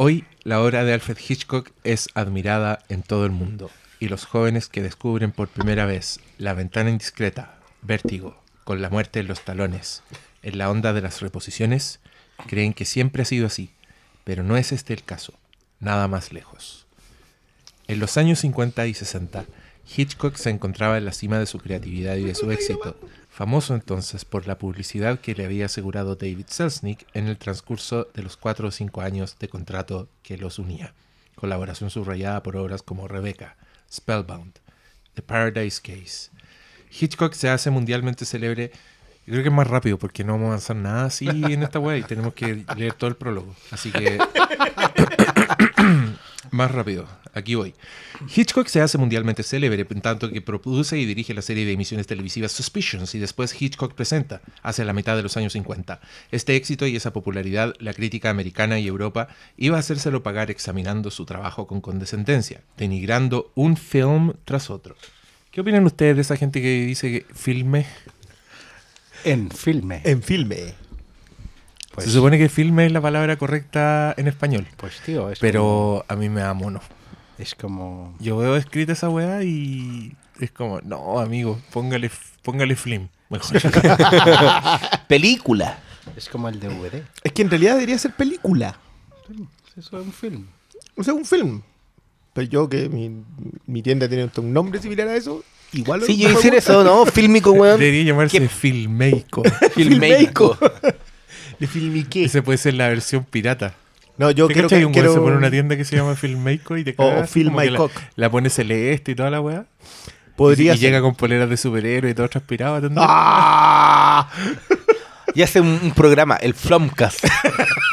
Hoy la obra de Alfred Hitchcock es admirada en todo el mundo y los jóvenes que descubren por primera vez La ventana indiscreta, Vértigo, con la muerte en los talones, en la onda de las reposiciones, creen que siempre ha sido así, pero no es este el caso, nada más lejos. En los años 50 y 60, Hitchcock se encontraba en la cima de su creatividad y de su éxito, famoso entonces por la publicidad que le había asegurado David Selznick en el transcurso de los cuatro o cinco años de contrato que los unía, colaboración subrayada por obras como Rebecca, Spellbound, The Paradise Case. Hitchcock se hace mundialmente célebre, creo que es más rápido porque no vamos a avanzar nada así en esta web y tenemos que leer todo el prólogo, así que más rápido, aquí voy. Hitchcock se hace mundialmente célebre en tanto que produce y dirige la serie de emisiones televisivas Suspicions y después Hitchcock presenta, hacia la mitad de los años 50. Este éxito y esa popularidad, la crítica americana y Europa iba a hacérselo pagar examinando su trabajo con condescendencia, denigrando un film tras otro. ¿Qué opinan ustedes de esa gente que dice que filme? En filme. En filme. Pues, Se supone que filme es la palabra correcta en español, pues tío, es pero a mí me da mono. como- es como... Yo veo escrita esa weá y es como, no, amigo, póngale, póngale film. Mejor. Película. Es como el DVD. Es que en realidad debería ser película. Eso es un film. O sea, un film. Pero yo que mi, mi tienda tiene un nombre similar a eso, igual Sí, yo gusta. eso, ¿no? Fílmico, weón. Debería llamarse ¿Qué? filmeico. Filmeico. Le filmiqué. Ese puede ser la versión pirata. No, yo ¿Te quiero cachai que un quiero... se pone una tienda que se llama Filmeico y te cagas, o Film como que My la, la pone celeste y toda la weá. Podría y, llega con poleras de superhéroe y todo transpirado. ¡Ah! Y hace un, un programa, el Flomcast.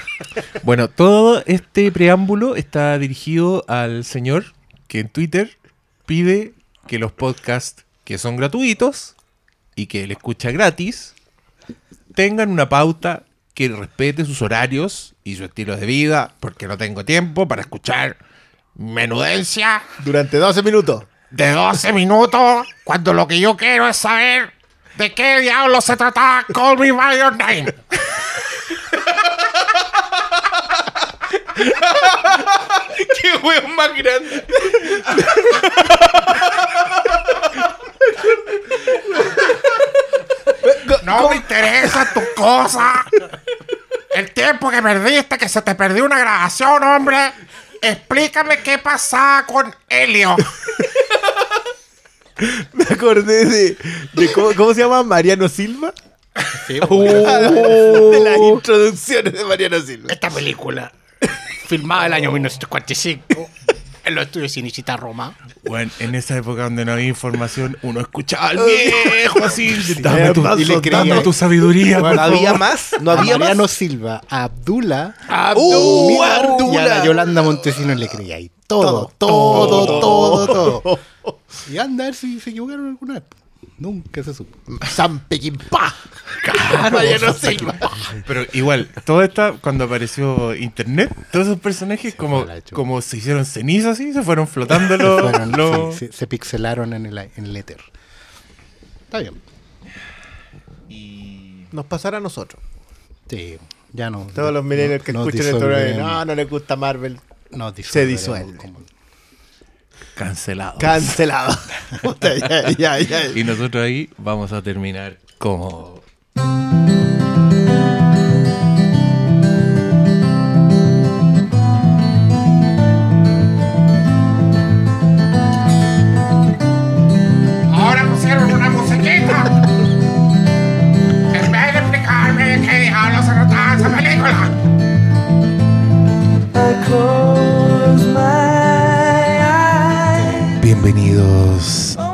Bueno, todo este preámbulo está dirigido al señor que en Twitter pide que los podcasts que son gratuitos y que él escucha gratis tengan una pauta que respete sus horarios y su estilo de vida, porque no tengo tiempo para escuchar menudencia Durante 12 minutos. de 12 minutos cuando lo que yo quiero es saber de qué diablo se trata Call Me By Your Name. ¡Qué weón más grande! No me interesa tu cosa. El tiempo que perdiste, que se te perdió una grabación, hombre. Explícame qué pasaba con Helio. Me acordé de, de cómo, cómo se llama Mariano Silva. Uh. de las introducciones de Mariano Silva. Esta película, filmada el año 1945 en los estudios Cinecittà Roma. Bueno, en esa época donde no había información, uno escuchaba al viejo así. Dame tu, Y le creía. dame tu sabiduría. ¿No por había favor. más? ¿No a había Mariano más? Silva, a Abdullah, ¡Uh, y a la Yolanda Montesinos le creía ahí. Todo, todo, todo, todo. Y anda a ver si se equivocaron alguna vez. Nunca se supo. San Pequimpa. Mariano Silva. Pero igual, todo esta, cuando apareció internet, todos esos personajes como, como se hicieron cenizas así, se fueron flotando los... Fueron- los- sí, se, se pixelaron en el, en el éter. Está bien. Nos pasará a nosotros. Sí, ya no. Todos los millennials que escuchan el programa, no, no les gusta Marvel. nos se disolveremos Cancelado. Ya. y nosotros ahí vamos a terminar como...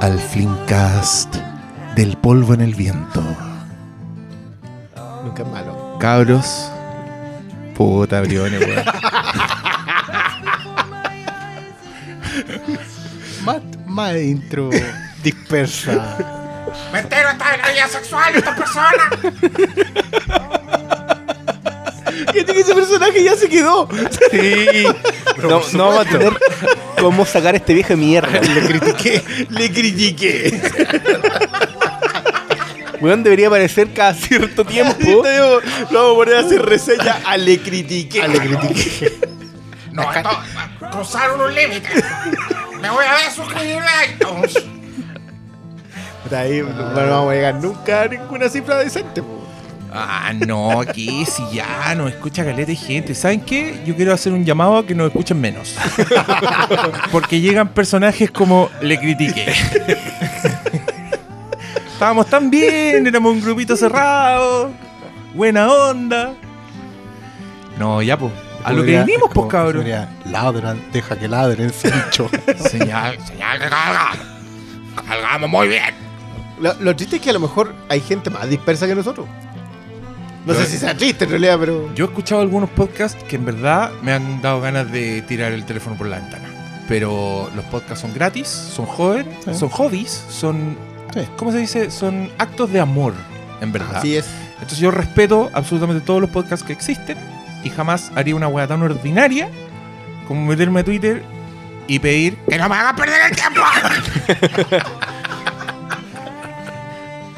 al Flimcast del polvo en el viento. Nunca es malo. Cabros. Puta, briones, weón. Más, más intro dispersa. Me entero esta de la vida sexual de esta persona. Fíjate que ese personaje ya se quedó. Sí. No, no vamos a tener cómo sacar a este viejo de mierda. Le critiqué. Le critiqué. Weón debería aparecer cada cierto tiempo. Lo vamos a poner a hacer reseña a Le critiqué. Ah, le critiqué. No, esto, cruzaron un límite. Me voy a desuscribir de iTunes. De ahí no vamos a llegar nunca a ninguna cifra decente. po. Ah, no, aquí si ya nos escucha caleta de gente. ¿Saben qué? Yo quiero hacer un llamado a que nos escuchen menos. Porque llegan personajes como le critiqué. Estábamos tan bien, éramos un grupito cerrado, buena onda. No, ya pues. A lo que vinimos, pues cabrón. Ladran, deja que ladren, Sancho. Señal. Señal que carga. Cargamos muy bien. Lo, lo triste es que a lo mejor hay gente más dispersa que nosotros. No Yo- sé si sea triste en realidad, pero. Yo he escuchado algunos podcasts que en verdad me han dado ganas de tirar el teléfono por la ventana. Pero los podcasts son gratis, son jóvenes, Sí. son hobbies, son. Sí. ¿Cómo se dice? Son actos de amor, en verdad. Así es. Entonces yo respeto absolutamente todos los podcasts que existen y jamás haría una hueá tan ordinaria como meterme a Twitter y pedir Que no me hagan perder el tiempo.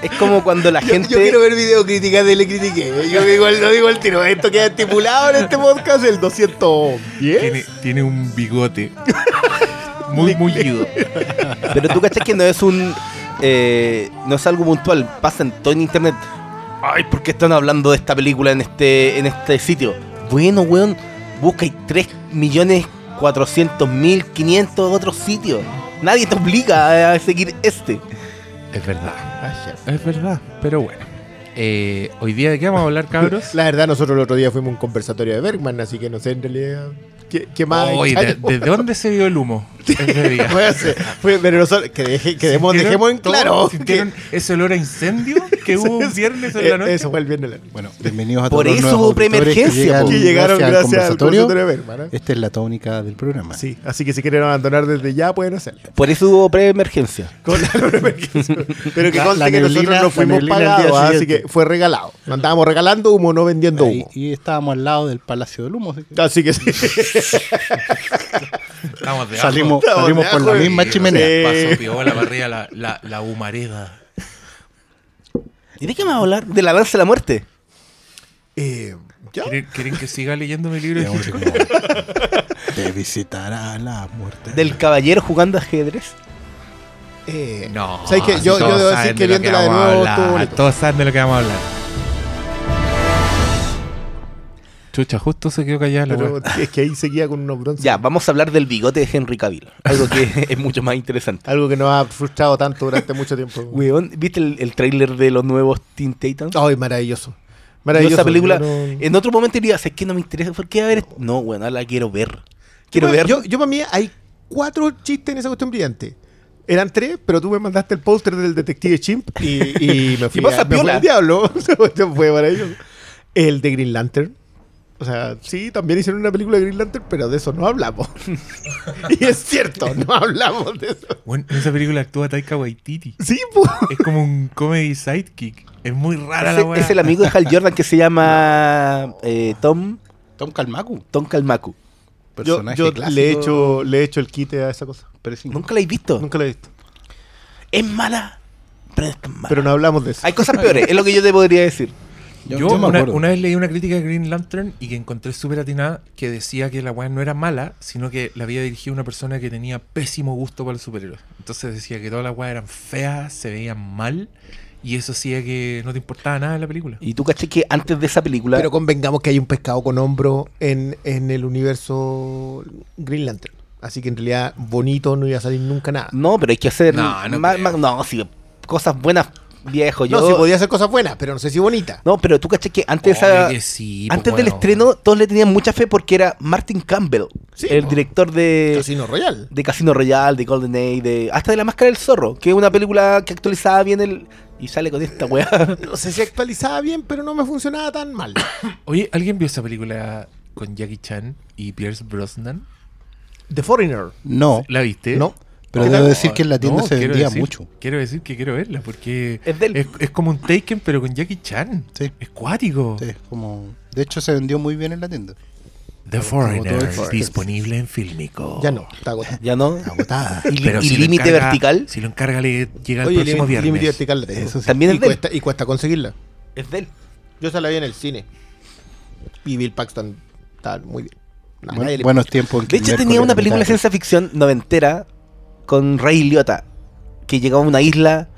Es como cuando la gente. yo quiero ver video críticas de Le Critiqué. Yo digo, no digo el tiro. Esto queda estipulado en este podcast, el 210. tiene, tiene un bigote muy mullido. Pero tú cachas que no es un. eh, no es algo puntual. Pasa en todo en internet. Ay, ¿por qué están hablando de esta película en este, en este sitio? Bueno, weón, busca 3 millones 400 mil 500 otros sitios. Nadie te obliga a seguir este. Es verdad. Es verdad, pero bueno. Eh, Hoy día de qué vamos a hablar, cabros? La verdad, nosotros el otro día fuimos a un conversatorio de Bergman, así que no sé en realidad qué, qué más. Oye, ¿de, ¿desde dónde se vio el humo ese día? Puede ser. Fue- nosotros, que deje- que demos- ¿Sintieron dejemos en claro. ¿Sintieron ese olor a incendio que hubo un viernes en la Eh, noche? Eso fue el viernes. de la noche. Bueno, bienvenidos a Por todos los eso hubo preemergencia. Que llegaron gracias, al. Esta es la tónica del programa. Sí, así que si quieren abandonar desde ya, pueden hacerlo. Por eso hubo pre-emergencia. Con la emergencia. Pero que La- conste la que nosotros no fuimos pagados, así que fue regalado. Andábamos regalando humo, no vendiendo humo. y estábamos al lado del Palacio del Humo. así que Así que sí. Estamos de salimos Salimos de por la misma chimenea. Sí. Pasó piola, barría la, la, la humareda. ¿Y de qué me va a hablar? De la danza de la muerte. Eh, ¿ya? ¿Quieren, quieren que siga leyendo mi libro? de Hitchcock? Te visitará la muerte. Del caballero jugando ajedrez. Eh, No. ¿Sabes qué? si Yo, yo debo decir que viéndola de nuevo. Todos saben de lo que vamos a hablar. Chucha, justo se quedó Pero wea. es que ahí seguía con unos bronces. Ya, vamos a hablar del bigote de Henry Cavill. Algo que es mucho más interesante. Algo que nos ha frustrado tanto durante mucho tiempo. Weón, ¿viste el, el tráiler de los nuevos Teen Titans? Ay, maravilloso. Maravilloso. esa película, en otro momento diría, es que no me interesa, ¿por qué a ver? esto?". No, bueno, la quiero ver. Quiero yo, ver. Yo, yo para mí hay cuatro chistes en esa cuestión brillante. Eran tres, pero tú me mandaste el póster del detective Chimp y, y me fui, ¿Qué pasa, a- me fui al diablo. Fue maravilloso. El de Green Lantern. O sea, sí, también hicieron una película de Green Lantern, pero de eso no hablamos. y es cierto, no hablamos de eso. Bueno, en esa película actúa Taika Waititi. Sí, pues. Es como un comedy sidekick. Es muy rara es, la wea. es el amigo de Hal Jordan que se llama eh, Tom, Tom Calmacu. Tom Kalmaku. Yo, Personaje yo clásico. le, he hecho, le he hecho el quite a esa cosa. Pero sí. ¿Nunca la habéis visto? Nunca lo he visto. Es mala, pero es tan mala. Pero no hablamos de eso. Hay cosas peores, es lo que yo te podría decir. Yo, Yo, yo me una, vez leí una crítica de Green Lantern y que encontré súper atinada que decía que la weá no era mala, sino que la había dirigido una persona que tenía pésimo gusto para los superhéroes. Entonces decía que todas las weas eran feas, se veían mal y eso hacía que no te importaba nada en la película. Y tú caché que antes de esa película, Pero convengamos que hay un pescado con hombro en, en el universo Green Lantern. Así que en realidad bonito no iba a salir nunca nada. no, pero hay que hacer No, no más- no, sí, cosas buenas, viejo. Yo, No, sí podía hacer cosas buenas, pero no sé si bonita. No, pero tú caché que antes, sí, pues, antes del bueno. estreno todos le tenían mucha fe porque era Martin Campbell, Sí, el po. director de Casino Royal. de Casino Royale, de Golden Age, de hasta de La Máscara del Zorro, que es una película que actualizaba bien el y sale con esta weá. No sé si actualizaba bien, pero no me funcionaba tan mal. Oye, ¿alguien vio esa película con Jackie Chan y Pierce Brosnan? The Foreigner. No, ¿La viste? No. Pero ¿Qué debo tal? decir que en la tienda No, se vendía decir- mucho. Quiero decir que quiero verla porque Es del- es, es como un Taken pero con Jackie Chan. Sí. Es cuático. Sí, como, de hecho, se vendió muy bien en la tienda. The Foreigner, disponible en Filmico. Ya no, está agotado. ya no. Agotada. Y, li- Pero y si lo límite encarga- vertical Si lo encarga, le llega el Oye, próximo viernes. Límite Vertical la tengo. Eso sí. también y, es de él. cuesta, y cuesta conseguirla. Es de él. Yo esa la vi en el cine. Y Bill Paxton está muy bien. A Buen- nadie le- buenos tiempos. en que De hecho, tenía una película de ciencia ficción noventera con Ray Liotta, que llegaba a una isla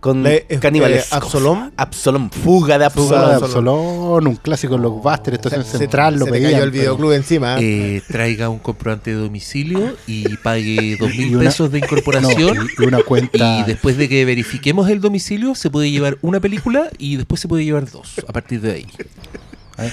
con Le- eh, caníbales. eh, Absalom. Absalom, fuga de Fuga de Absalom. Absalón, un clásico en Blockbuster, estación Se- central, lo se pedían. cayó el pero- videoclub encima. Eh, traiga un comprobante de domicilio y pague dos mil una- pesos de No, incorporación. y una cuenta. Y después de que verifiquemos el domicilio, se puede llevar una película y después se puede llevar dos a partir de ahí.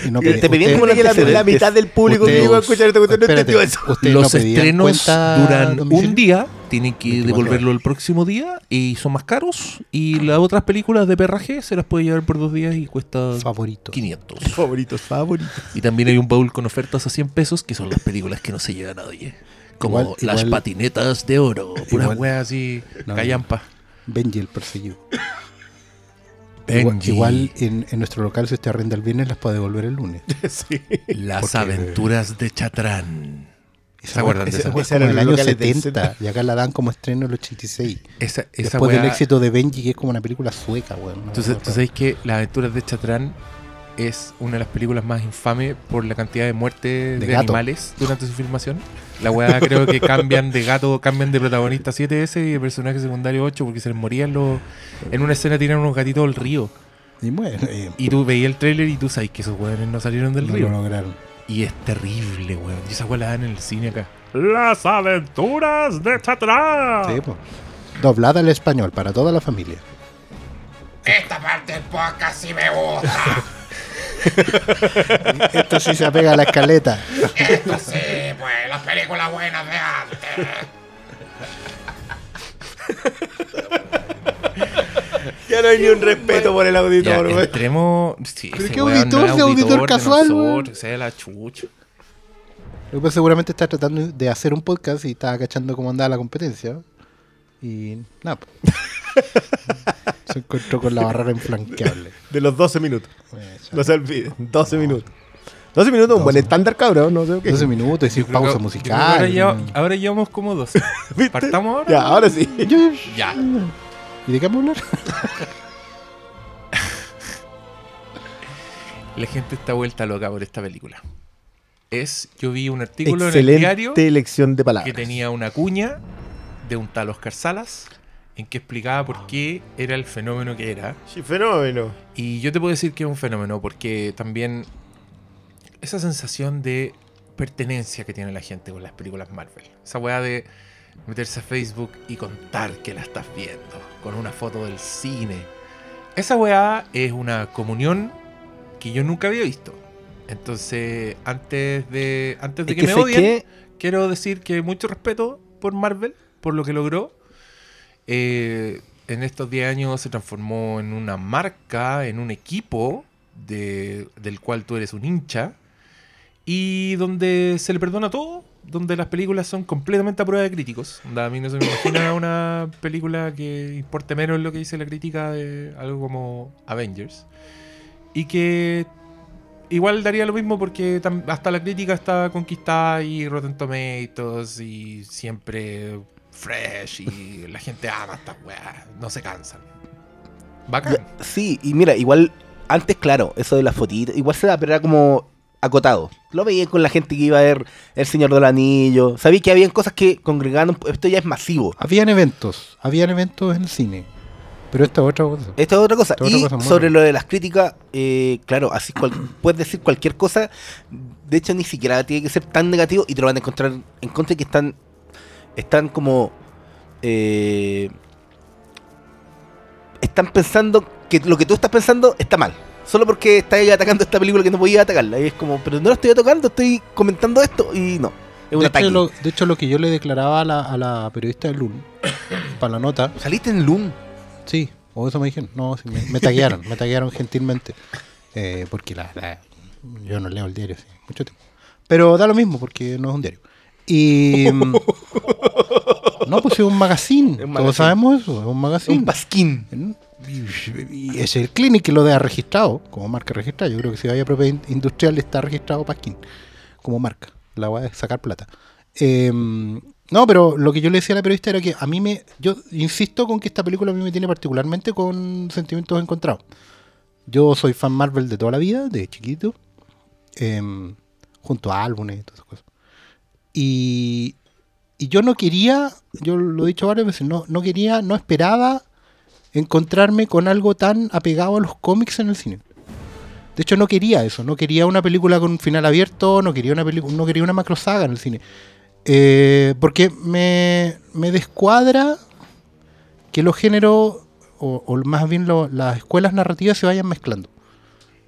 Y no Te pedí- pedían como la, mitad del público Usted- que iba a escuchar esta cuestión no Espérate, entendió eso. ustedes Los no estrenos cuenta duran domicilio? un día, tienen que 24 devolverlo el próximo día y son más caros. Y las otras películas de perraje se las puede llevar por dos días y cuesta Favorito. 500. Favoritos, favoritos. Y también hay un baúl con ofertas a 100 pesos que son las películas que no se lleva nadie. Como Igual- las igual- patinetas de oro, puras weas así, No, callampa. Benji el perseguido. Igual, Benji, igual en, en nuestro local, si usted arrenda el viernes, las puede devolver el lunes. sí. las porque- aventuras de Chatrán. ¿Se Esa esa esa? wea Ese es como era el los año locales del 70 y acá la dan como estreno el 86. Esa, esa Después del éxito de Benji, que es como una película sueca, weón. Entonces, ¿tú sabes que Las aventuras de Chatrán es una de las películas más infames por la cantidad de muertes de, animales durante su filmación? La weá creo que cambian de gato, cambian de protagonista 7 veces y de personaje secundario 8 porque se les morían los... En una escena tiran unos gatitos al río. Y bueno, eh, Y tú veías el tráiler y tú sabes que esos weones no salieron del no río. lo lograron. Y es terrible, weón. Y esa weá la dan en el cine acá. Las aventuras de Chatrán. Sí, po. Doblada al español para toda la familia. Esta parte del podcast sí me gusta. Esto sí se apega a la escaleta. Esto sí, pues, las películas buenas de antes. Ya no hay ni un respeto por el auditor, güey. entremos... Sí, Pero qué auditor, auditor casual, sea la chucha. Luego pues, seguramente está tratando de hacer un podcast y estaba cachando cómo andaba la competencia. Y nada. se encontró con la barrera inflanqueable. De los 12 minutos. No se olviden. 12 minutos. 12 minutos, un buen estándar, cabrón. No sé qué. 12 minutos que- pausa que musical. Ahora, lleva- ahora llevamos como dos. ¿Viste? ¿Partamos ahora? Ya, ahora sí. Ya. ¿Y de qué vamos a hablar? La gente está vuelta loca por esta película. Es, yo vi un artículo en el Excelente diario elección de palabras. que tenía una cuña de un tal Oscar Salas en que explicaba por qué era el fenómeno que era. Sí, fenómeno. Y yo te puedo decir que es un fenómeno porque también esa sensación de pertenencia que tiene la gente con las películas Marvel. Esa weá de meterse a Facebook y contar que la estás viendo con una foto del cine. Esa weá es una comunión que yo nunca había visto. Entonces, antes de, antes de Es que, que me odien, que quiero decir que mucho respeto por Marvel, por lo que logró. Eh, en estos 10 años se transformó en una marca, en un equipo de- del cual tú eres un hincha y donde se le perdona todo, donde las películas son completamente a prueba de críticos. A mí no se me imagina una película que importe menos lo que dice la crítica de algo como Avengers. Y que igual daría lo mismo porque hasta la crítica está conquistada y Rotten Tomatoes y siempre fresh y la gente ama estas weas, no se cansan. Bacán. Ya, Sí, y mira, igual, antes, claro, eso de las fotitos, igual se da, pero era como acotado. Lo veía con la gente que iba a ver El Señor del Anillo. Sabía que habían cosas que congregaban, esto ya es masivo. Habían eventos, habían eventos en el cine. Pero esta es otra cosa. Esto es otra cosa. Otra y cosa sobre lo de las críticas, eh, claro, así cual- puedes decir cualquier cosa. De hecho, ni siquiera tiene que ser tan negativo y te lo van a encontrar en contra y que están, están como... eh, están pensando que lo que tú estás pensando está mal. Solo porque estás atacando esta película que no podía atacarla. Y es como, pero no la estoy atacando, estoy comentando esto y no. Es un De ataque. hecho, lo, de hecho, lo que yo le declaraba a la, a la periodista de LUN, para la nota, Saliste en Loom. sí, o eso me dijeron, no, sí, me, me taguearon, me taguearon gentilmente. Eh, porque la, la- yo no leo el diario hace mucho tiempo. Pero da lo mismo, porque no es un diario. Y. mm, no, pues es un magazine. Un Todos magazine. sabemos eso, es un magazine. Un pasquín. Y es el Clinic que lo ha registrado como marca registrada. Yo creo que si vaya a propiedad in- industrial está registrado Pasquín como marca. La voy a sacar plata. Eh, no, pero lo que yo le decía a la periodista era que a mí me. Yo insisto con que esta película a mí me tiene particularmente con sentimientos encontrados. Yo soy fan Marvel de toda la vida, de chiquito. Eh, junto a álbumes y todas esas cosas. Y, yo no quería, yo lo he dicho varias veces, no, no quería, no esperaba encontrarme con algo tan apegado a los cómics en el cine. De hecho, no quería eso, no quería una película con un final abierto, no quería una película, no quería una macro saga en el cine. Eh, porque me, me descuadra que los géneros, o, más bien las escuelas narrativas se vayan mezclando.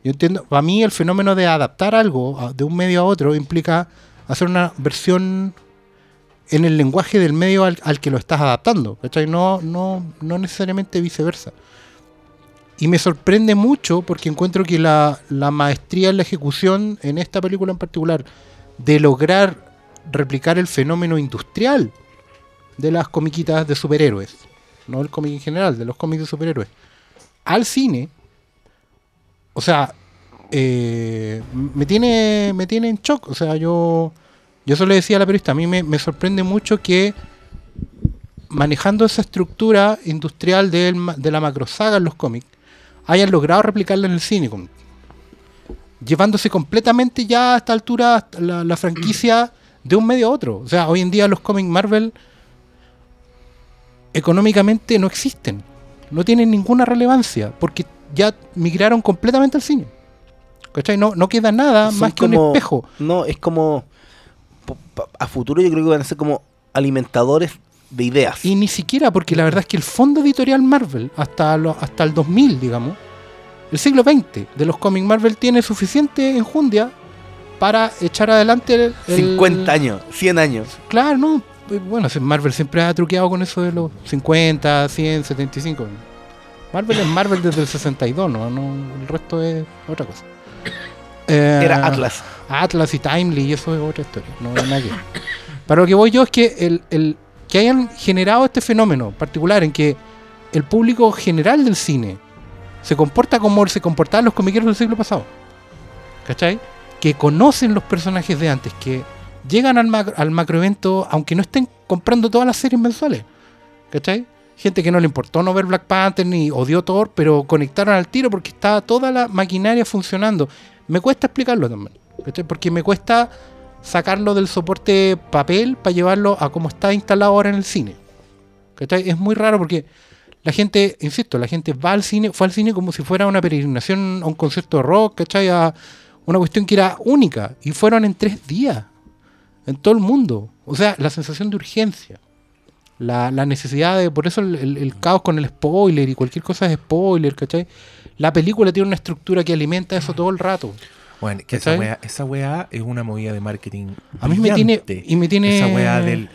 Yo entiendo, para mí el fenómeno de adaptar algo de un medio a otro implica hacer una versión en el lenguaje del medio al, que lo estás adaptando, ¿cachai? No, no, no necesariamente viceversa. Y me sorprende mucho porque encuentro que la, la maestría en la ejecución en esta película en particular de lograr replicar el fenómeno industrial de las comiquitas de superhéroes, no el cómic en general, de los cómics de superhéroes, al cine, o sea, eh, me tiene me tiene en shock. O sea, yo yo eso le decía a la periodista, a mí me, me sorprende mucho que manejando esa estructura industrial del ma- de la macrosaga en los cómics, hayan logrado replicarla en el cine, llevándose completamente ya a esta altura la, la franquicia de un medio a otro. O sea, hoy en día los cómics Marvel económicamente no existen, no tienen ninguna relevancia, porque ya migraron completamente al cine. ¿Cachai? No, no queda nada Son más que un espejo. No, es como. A futuro yo creo que van a ser como alimentadores de ideas. Y ni siquiera, porque la verdad es que el fondo editorial Marvel, hasta, lo- hasta el 2000, digamos, el siglo XX de los cómics Marvel tiene suficiente enjundia para echar adelante el, el- 50 años, 100 años. Claro, no. pues, Bueno, Marvel siempre ha truqueado con eso de los 50, 100, 75. Marvel es Marvel desde el 62, ¿no? no el resto es otra cosa. Eh, Era Atlas. Atlas y Timely y eso es otra historia. No nada que. Para lo que voy yo es que el, el- que hayan generado este fenómeno particular en que el público general del cine se comporta como se comportaban los comiqueros del siglo pasado. ¿Cachai? Que conocen los personajes de antes, que llegan al, macro, al macroevento aunque no estén comprando todas las series mensuales. ¿Cachai? Gente que no le importó no ver Black Panther ni odió Thor, pero conectaron al tiro porque estaba toda la maquinaria funcionando. Me cuesta explicarlo también. Porque me cuesta sacarlo del soporte papel para llevarlo a como está instalado ahora en el cine. Es muy raro porque la gente, insisto, la gente va al cine, fue al cine como si fuera una peregrinación a un concierto de rock, ¿cachai? Una cuestión que era única. Y fueron en tres días. En todo el mundo. O sea, la sensación de urgencia. La, la necesidad de. Por eso el, el- el caos con el spoiler y cualquier cosa es spoiler, ¿cachai? La película tiene una estructura que alimenta eso todo el rato. Bueno, que esa weá, esa weá es una movida de marketing. A mí me tiene- y me tiene- Esa weá del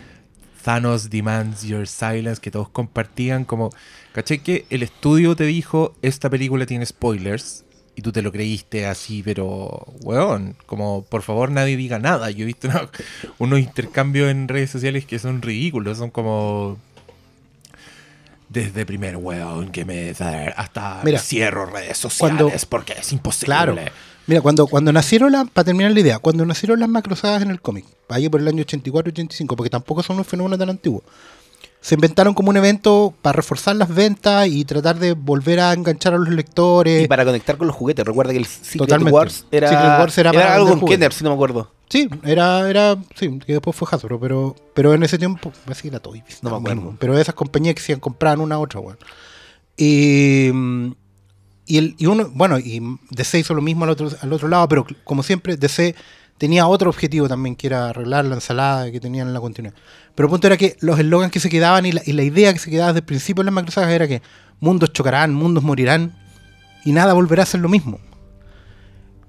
Thanos demands your silence que todos compartían como. ¿Cachai? Que el estudio te dijo: Esta película tiene spoilers. Y tú te lo creíste así, pero, weón, como por favor nadie diga nada. Yo he visto una- unos intercambios en redes sociales que son ridículos, son como desde primer weón que me hasta Mira, cierro redes sociales cuando- porque es imposible. Claro. Mira, cuando, cuando nacieron las, para terminar la idea, cuando nacieron las macrosagas en el cómic, allí por el año 84-85, porque tampoco son un fenómeno tan antiguo, se inventaron como un evento para reforzar las ventas y tratar de volver a enganchar a los lectores. Y para conectar con los juguetes. Recuerda que el Secret Totalmente. Wars era, Secret Wars era algo con. Kenner, si no me acuerdo. Sí, era, era, sí, que después fue Hasbro, pero, pero en ese tiempo, así era Toy No me acuerdo. mismo, Pero esas compañías que se compraban una a otra, weón. Y, mm, y, el, y uno, bueno, y DC hizo lo mismo al otro, al otro lado, pero como siempre, DC tenía otro objetivo también, que era arreglar la ensalada que tenían en la continuidad. Pero el punto era que los eslogans que se quedaban y la, y la idea que se quedaba desde el principio en las macrosagas era que mundos chocarán, mundos morirán, y nada volverá a ser lo mismo.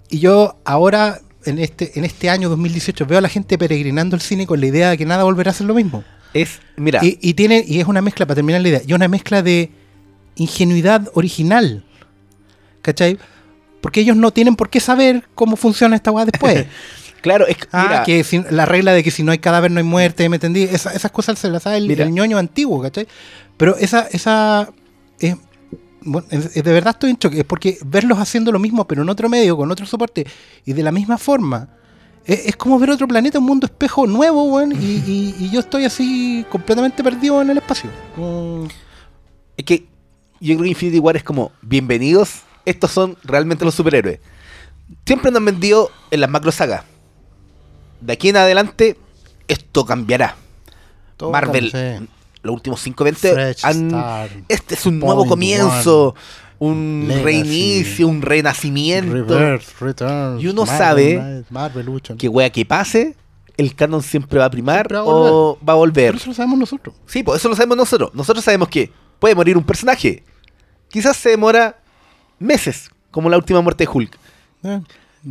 Y yo ahora, en este, en este año 2018, veo a la gente peregrinando al cine con la idea de que nada volverá a ser lo mismo. Es, mira, Y, y tiene, y es una mezcla, para terminar la idea, y una mezcla de ingenuidad original. ¿Cachai? Porque ellos no tienen por qué saber cómo funciona esta weá después. claro, es que, ah, mira, que si- la regla de que si no hay cadáver no hay muerte, ¿me entendí? Esa- esas cosas se las sabe el, el ñoño antiguo, ¿cachai? Pero esa, esa es, bueno, es- es de verdad estoy en choque, es porque verlos haciendo lo mismo, pero en otro medio, con otro soporte, y de la misma forma, es, es como ver otro planeta, un mundo espejo nuevo, weón, y, y- y yo estoy así completamente perdido en el espacio. Mm, es que yo creo que Infinity War es como, bienvenidos, estos son realmente los superhéroes. Siempre nos han vendido en las macro sagas. De aquí en adelante esto cambiará. Todo Marvel, sí. los últimos 5 eventos han- este es un Point nuevo comienzo, un Legacy. reinicio, un renacimiento. Reverse, Y uno Marvel sabe Marvel. Que wea que pase, el canon siempre va a primar Siempre va a o va a volver. Pero eso lo sabemos nosotros. Sí, pues eso lo sabemos nosotros. Nosotros sabemos que puede morir un personaje. Quizás se demora meses, como la última muerte de Hulk. Eh,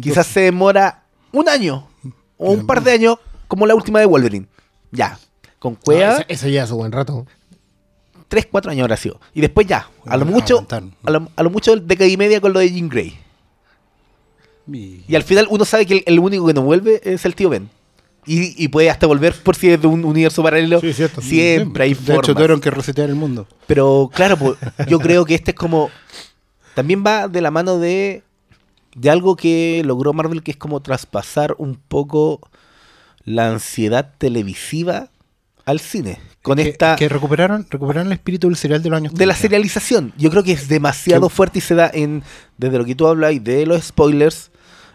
Quizás se demora un año o un par de años, como la última de Wolverine. Ya. Con Ah, Cueva, ese, ese ya es un buen rato. 3, 4 años habrá sido. Y después ya. A lo mucho, a lo, a lo mucho década y media con lo de Jean Grey. Y- Y al final uno sabe que el, el único que no vuelve es el tío Ben. Y, y puede hasta volver por si es de un universo paralelo. Sí, cierto. Siempre hay De hecho, tuvieron que resetear el mundo. Pero claro, pues, yo creo que este es como. También va de la mano de. De algo que logró Marvel, que es como traspasar un poco la ansiedad televisiva al cine. Con que, esta. que recuperaron, recuperaron el espíritu del serial de los años de la 30. serialización. Yo creo que es demasiado fuerte y se da en. Desde lo que tú hablas y de los spoilers.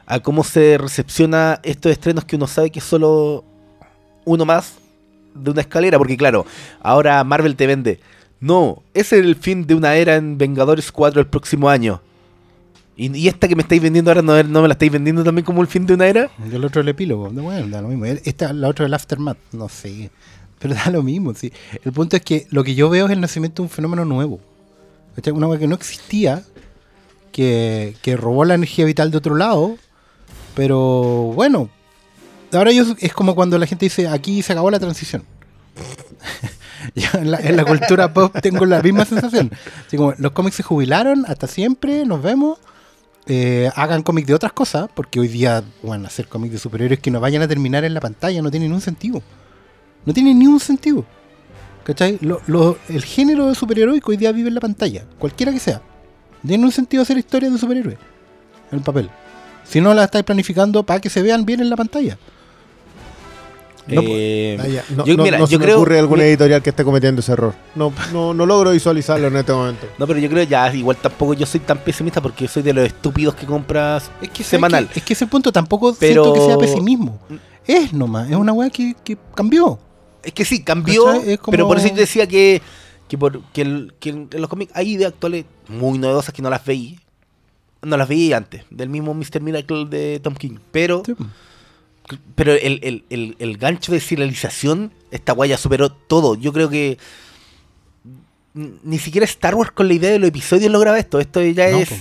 A cómo se recepciona estos estrenos que uno sabe que es solo uno más de una escalera. Porque claro, ahora Marvel te vende. No, ese es el fin de una era en Vengadores 4 el próximo año. Y, esta que me estáis vendiendo ahora no, no me la estáis vendiendo también como el fin de una era. Y el otro el epílogo. Bueno, da lo mismo. Esta, la otra el aftermath. No sé. Pero da lo mismo. Sí. El punto es que lo que yo veo es el nacimiento de un fenómeno nuevo. Una cosa que no existía. Que, que robó la energía vital de otro lado. Pero bueno. Ahora yo, es como cuando la gente dice, aquí se acabó la transición. Yo en, la, cultura pop tengo la misma sensación. Los cómics se jubilaron, hasta siempre, nos vemos. Eh, hagan cómics de otras cosas, porque hoy día, bueno, hacer cómics de superhéroes que no vayan a terminar en la pantalla no tiene ningún sentido. No tiene ni un sentido. ¿Cachai? Lo- el género de superheroico hoy día vive en la pantalla, cualquiera que sea. Tiene un sentido hacer historias de superhéroes en el papel. Si no la estáis planificando para que se vean bien en la pantalla. No, Eh, Ah. No, yo, no- mira, no yo se me creo. ocurre algún mi- editorial que esté cometiendo ese error. No, no, no logro visualizarlo en este momento. No, pero yo creo ya, igual tampoco yo soy tan pesimista porque soy de los estúpidos que compras Es que, ¿sabes semanal. Es que ese punto tampoco Pero- siento que sea pesimismo. Es nomás, es una weá que, que cambió. Es que sí, cambió, pero por eso yo decía que, que, por, que, el- que en los cómics hay ideas actuales muy novedosas que no las veí. No las veí antes, del mismo Mr. Miracle de Tom King. Pero, Sí. Pero el, el, el, el gancho de serialización, esta guaya superó todo. Yo creo que ni siquiera Star Wars con la idea de los episodios lograba esto. Esto ya No, es... po.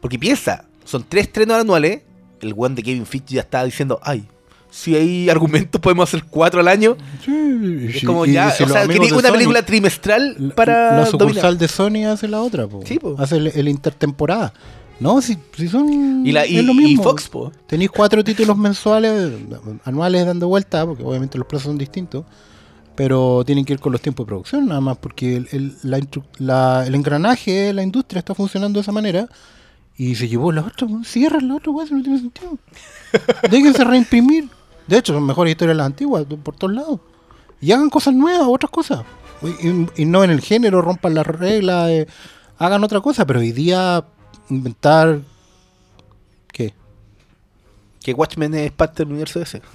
Porque piensa, son tres estrenos anuales. El one de Kevin Feige ya estaba diciendo, ay, si hay argumentos podemos hacer cuatro al año. Sí, Es como y ya, si o sea, de una Sony- película trimestral La- para la sucursal dominar. de Sony hace la otra, po. Sí, po. hace el, el intertemporada. No, si, si son. Y, la, y, es lo y mismo. Fox, po. Tenéis cuatro títulos mensuales, anuales dando vuelta, porque obviamente los plazos son distintos. Pero tienen que ir con los tiempos de producción, nada más, porque el, el- la la- el engranaje de la industria está funcionando de esa manera. Y se llevó la otra, cierran la otra, weón, no tiene sentido. Déjense reimprimir. De hecho, son mejores historias las antiguas, por todos lados. Y hagan cosas nuevas, otras cosas. Y, y- y no en el género, rompan las reglas, eh, hagan otra cosa. Pero hoy día, inventar. ¿Qué? Que Watchmen es parte del universo ese.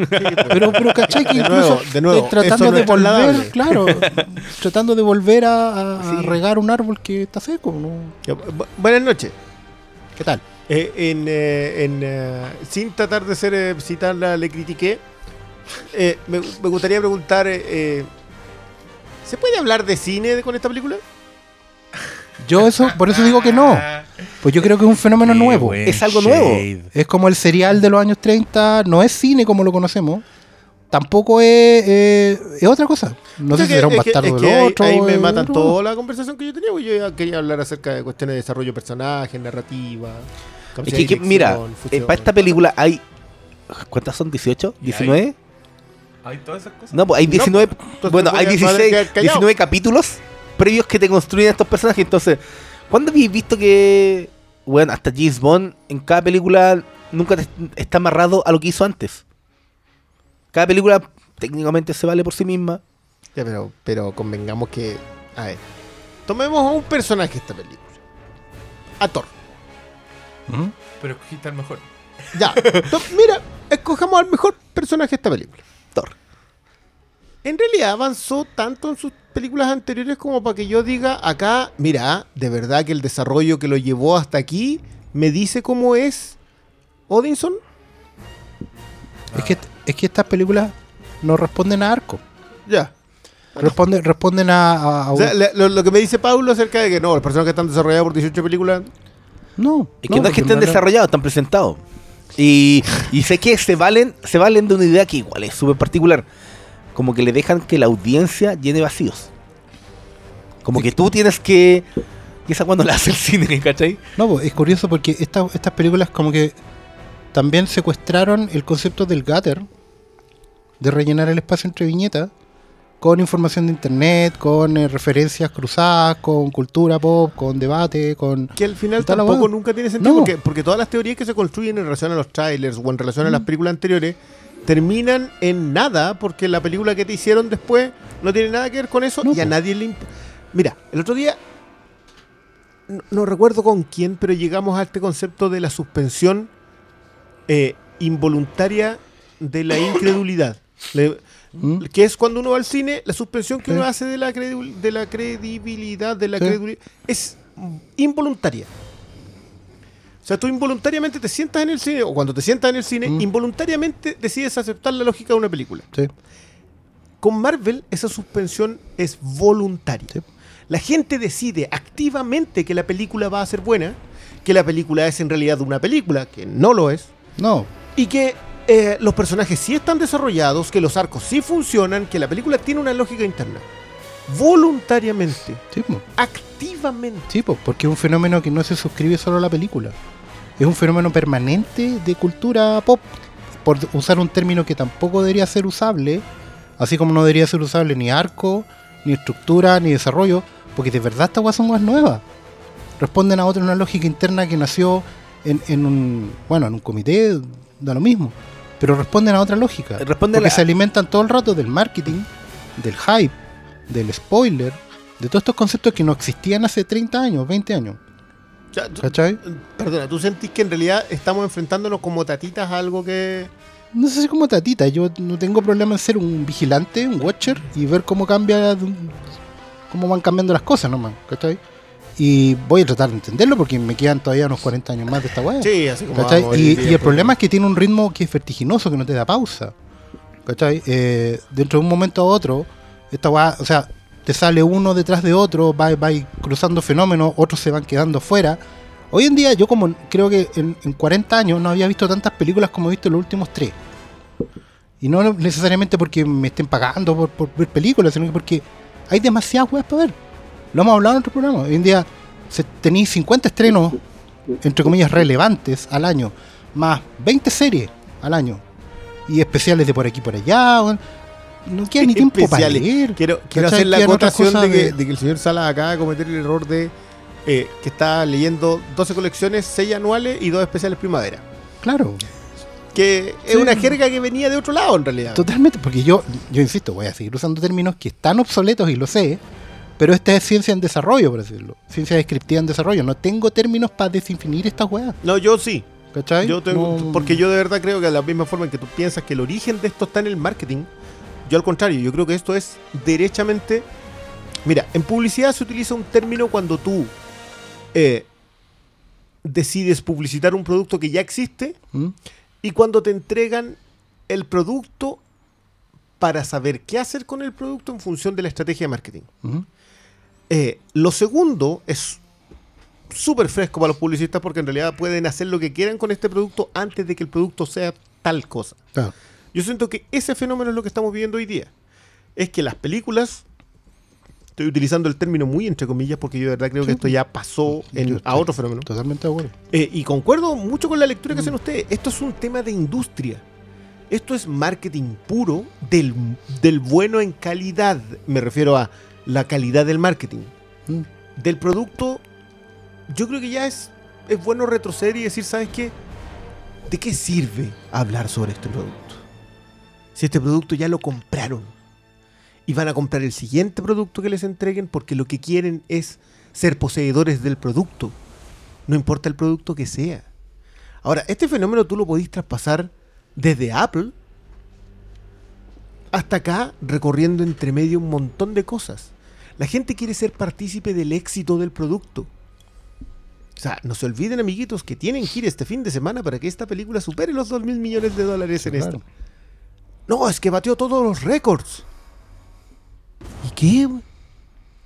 Pero, pero ¿cachai? Que De incluso nuevo, de nuevo, tratando no de volver, claro, tratando de volver a, a- a Sí. regar un árbol que está seco. ¿no? Buenas noches. ¿Qué tal? Eh, en, eh, en, eh, sin tratar de ser eh, citarla, le critiqué. eh, me, me gustaría preguntar: ¿se puede hablar de cine con esta película? Yo eso, por eso digo que no. Pues yo creo que es un fenómeno Qué nuevo. Es algo nuevo. Es como el serial de los años 30, no es cine como lo conocemos. Tampoco es, eh, es otra cosa. No sé si será un bastardo del ahí- otro. Ahí, me matan otro. toda la conversación que yo tenía. porque Yo quería hablar acerca de cuestiones de desarrollo de personajes, narrativa. Es que, mira, eh, para esta película hay. ¿Cuántas son? ¿18? ¿Y hay? ¿19? ¿Hay todas esas cosas? No, pues hay No, 19. entonces bueno, voy hay a- voy a 16, quedar callado. 19 capítulos previos que te construyen estos personajes. Entonces, ¿cuándo habéis visto que. Bueno, hasta James Bond en cada película nunca te- está amarrado a lo que hizo antes? Cada película técnicamente se vale por sí misma. Ya, pero, pero convengamos que. A ver. Tomemos a un personaje de esta película. A Thor. Ujú. Pero escogiste al mejor. Ya. Mira, escojamos al mejor personaje de esta película. Thor. En realidad avanzó tanto en sus películas anteriores como para que yo diga acá, mira, de verdad que el desarrollo que lo llevó hasta aquí me dice cómo es Odinson. Es, que, es que estas películas no responden a arco. Ya. Responden, responden a, a- a O un- sea, le- lo, lo que me dice Pablo acerca de que no, los personajes están desarrollados por 18 películas. No. Es que no, es que estén no- desarrollados, están presentados. Y, y sé que se valen, se valen de una idea que igual es súper particular. Como que le dejan que la audiencia llene vacíos. Como que tú tienes que. Y esa cuando la hace el cine, ¿cachai? No, es curioso porque esta- estas películas como que también secuestraron el concepto del gutter, de rellenar el espacio entre viñetas, con información de internet, con eh, referencias cruzadas, con cultura pop, con debate, con... Que al final tampoco nunca tiene sentido No. porque, porque todas las teorías que se construyen en relación a los trailers o en relación a las películas anteriores terminan en nada porque la película que te hicieron después no tiene nada que ver con eso No, y a nadie le imp- Mira, el otro día no, no recuerdo con quién, pero llegamos a este concepto de la suspensión eh, involuntaria de la incredulidad. Le- ¿Mm? que es cuando uno va al cine, la suspensión que Sí. uno hace de la, de la credibilidad, de la Sí. credibilidad, es involuntaria. O sea, tú involuntariamente te sientas en el cine, o cuando te sientas en el cine, Mm. involuntariamente decides aceptar la lógica de una película. Sí. Con Marvel, esa suspensión es voluntaria. Sí. La gente decide activamente que la película va a ser buena, que la película es en realidad una película, que no lo es, No, y que eh, los personajes sí están desarrollados, que los arcos sí funcionan, que la película tiene una lógica interna. Voluntariamente, sí, activamente. Sí, po, porque es un fenómeno que no se suscribe solo a la película. Es un fenómeno permanente de cultura pop. Por usar un término que tampoco debería ser usable, así como no debería ser usable ni arco, ni estructura, ni desarrollo, porque de verdad estas cosas son cosas nuevas. Responden a otra una lógica interna que nació en, en un bueno en un comité, da lo mismo. Pero responden a otra lógica. Responden porque se alimentan todo el rato del marketing, del hype, del spoiler, de todos estos conceptos que no existían hace 30 años, 20 años. O sea, tú- ¿Cachai? perdona, ¿tú sentís que en realidad estamos enfrentándonos como tatitas a algo que... No sé si como tatita, yo no tengo problema en ser un vigilante, un watcher y ver cómo cambia, cómo van cambiando las cosas nomás, ¿cachai? Y voy a tratar de entenderlo porque me quedan todavía unos 40 años más de esta weá. Sí, así como... ¿Cachai? vamos Y, y el problema es que tiene un ritmo que es vertiginoso, que no te da pausa. ¿Cachai? Eh, dentro de un momento a otro, esta weá, o sea, sale uno detrás de otro, va, va cruzando fenómenos, otros se van quedando fuera. Hoy en día, yo como creo que en, en 40 años no había visto tantas películas como he visto en los últimos tres. Y no necesariamente porque me estén pagando por, ver películas, sino que porque hay demasiadas weas para ver. Lo hemos hablado en otro programa. Hoy en día tenéis 50 estrenos, entre comillas, relevantes al año, más 20 series al año. Y especiales de por aquí y por allá. No queda ni tiempo para leer. Quiero, quiero hacer la acotación de que, de- de que el señor Salas acaba de cometer el error de eh, que está leyendo 12 colecciones, 6 anuales y 2 especiales primavera. Claro, Que es Sí. una jerga que venía de otro lado en realidad. totalmente. Porque yo, yo insisto, voy a seguir usando términos que están obsoletos y lo sé. Pero esta es ciencia en desarrollo, por decirlo. Ciencia descriptiva en desarrollo. No tengo términos para definir estas weas. No, yo sí. ¿Cachai? Yo tengo, No- Porque yo de verdad creo que de la misma forma en que tú piensas que el origen de esto está en el marketing, yo al contrario, yo creo que esto es derechamente... Mira, en publicidad se utiliza un término cuando tú eh, decides publicitar un producto que ya existe ¿Mm? y cuando te entregan el producto para saber qué hacer con el producto en función de la estrategia de marketing. Ujú. Eh, lo segundo es súper fresco para los publicistas porque en realidad pueden hacer lo que quieran con este producto antes de que el producto sea tal cosa. Yo siento que ese fenómeno es lo que estamos viviendo hoy día. Es que las películas, estoy utilizando el término muy entre comillas porque yo de verdad creo que esto ya pasó en- a otro fenómeno. Totalmente de acuerdo. Eh, y concuerdo mucho con la lectura Mm. que hacen ustedes. Esto es un tema de industria. Esto es marketing puro del, del bueno en calidad. Me refiero a la calidad del marketing. Mm. Del producto, yo creo que ya es, es bueno retroceder y decir, ¿sabes qué? ¿De qué sirve hablar sobre este producto? Si este producto ya lo compraron y van a comprar el siguiente producto que les entreguen porque lo que quieren es ser poseedores del producto. No importa el producto que sea. Ahora, este fenómeno tú lo podís traspasar desde Apple hasta acá, recorriendo entre medio un montón de cosas. La gente quiere ser partícipe del éxito del producto. O sea, no se olviden, amiguitos, que tienen que ir este fin de semana para que esta película supere los 2 mil millones de dólares en Claro. esto. No, es que batió todos los récords. ¿Y qué?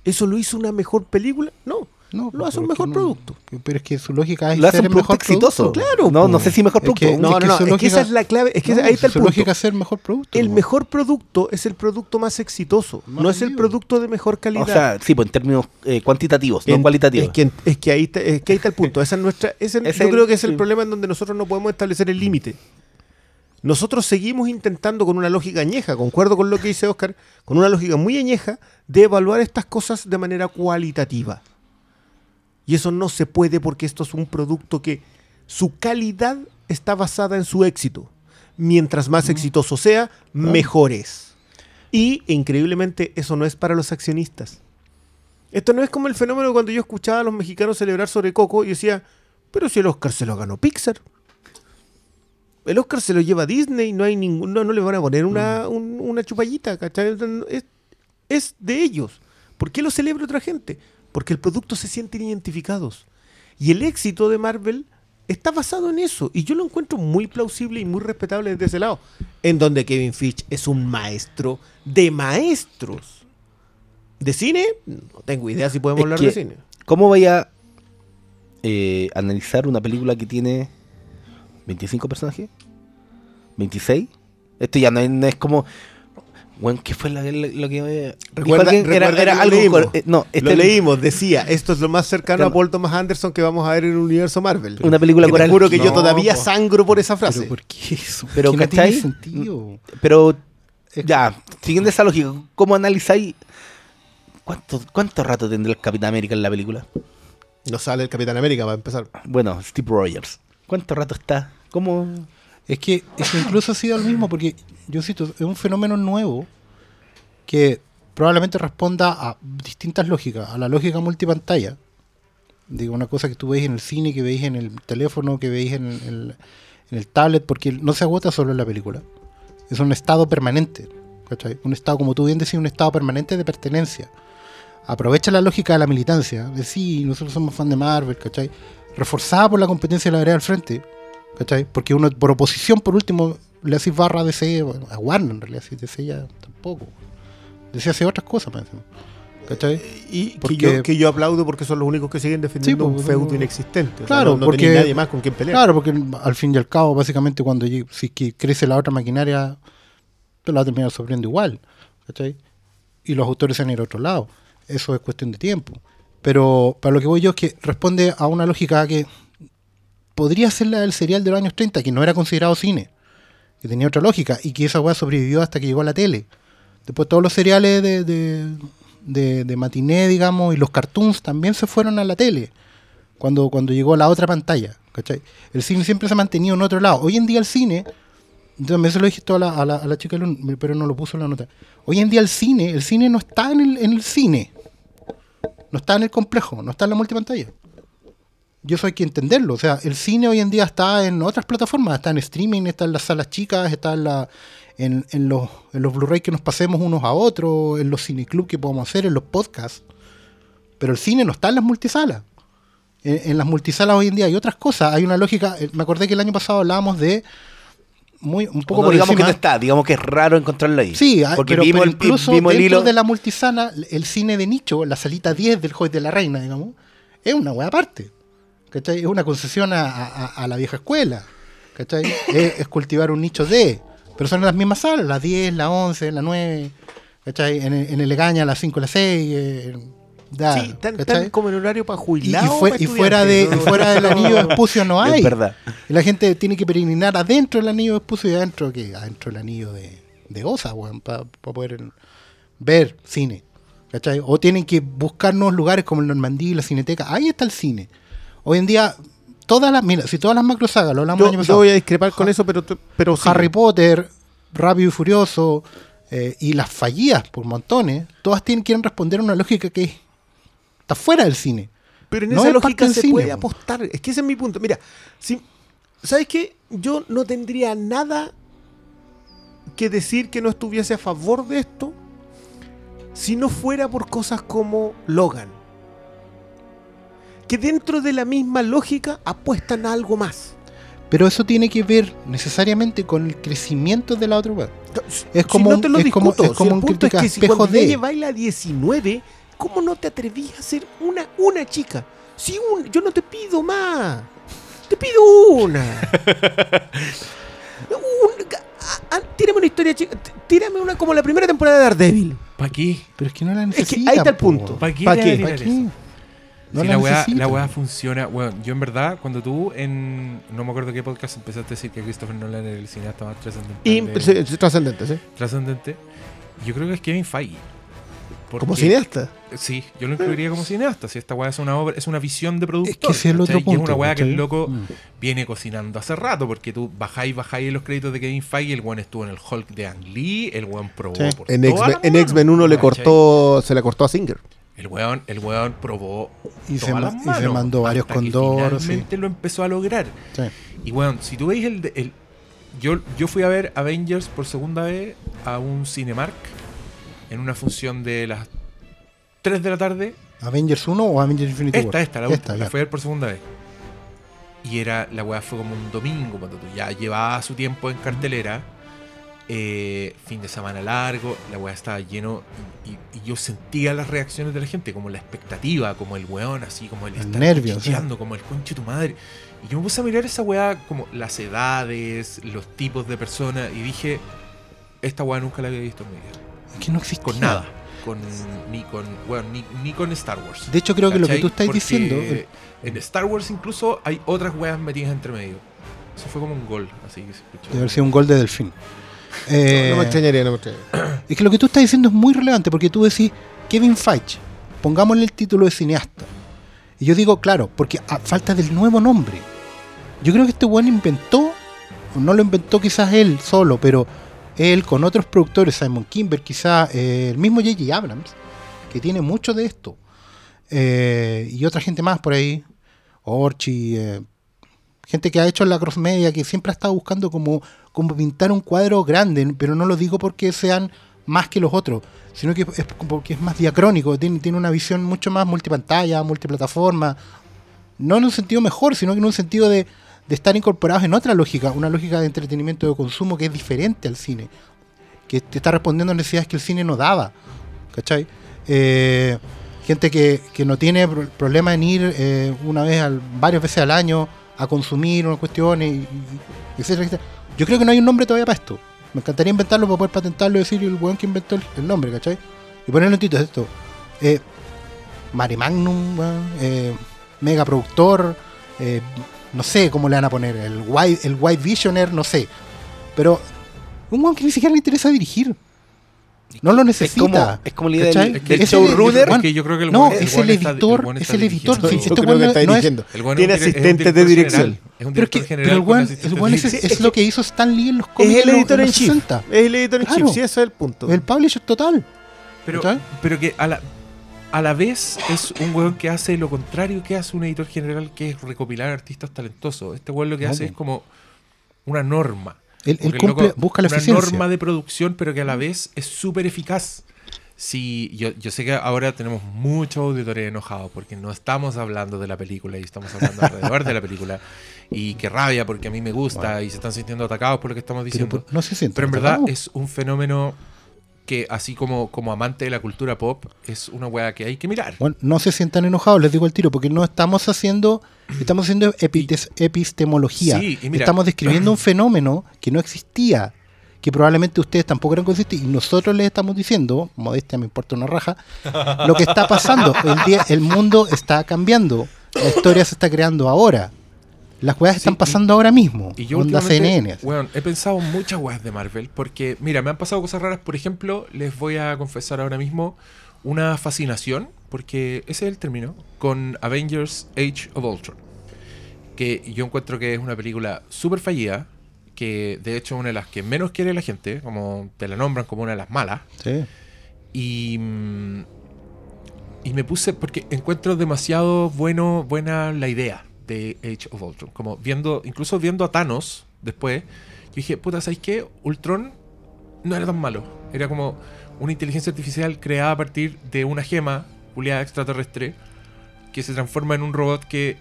¿Eso lo hizo una mejor película? No. No, lo hace pero un mejor no- producto. Pero es que su lógica es Lo hace ser un el producto mejor exitoso. producto. Claro, No, no po. sé si mejor Es que- producto. No, es no, que no, es que esa es la clave. Es que No, ahí está el su punto. lógica es ser mejor producto. El mejor producto es el producto más exitoso, Más no es el producto de mejor calidad. O sea, sí, pues en términos eh, cuantitativos, no En- cualitativos. Es que, es que ahí está, es que ahí está el punto. Esa es nuestra, ese- Es yo el- creo que es el sí. problema en donde nosotros no podemos establecer el límite. Nosotros seguimos intentando con una lógica añeja, concuerdo con lo que dice Oscar, con una lógica muy añeja de evaluar estas cosas de manera cualitativa. Y eso no se puede porque esto es un producto que su calidad está basada en su éxito. Mientras más exitoso sea, mejor es. Y increíblemente eso no es para los accionistas. Esto no es como el fenómeno cuando yo escuchaba a los mexicanos celebrar sobre Coco y decía, pero si el Oscar se lo ganó Pixar. El Oscar se lo lleva Disney, no hay ningún, no, no le van a poner una, un- una chupallita, ¿cachai? Es, es de ellos. ¿Por qué lo celebra otra gente? Porque el producto se sienten identificados. Y el éxito de Marvel está basado en eso. Y yo lo encuentro muy plausible y muy respetable desde ese lado. En donde Kevin Fitch es un maestro de maestros. ¿De cine? No tengo idea si podemos Es hablar que- de cine. ¿Cómo vaya a eh, analizar una película que tiene 25 personajes? ¿26? Esto ya no es, no es como. Bueno, ¿qué fue la- la- lo, que. Recuerda, era, era que lo algo. leímos. eh, no, este lo leímos, decía, esto es lo más cercano Claro. a Paul Thomas Anderson que vamos a ver en el universo Marvel. Una película Que coral. Te juro que yo todavía po. sangro por esa frase. Pero ¿por qué eso? Pero, Que no ¿cachai? tiene sentido. Pero, ya, siguiendo esa lógica, ¿cómo analizáis? ¿Cuánto, ¿Cuánto rato tendrá el Capitán América en la película? No sale el Capitán América para empezar. Bueno, Steve Rogers. ¿Cuánto rato está? ¿Cómo.? Es que, es incluso ha sido lo mismo, porque yo cito, es un fenómeno nuevo que probablemente responda a distintas lógicas, a la lógica multipantalla. Digo, una cosa que tú veis en el cine, que veis en el teléfono, que veis en el, en el- en el tablet, porque no se agota solo en la película. Es un estado permanente. ¿cachai? Un estado, como tú bien decías, un estado permanente de pertenencia. Aprovecha la lógica de la militancia, de sí, nosotros somos fan de Marvel, ¿cachai? Reforzada por la competencia de la vereda al frente, ¿cachai? Porque uno, por oposición, por último, le hacís barra a DC, bueno, a Warner en realidad, si DC ya tampoco. DC hace otras cosas, encima, ¿cachai? Y que yo, que yo aplaudo porque son los únicos que siguen defendiendo Sí, un pues, feudo inexistente. O sea, Claro, no, no porque- nadie más con quien pelear. Claro, porque al fin y al cabo, básicamente, cuando si que crece la otra maquinaria, te la va a terminar sufriendo igual. ¿cachai? Y los autores se han ido a otro lado. Eso es cuestión de tiempo. Pero para lo que voy yo es que responde a una lógica que podría ser la del serial de los años 30, que no era considerado cine, que tenía otra lógica y que esa weá sobrevivió hasta que llegó a la tele. Después todos los seriales de, de, de, de matiné, digamos, y los cartoons también se fueron a la tele cuando, cuando llegó la otra pantalla. ¿cachai? El cine siempre se ha mantenido en otro lado. Hoy en día el cine, también se lo dije a la, a la, a la chica, pero no lo puso en la nota. Hoy en día el cine, el cine no está en el, en el cine, no está en el complejo, no está en la multipantalla. Y eso hay que entenderlo. O sea, el cine hoy en día está en otras plataformas, está en streaming, está en las salas chicas, está en, la, en, en los, en los Blu-ray que nos pasemos unos a otros, en los cineclub que podamos hacer, en los podcasts. Pero el cine no está en las multisalas. En, en las multisalas hoy en día hay otras cosas. Hay una lógica. eh, Me acordé que el año pasado hablábamos de. Muy, un poco no por digamos encima. que no está, digamos que es raro encontrarlo ahí. Sí, ah, porque pero, vimos, pero el, incluso vimos el hilo. de la multisana, el cine de nicho, la salita 10 del Juez de la Reina, digamos, es una hueá aparte. ¿Cachai? Es una concesión a, a- a la vieja escuela. ¿Cachai? es, es cultivar un nicho de. Pero son las mismas salas, las 10, la 11, la 9. ¿Cachai? En, el- en el Egaña, las 5, las 6. eh, da, sí, tan, como en horario para Y, y jubilados. fue- para y fuera, de, fuera del anillo de Espucio no hay. Es verdad. Y la gente tiene que peregrinar adentro del anillo de Espucio y adentro, que adentro del anillo de, de Osa, para poder ver cine. ¿cachai? O tienen que buscar nuevos lugares como el Normandía y la Cineteca. Ahí está el cine. Hoy en día, todas las, mira, si todas las macro sagas, lo hablamos Yo, año yo pasado, voy a discrepar con eso, pero, pero sí. Harry Potter, Rápido y Furioso, eh, y las fallidas por montones, todas tienen, quieren responder a una lógica que está fuera del cine. Pero en No esa es lógica se cine, puede po. apostar. Es que ese es mi punto. Mira, si ¿Sabes qué? Yo no tendría nada que decir que no estuviese a favor de esto si no fuera por cosas como Logan. Que dentro de la misma lógica apuestan a algo más. Pero eso tiene que ver necesariamente con el crecimiento de la otra web. Es Si como no un- te lo es como- discuto, es como si un el punto es que si cuando de- baila 19, ¿cómo no te atrevías a ser una, una chica? Si un, yo no te pido más. Te pido una. Un- a- a- tírame una historia chica. Tírame una como la primera temporada de Daredevil. ¿Para qué? Pero es que no la Es necesita. que ahí está el punto. ¿Pa' qué ¿Pa' ¿Para tirar qué? No la weá, necesita. la weá funciona, bueno, yo en verdad, cuando tú en, no me acuerdo qué podcast empezaste a decir que Christopher Nolan era el cineasta más trascendental, Y de- sí, trascendente, ¿sí? trascendente, yo creo que es Kevin Feige. Como cineasta. Sí, yo lo incluiría como cineasta, si esta weá es una obra, es una visión de productor. Es que ese es el otro punto. Y es una weá que el loco Mm. viene cocinando hace rato, porque tú bajáis, bajáis los créditos de Kevin Feige, el weón estuvo en el Hulk de Ang Lee, el weón probó Sí. por En X-Men la en mano, X-Men 1 le cortó, se le cortó a Singer. El weón, el weón probó Y se ma- y mandó varios hasta que Condor, sí. Finalmente lo empezó a lograr. Sí. Y weón, si tú veis el, de- el- yo, yo fui a ver Avengers por segunda vez a un Cinemark en una función de las 3 de la tarde. ¿Avengers 1 o Avengers Infinity Esta, War? esta, la última. Esta, la fui a ver por segunda vez. Y era, la weá fue como un domingo, cuando tú ya llevaba su tiempo en cartelera. eh, fin de semana largo, la weá estaba lleno y, y- y yo sentía las reacciones de la gente, como la expectativa, como el weón, así como el, El estar nervio, sí. cuchicheando, como el conche de tu madre. Y yo me puse a mirar esa weá, como las edades, los tipos de personas, y dije, esta weá nunca la había visto en mi vida. Que no existe Con nada. Con, ni con, weón, ni, ni con Star Wars. De hecho, creo que lo que tú estás Porque diciendo. el- En Star Wars incluso hay otras weas metidas entre medio. Eso fue como un gol, así que se escuchó. Debe haber sido un gol de Delfín. Eh, No me extrañaría, no me extrañaría. Es que lo que tú estás diciendo es muy relevante porque tú decís Kevin Feige, pongámosle el título de cineasta. Y yo digo, claro, porque a falta del nuevo nombre. Yo creo que este buen inventó, o no lo inventó quizás él solo, pero él con otros productores, Simon Kimber, quizás eh, el mismo J.J. Abrams, que tiene mucho de esto, eh, y otra gente más por ahí, Orchi, eh, gente que ha hecho la cross media, que siempre ha estado buscando como, como pintar un cuadro grande, pero no lo digo porque sean más que los otros, sino que es porque es más diacrónico, tiene, tiene una visión mucho más multipantalla, multiplataforma, no en un sentido mejor, sino que en un sentido de, de estar incorporados en otra lógica, una lógica de entretenimiento de consumo que es diferente al cine, que te está respondiendo a necesidades que el cine no daba, ¿cachai? Eh, gente que, que no tiene pro- problema en ir eh, una vez, al, varias veces al año a consumir unas cuestiones, etcétera, etcétera. Yo creo que no hay un nombre todavía para esto. Me encantaría inventarlo para poder patentarlo y decir el weón que inventó el, nombre, ¿cachai? Y ponerle un título de esto. Eh, Mari Magnum, eh, mega productor, eh, no sé cómo le van a poner, el White, el White Visioner, no sé. Pero un weón que ni siquiera le interesa dirigir. No lo Es como, necesita. es como la idea ¿cachai? del, Es del Es el- showrunner. Es que yo creo que el No, el es el está- editor, es está el editor. dirigiendo. Sí, Yo este creo que no- está no es- dirigiendo. El es Tiene un dir- es un asistente de dirección. general. Es un Pero es que director pero general el el es, es lo que hizo Stan Lee en los Es cómics el en los- editor en chief. 60. Es el editor en Claro. chief, sí, ese es el punto. El publisher total. Pero, pero que a la, a la vez es un weón que hace lo contrario que hace un editor general, que es recopilar artistas talentosos. Este weón lo que hace es como una norma. Él, él cumple, busca la una eficiencia. norma de producción, pero que a la vez es súper eficaz. Si, yo, yo sé que ahora tenemos muchos auditores enojados porque no estamos hablando de la película y estamos hablando alrededor de la película. Y qué rabia porque a mí me gusta y se están sintiendo atacados por lo que estamos diciendo. no se siente. Pero en verdad es un fenómeno que, así como, como amante de la cultura pop, es una weá que hay que mirar. Bueno, no se sientan enojados, les digo el tiro, porque no estamos haciendo, estamos haciendo epites- epistemología. Sí, y mira- estamos describiendo un fenómeno que no existía, que probablemente ustedes tampoco eran conscientes, y nosotros les estamos diciendo, modestia me importa una raja, lo que está pasando. El, día, el mundo está cambiando, la historia se está creando ahora. Las weas Sí, están y- pasando ahora mismo. Y yo onda CNN. weón, he pensado en muchas weas de Marvel, porque, mira, me han pasado cosas raras. Por ejemplo, les voy a confesar ahora mismo una fascinación, porque ese es el término, con Avengers Age of Ultron. Que yo encuentro que es una película súper fallida, que de hecho es una de las que menos quiere la gente, como te la nombran como una de las malas. Sí. Y, mm, y me puse, porque encuentro demasiado bueno, buena la idea de Age of Ultron. Como viendo, incluso viendo a Thanos después, yo dije, puta, ¿sabes qué? Ultron no era tan malo. Era como una inteligencia artificial creada a partir de una gema, culiada extraterrestre, que se transforma en un robot que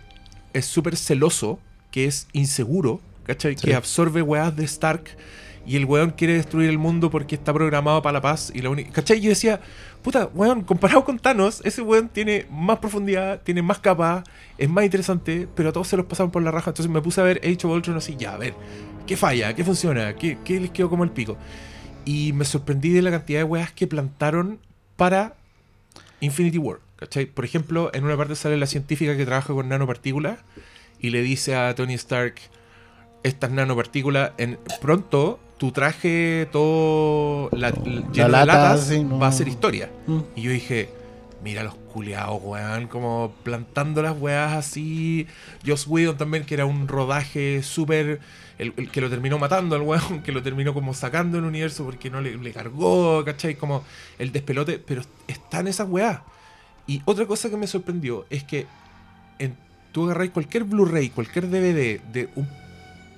es súper celoso, que es inseguro, ¿cachai? Sí. Que absorbe weas de Stark y el weón quiere destruir el mundo porque está programado para la paz y la única... ¿Cachai? Yo decía, puta, weón, comparado con Thanos, ese weón tiene más profundidad, tiene más capa, es más interesante, pero a todos se los pasaron por la raja. Entonces me puse a ver Age of Ultron así, ya, a ver, ¿qué falla? ¿Qué funciona? ¿Qué, qué les quedó como el pico? Y me sorprendí de la cantidad de weas que plantaron para Infinity War. ¿Cachai? Por ejemplo, en una parte sale la científica que trabaja con nanopartículas y le dice a Tony Stark, estas nanopartículas, en pronto tu traje todo la, lleno de lata, latas sí, no. va a ser historia. Mm. Y yo dije, mira los culiados, weón, como plantando las weas así. Joss Whedon también, que era un rodaje súper... El, el que lo terminó matando al weón, que lo terminó como sacando del universo porque no le, le cargó, ¿cachai? Como el despelote, pero están esas weas. Y otra cosa que me sorprendió es que en, tú agarráis cualquier Blu-ray, cualquier DVD de, un,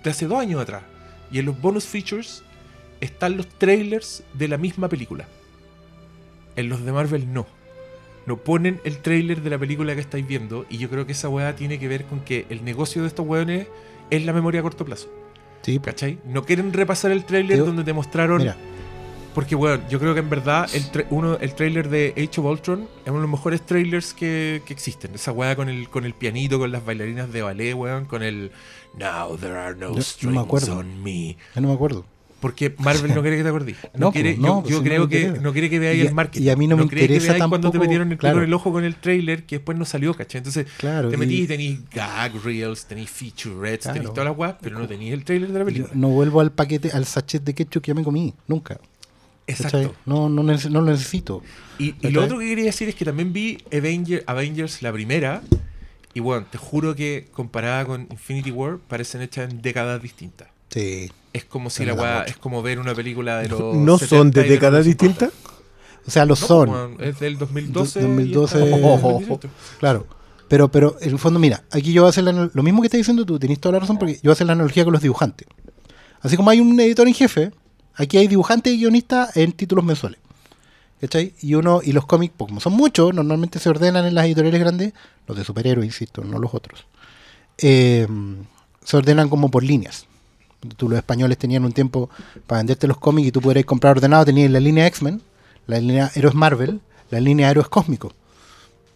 de hace dos años atrás, y en los bonus features están los trailers de la misma película. En los de Marvel no. No ponen el trailer de la película que estáis viendo, y yo creo que esa weá tiene que ver con que el negocio de estos weones es la memoria a corto plazo. Sí, ¿Cachai? No quieren repasar el trailer donde te mostraron. mira, Porque, bueno, yo creo que en verdad el, tra- uno, el trailer de Age of Ultron es uno de los mejores trailers que, que existen. Esa weá con el, con el pianito, con las bailarinas de ballet, weón, con el Now there are no no me strings acuerdo. on me. no me acuerdo. Porque Marvel no quiere que te acordís. No, No, quiere, no, yo yo no creo me que no quiere que veáis el marketing. y a mí no me que interesa veáis cuando te tampoco- metieron el, claro. en el ojo con el trailer que después no salió, ¿cachai? Entonces Claro, te metís y tenéis gag reels, tenéis featurettes, Claro. tenéis todas las weas, pero no tenéis el trailer de la Yo película. no vuelvo al paquete, al sachet de ketchup que ya me comí, nunca. Exacto. No, no, no lo necesito. Y, lo otro que quería decir es que también vi Avenger- Avengers la primera. Y bueno, te juro que comparada con Infinity War, parecen hechas en décadas distintas. Sí. Es como si la weá es como ver una película de los. ¿No son 70 de décadas 90. distintas? O sea, lo No, son. es del 2012. Do- 2012. y está- Ojo, Claro. Pero, pero en el fondo, mira, aquí yo voy a hacer la lo mismo que estás diciendo tú, tenés toda la razón, porque yo voy a hacer la analogía con los dibujantes. Así como hay un editor en jefe, aquí hay dibujantes y guionistas en títulos mensuales. ¿Cachai? Y uno, y los cómics, pues, como son muchos, normalmente se ordenan en las editoriales grandes, los de superhéroes, insisto, no los otros. eh, se ordenan como por líneas. Tú, los españoles tenían un tiempo para venderte los cómics y tú pudieras comprar ordenado, tenías la línea X-Men, la línea Héroes Marvel, la línea Héroes Cósmicos.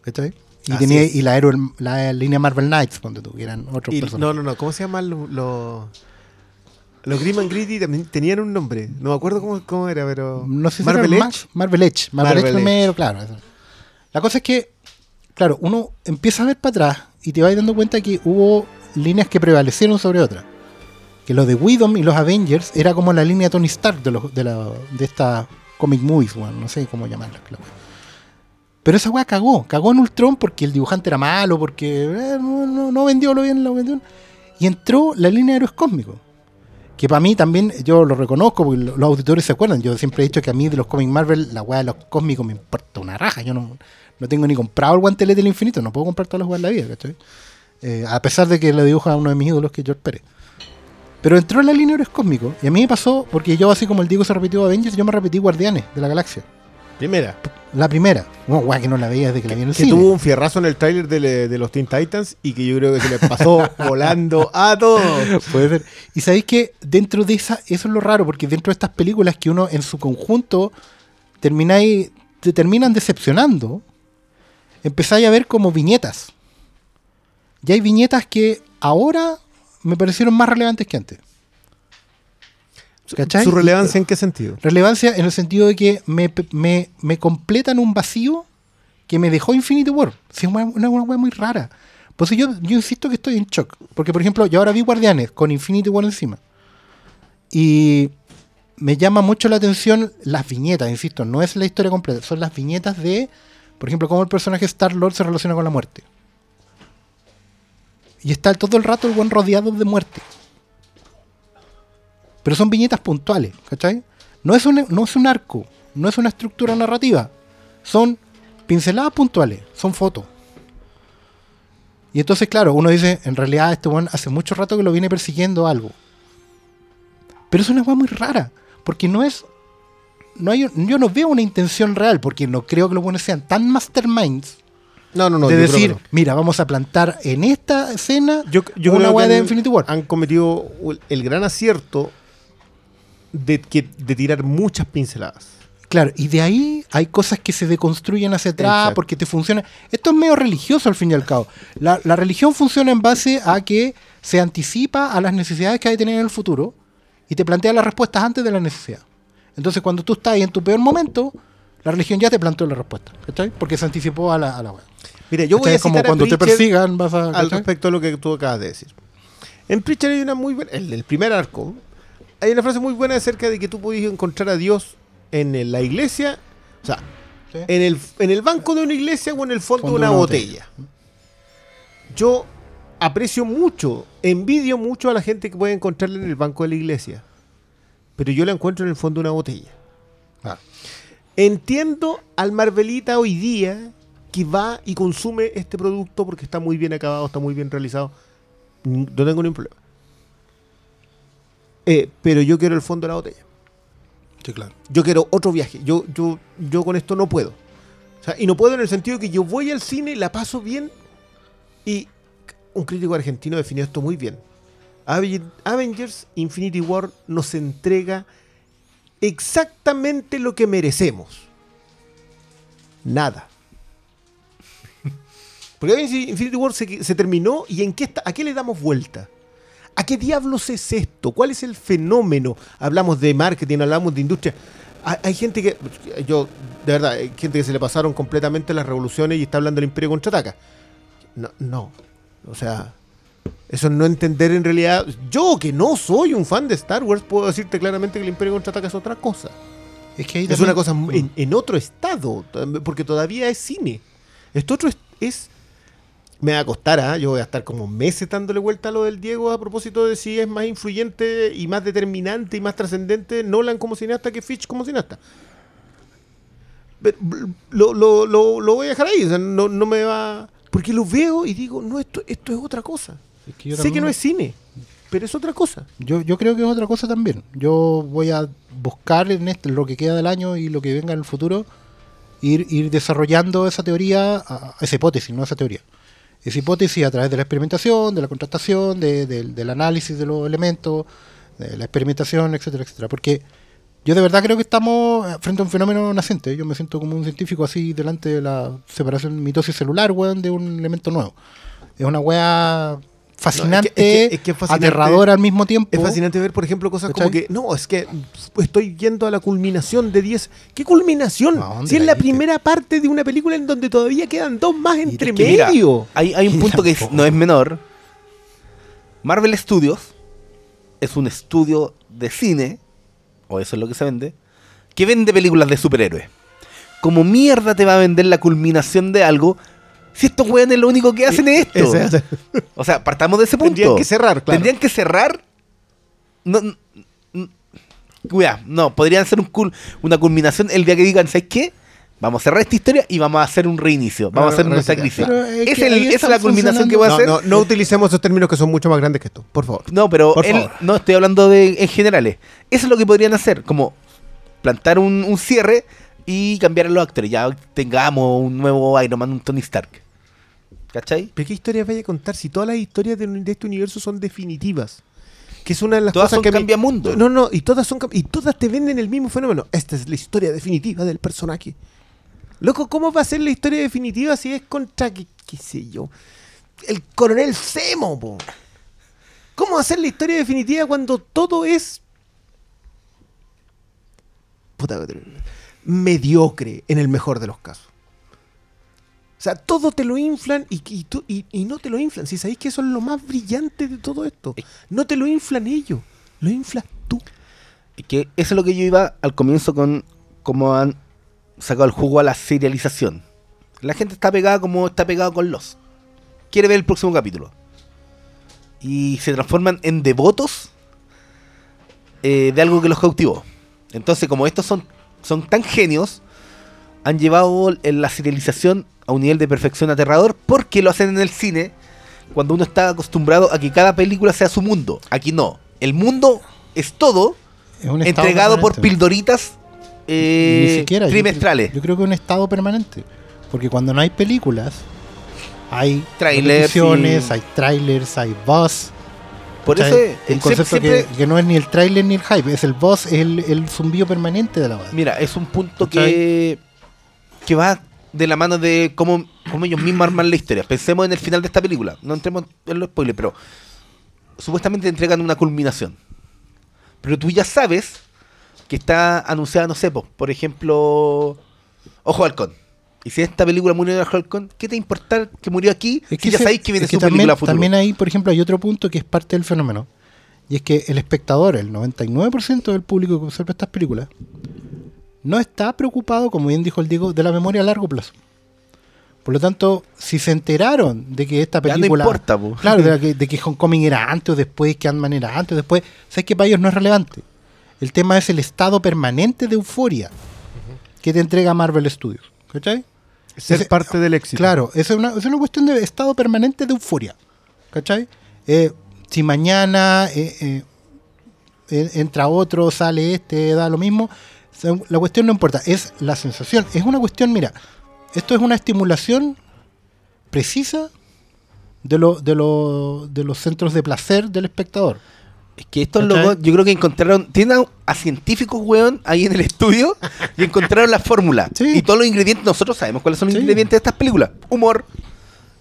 ¿Cachai? Y, tenía, y la, la línea Marvel Knights, cuando tú, que eran otros personajes. no, no, no. ¿Cómo se llaman los... Los, los Grim and Gritty también tenían un nombre. No me acuerdo cómo, cómo era, pero... No sé si Marvel Edge. Marvel Edge. Marvel, Marvel Edge primero, claro. eso. La cosa es que, claro, uno empieza a ver para atrás y te vas dando cuenta que hubo líneas que prevalecieron sobre otras. Que los de Widom y los Avengers era como la línea Tony Stark de, los, de, la, de estas comic movies, bueno, no sé cómo llamarlas. la. Pero esa weá cagó. Cagó en Ultron porque el dibujante era malo, porque eh, no, no- no vendió lo bien, lo vendió. Y entró la línea de héroes cósmicos. Que para mí también, yo lo reconozco, porque lo- los auditores se acuerdan. Yo siempre he dicho que a mí de los cómics Marvel, la weá de los cósmicos me importa una raja. Yo no, no tengo ni comprado el guantelete del infinito, no puedo comprar todas las weas de la vida, ¿cachai? Eh, a pesar de que lo dibuja uno de mis ídolos, que es George Pérez. Pero entró en la línea de héroes cósmicos. Y a mí me pasó, porque yo, así como el Diego se repitió Avengers, yo me repetí Guardianes de la Galaxia. Primera. La primera. No, weá, que no la veía desde que la vi en el Que cine. tuvo un fierrazo en el tráiler de, los Teen Titans y que yo creo que se le pasó volando a todos. Puede ser. Y sabéis que dentro de esa, eso es lo raro, porque dentro de estas películas que uno en su conjunto termináis, te terminan decepcionando, empezáis a ver como viñetas. Y hay viñetas que ahora me parecieron más relevantes que antes. ¿Cachai? ¿Su relevancia en qué sentido? Relevancia en el sentido de que me, me, me completan un vacío que me dejó Infinity War. Es una, una, una muy rara. Por eso yo, yo insisto que estoy en shock. Porque, por ejemplo, yo ahora vi Guardianes con Infinity War encima. Y me llama mucho la atención las viñetas, insisto, no es la historia completa, son las viñetas de, por ejemplo, cómo el personaje Star-Lord se relaciona con la muerte. Y está todo el rato el buen rodeado de muerte. Pero son viñetas puntuales, ¿cachai? No es, un, no es un arco, no es una estructura narrativa. Son pinceladas puntuales, son fotos. Y entonces, claro, uno dice, en realidad este weón hace mucho rato que lo viene persiguiendo algo. Pero es una weá muy rara, porque no es... No hay, yo no veo una intención real, porque no creo que los buenos sean tan masterminds No, no, no. de decir, no. mira, vamos a plantar en esta escena Yo, yo una weá de Infinity War. Han cometido el gran acierto de, que, de tirar muchas pinceladas. Claro, y de ahí hay cosas que se deconstruyen hacia atrás Exacto. porque te funciona. Esto es medio religioso al fin y al cabo. La, la religión funciona en base a que se anticipa a las necesidades que hay de tener en el futuro y te plantea las respuestas antes de la necesidad. Entonces, cuando tú estás ahí en tu peor momento, la religión ya te planteó la respuesta, ¿cachai? Porque se anticipó a la, a la. Mira, yo voy a Es como a cuando te persigan, vas a. al respecto de lo que tú acabas de decir. En Preacher hay una muy buena, en el primer arco, hay una frase muy buena acerca de que tú podías encontrar a Dios en el- la iglesia, o sea, Sí. en el, en el banco de una iglesia o en el fondo, Fondo de una, botella. Yo aprecio mucho, envidio mucho a la gente que puede encontrarla en el banco de la iglesia, pero yo la encuentro en el fondo de una botella. Ah. Entiendo al Marvelita hoy día que va y consume este producto porque está muy bien acabado, está muy bien realizado. No tengo ningún problema. Eh, pero yo quiero el fondo de la botella. Sí, claro. Yo quiero otro viaje. Yo, yo, yo con esto no puedo. O sea, y no puedo en el sentido que yo voy al cine, la paso bien y un crítico argentino definió esto muy bien. Aven- Avengers Infinity War nos entrega exactamente lo que merecemos. Nada. Porque Avengers Infinity War se, se terminó y en qué está, ¿a qué le damos vuelta? ¿A qué diablos es esto? ¿Cuál es el fenómeno? Hablamos de marketing, hablamos de industria. Hay, hay gente que, yo, de verdad, hay gente que se le pasaron completamente las revoluciones y está hablando del Imperio contraataca. No, no. O sea, eso no entender en realidad. Yo, que no soy un fan de Star Wars, puedo decirte claramente que el Imperio contraataca es otra cosa. Es que ahí Es también- una cosa en, en otro estado, porque todavía es cine. Esto otro es. es- me va a costar, ¿ah? yo voy a estar como meses dándole vuelta a lo del Diego a propósito de si es más influyente y más determinante y más trascendente Nolan como cineasta que Fitch como cineasta. Lo, lo- lo- lo voy a dejar ahí, o sea, no, no me va. Porque lo veo y digo, no, esto, esto es otra cosa. Es que yo sé que no es cine, pero es otra cosa. Yo, yo creo que es otra cosa también. Yo voy a buscar en este, lo que queda del año y lo que venga en el futuro, ir, ir desarrollando esa teoría, esa hipótesis, no esa teoría. Esa hipótesis a través de la experimentación, de la contrastación, de- del- análisis de los elementos, de la experimentación, etcétera, etcétera. Porque yo de verdad creo que estamos frente a un fenómeno naciente. Yo me siento como un científico así delante de la separación mitosis celular, weón, de un elemento nuevo. Es una weá fascinante, es que- es que es fascinante. aterradora al mismo tiempo. Es fascinante ver, por ejemplo, cosas como que, no, es que estoy yendo a la culminación de 10. ¿Qué culminación? ¿A dónde Si es la primera parte de una película en donde todavía quedan dos más entre mira, medio. hay, hay un punto que no es menor. Marvel Studios es un estudio de cine, o eso es lo que se vende, que vende películas de superhéroes. Como mierda te va a vender la culminación de algo si estos weones lo único que hacen es esto? Ese- O sea, partamos de ese punto. Tendrían que cerrar, claro. Tendrían que cerrar. No, n- n- Cuidado, no, podrían hacer un cul- una culminación el día que digan, ¿sabes qué? Vamos a cerrar esta historia y vamos a hacer un reinicio. Vamos a hacer nuestra crisis. Es esa es la culminación que va a No, hacer. no, no utilicemos esos términos que son mucho más grandes que esto, por favor. No, pero Por él, favor. no estoy hablando de en generales. Eso es lo que podrían hacer, como plantar un, un cierre y cambiar a los actores. Ya tengamos un nuevo Iron Man, un Tony Stark. ¿Cachai? ¿Pero qué historias vaya a contar si todas las historias de, de este universo son definitivas? Que es una de las Todas cosas son que a mí- cambiamundo. No, no, y todas son y todas te venden el mismo fenómeno. Esta es la historia definitiva del personaje. Loco, ¿cómo va a ser la historia definitiva si es contra qué, qué sé yo? El coronel Semo, po? ¿Cómo va a ser la historia definitiva cuando todo es puta, mediocre en el mejor de los casos? O sea, todo te lo inflan y, y tú- y- y no te lo inflan. Si sabéis que eso es lo más brillante de todo esto. No te lo inflan ellos, lo inflas tú. Y que eso es lo que yo iba al comienzo con cómo han sacado el jugo a la serialización. La gente está pegada como está pegada con los. Quiere ver el próximo capítulo. Y se transforman en devotos eh, de algo que los cautivó. Entonces, como estos son, son tan genios, han llevado la serialización a un nivel de perfección aterrador porque lo hacen en el cine cuando uno está acostumbrado a que cada película sea su mundo. Aquí no. El mundo es todo Es un estado entregado por pildoritas eh, Ni siquiera. trimestrales. Yo, creo que es un estado permanente. Porque cuando no hay películas, hay Trailers y- hay trailers, hay buzz. Por eso el- concepto siempre- que, que no es ni el trailer ni el hype, es el buzz, es el, el zumbido permanente de la banda. Mira, es un punto que, que va de la mano de cómo, cómo ellos mismos arman la historia. Pensemos en el final de esta película. No entremos en los spoilers, pero supuestamente entregan una culminación. Pero tú ya sabes que está anunciada, no sé, po, por ejemplo, Ojo Halcón. Y si en esta película murió Ojo de Halcón, ¿qué te importa que murió aquí Es si ya sabéis que viene es su también, película futuro? también ahí, por ejemplo, hay otro punto que es parte del fenómeno. Y es que el espectador, el 99% del público que observa estas películas, no está preocupado, como bien dijo el Diego, de la memoria a largo plazo. Por lo tanto, si se enteraron de que esta Ya no película. importa, po. Claro, de, que, de que Homecoming era antes o después, que Ant-Man era antes o después. Sabes que para ellos no es relevante. El tema es el estado permanente de euforia que te entrega Marvel Studios. ¿Cachai? Ser Ese- parte del éxito. Claro, es una, es una cuestión de estado permanente de euforia. ¿Cachai? Eh, si mañana eh, eh, entra otro, sale este, da lo mismo, la cuestión no importa, es la sensación. Es una cuestión, mira, esto es una estimulación precisa de, lo, de, lo- de los centros de placer del espectador. Es que estos locos, yo creo que encontraron, tienen a, científicos, weón, ahí en el estudio y encontraron la fórmula. Sí. Y todos los ingredientes, nosotros sabemos cuáles son los Sí. ingredientes de estas películas. Humor,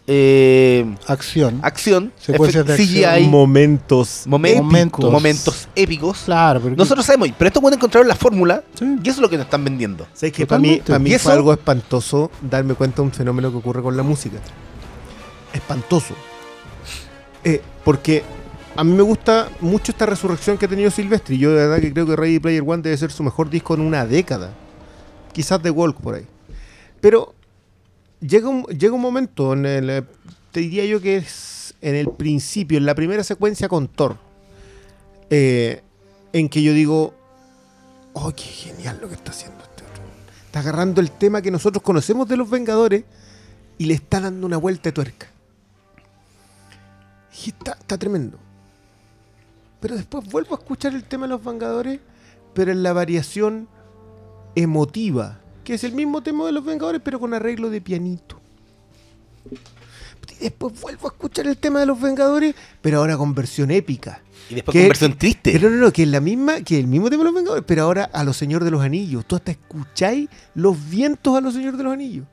eh, Acción. acción, Secuencias de CGI, acción. Momentos. momentos, Momentos. momentos épicos. Claro, pero Nosotros sabemos, pero estos buenos encontraron la fórmula Sí. y eso es lo que nos están vendiendo. ¿Sabes que para mí, para mí ¿Y fue algo espantoso darme cuenta de un fenómeno que ocurre con la música? Espantoso. Eh, porque a mí me gusta mucho esta resurrección que ha tenido Silvestri. Yo de verdad que creo que Ready Player One debe ser su mejor disco en una década. Quizás de Walk por ahí. Pero llega un, llega un momento en el. eh, Te diría yo que es en el principio, en la primera secuencia con Thor. eh, en que yo digo. ¡Oh, qué genial lo que está haciendo este otro! Está agarrando el tema que nosotros conocemos de los Vengadores y le está dando una vuelta de tuerca. Y está, está tremendo. Pero después vuelvo a escuchar el tema de los Vengadores, pero en la variación emotiva, que es el mismo tema de los Vengadores, pero con arreglo de pianito. Y después vuelvo a escuchar el tema de los Vengadores, pero ahora con versión épica. Y después con versión triste. Pero no, no, que es la misma, que el mismo tema de los Vengadores, pero ahora a los Señores de los Anillos. Tú hasta escucháis los vientos a los Señores de los Anillos.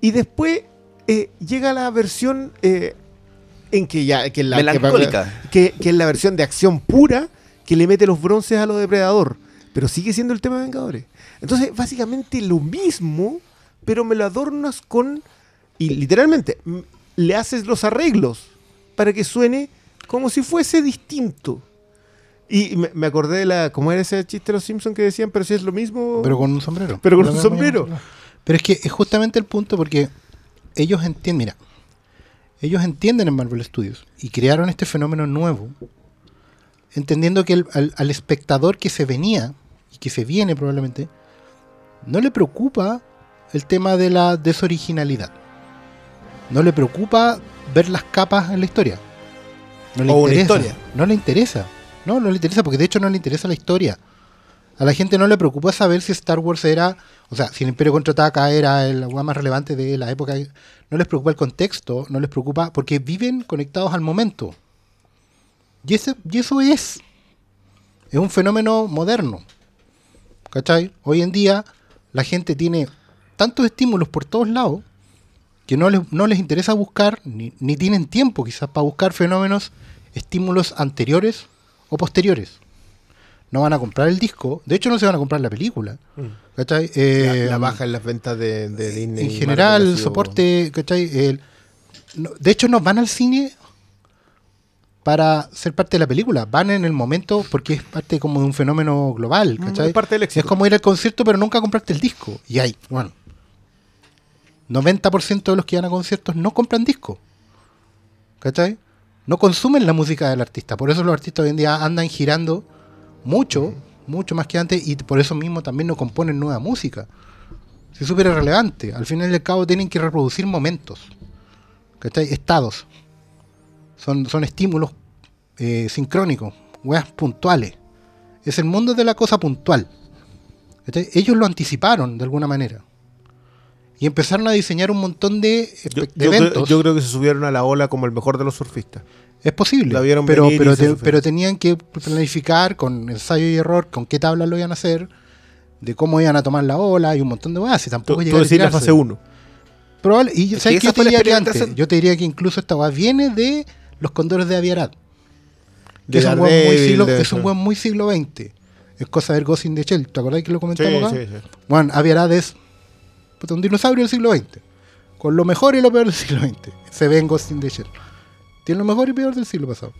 Y después eh, llega la versión eh, en que ya. Que es la, Melancólica. Que, que es la versión de acción pura que le mete los bronces a los depredador. Pero sigue siendo el tema de Vengadores. Entonces, básicamente lo mismo, pero me lo adornas con. Y literalmente, le haces los arreglos para que suene como si fuese distinto. Y me, me acordé de la. ¿Cómo era ese chiste de los Simpsons que decían? Pero si es lo mismo. Pero con un sombrero. Pero con un sombrero. Pero es que es justamente el punto porque ellos entienden, mira, ellos entienden en Marvel Studios y crearon este fenómeno nuevo, entendiendo que el- al, al espectador que se venía y que se viene probablemente, no le preocupa el tema de la desoriginalidad. No le preocupa ver las capas en la historia. No le O una interesa. historia. No le interesa. No, no le interesa, porque de hecho no le interesa la historia. A la gente no le preocupa saber si Star Wars era, o sea, si el Imperio contraataca era el lugar más relevante de la época. No les preocupa el contexto, no les preocupa, porque viven conectados al momento. Y, ese, y eso es. Es un fenómeno moderno. ¿Cachai? Hoy en día la gente tiene tantos estímulos por todos lados que no les, no les interesa buscar, ni, ni tienen tiempo quizás para buscar fenómenos, estímulos anteriores o posteriores. No van a comprar el disco, de hecho no se van a comprar la película. ¿cachai? La, Eh, la baja en las ventas de, de Disney. en general, el soporte, ¿cachai? El- no- de hecho, no van al cine para ser parte de la película, van en el momento porque es parte como de un fenómeno global, Mm, ¿cachai? es parte del éxito. Es como ir al concierto, pero nunca compraste el disco. Y hay, bueno, 90% de los que van a conciertos no compran disco, ¿cachai? No consumen la música del artista. Por eso los artistas hoy en día andan girando mucho, mucho más que antes, y por eso mismo también no componen nueva música. Es súper irrelevante. Al final y al cabo tienen que reproducir momentos. ¿Cachai? Estados. Son, son estímulos eh, sincrónicos, weas puntuales. Es el mundo de la cosa puntual. ¿Cachai? Ellos lo anticiparon de alguna manera. Y empezaron a diseñar un montón de, Yo, espe- de yo creo- eventos. yo creo que se subieron a la ola como el mejor de los surfistas. Es posible. La vieron pero, pero, te- pero tenían que planificar con ensayo y error, con qué tablas lo iban a hacer, de cómo iban a tomar la ola y un montón de Tú, tampoco tú llegar a la fase 1. Probable, y Es ¿sabes que yo te diría que antes? Yo te diría que incluso esta weá viene de los condores de Aviarad. De Que es un weón muy siglo, es un muy siglo XX. Es cosa del Ghost in the Shell. ¿Te acordás que lo Sí, comentamos acá? sí, sí. Bueno, Aviarad es un dinosaurio del siglo XX. Con lo mejor y lo peor del siglo XX. Se ve en Ghost in the Shell. Tiene lo mejor y peor del siglo pasado.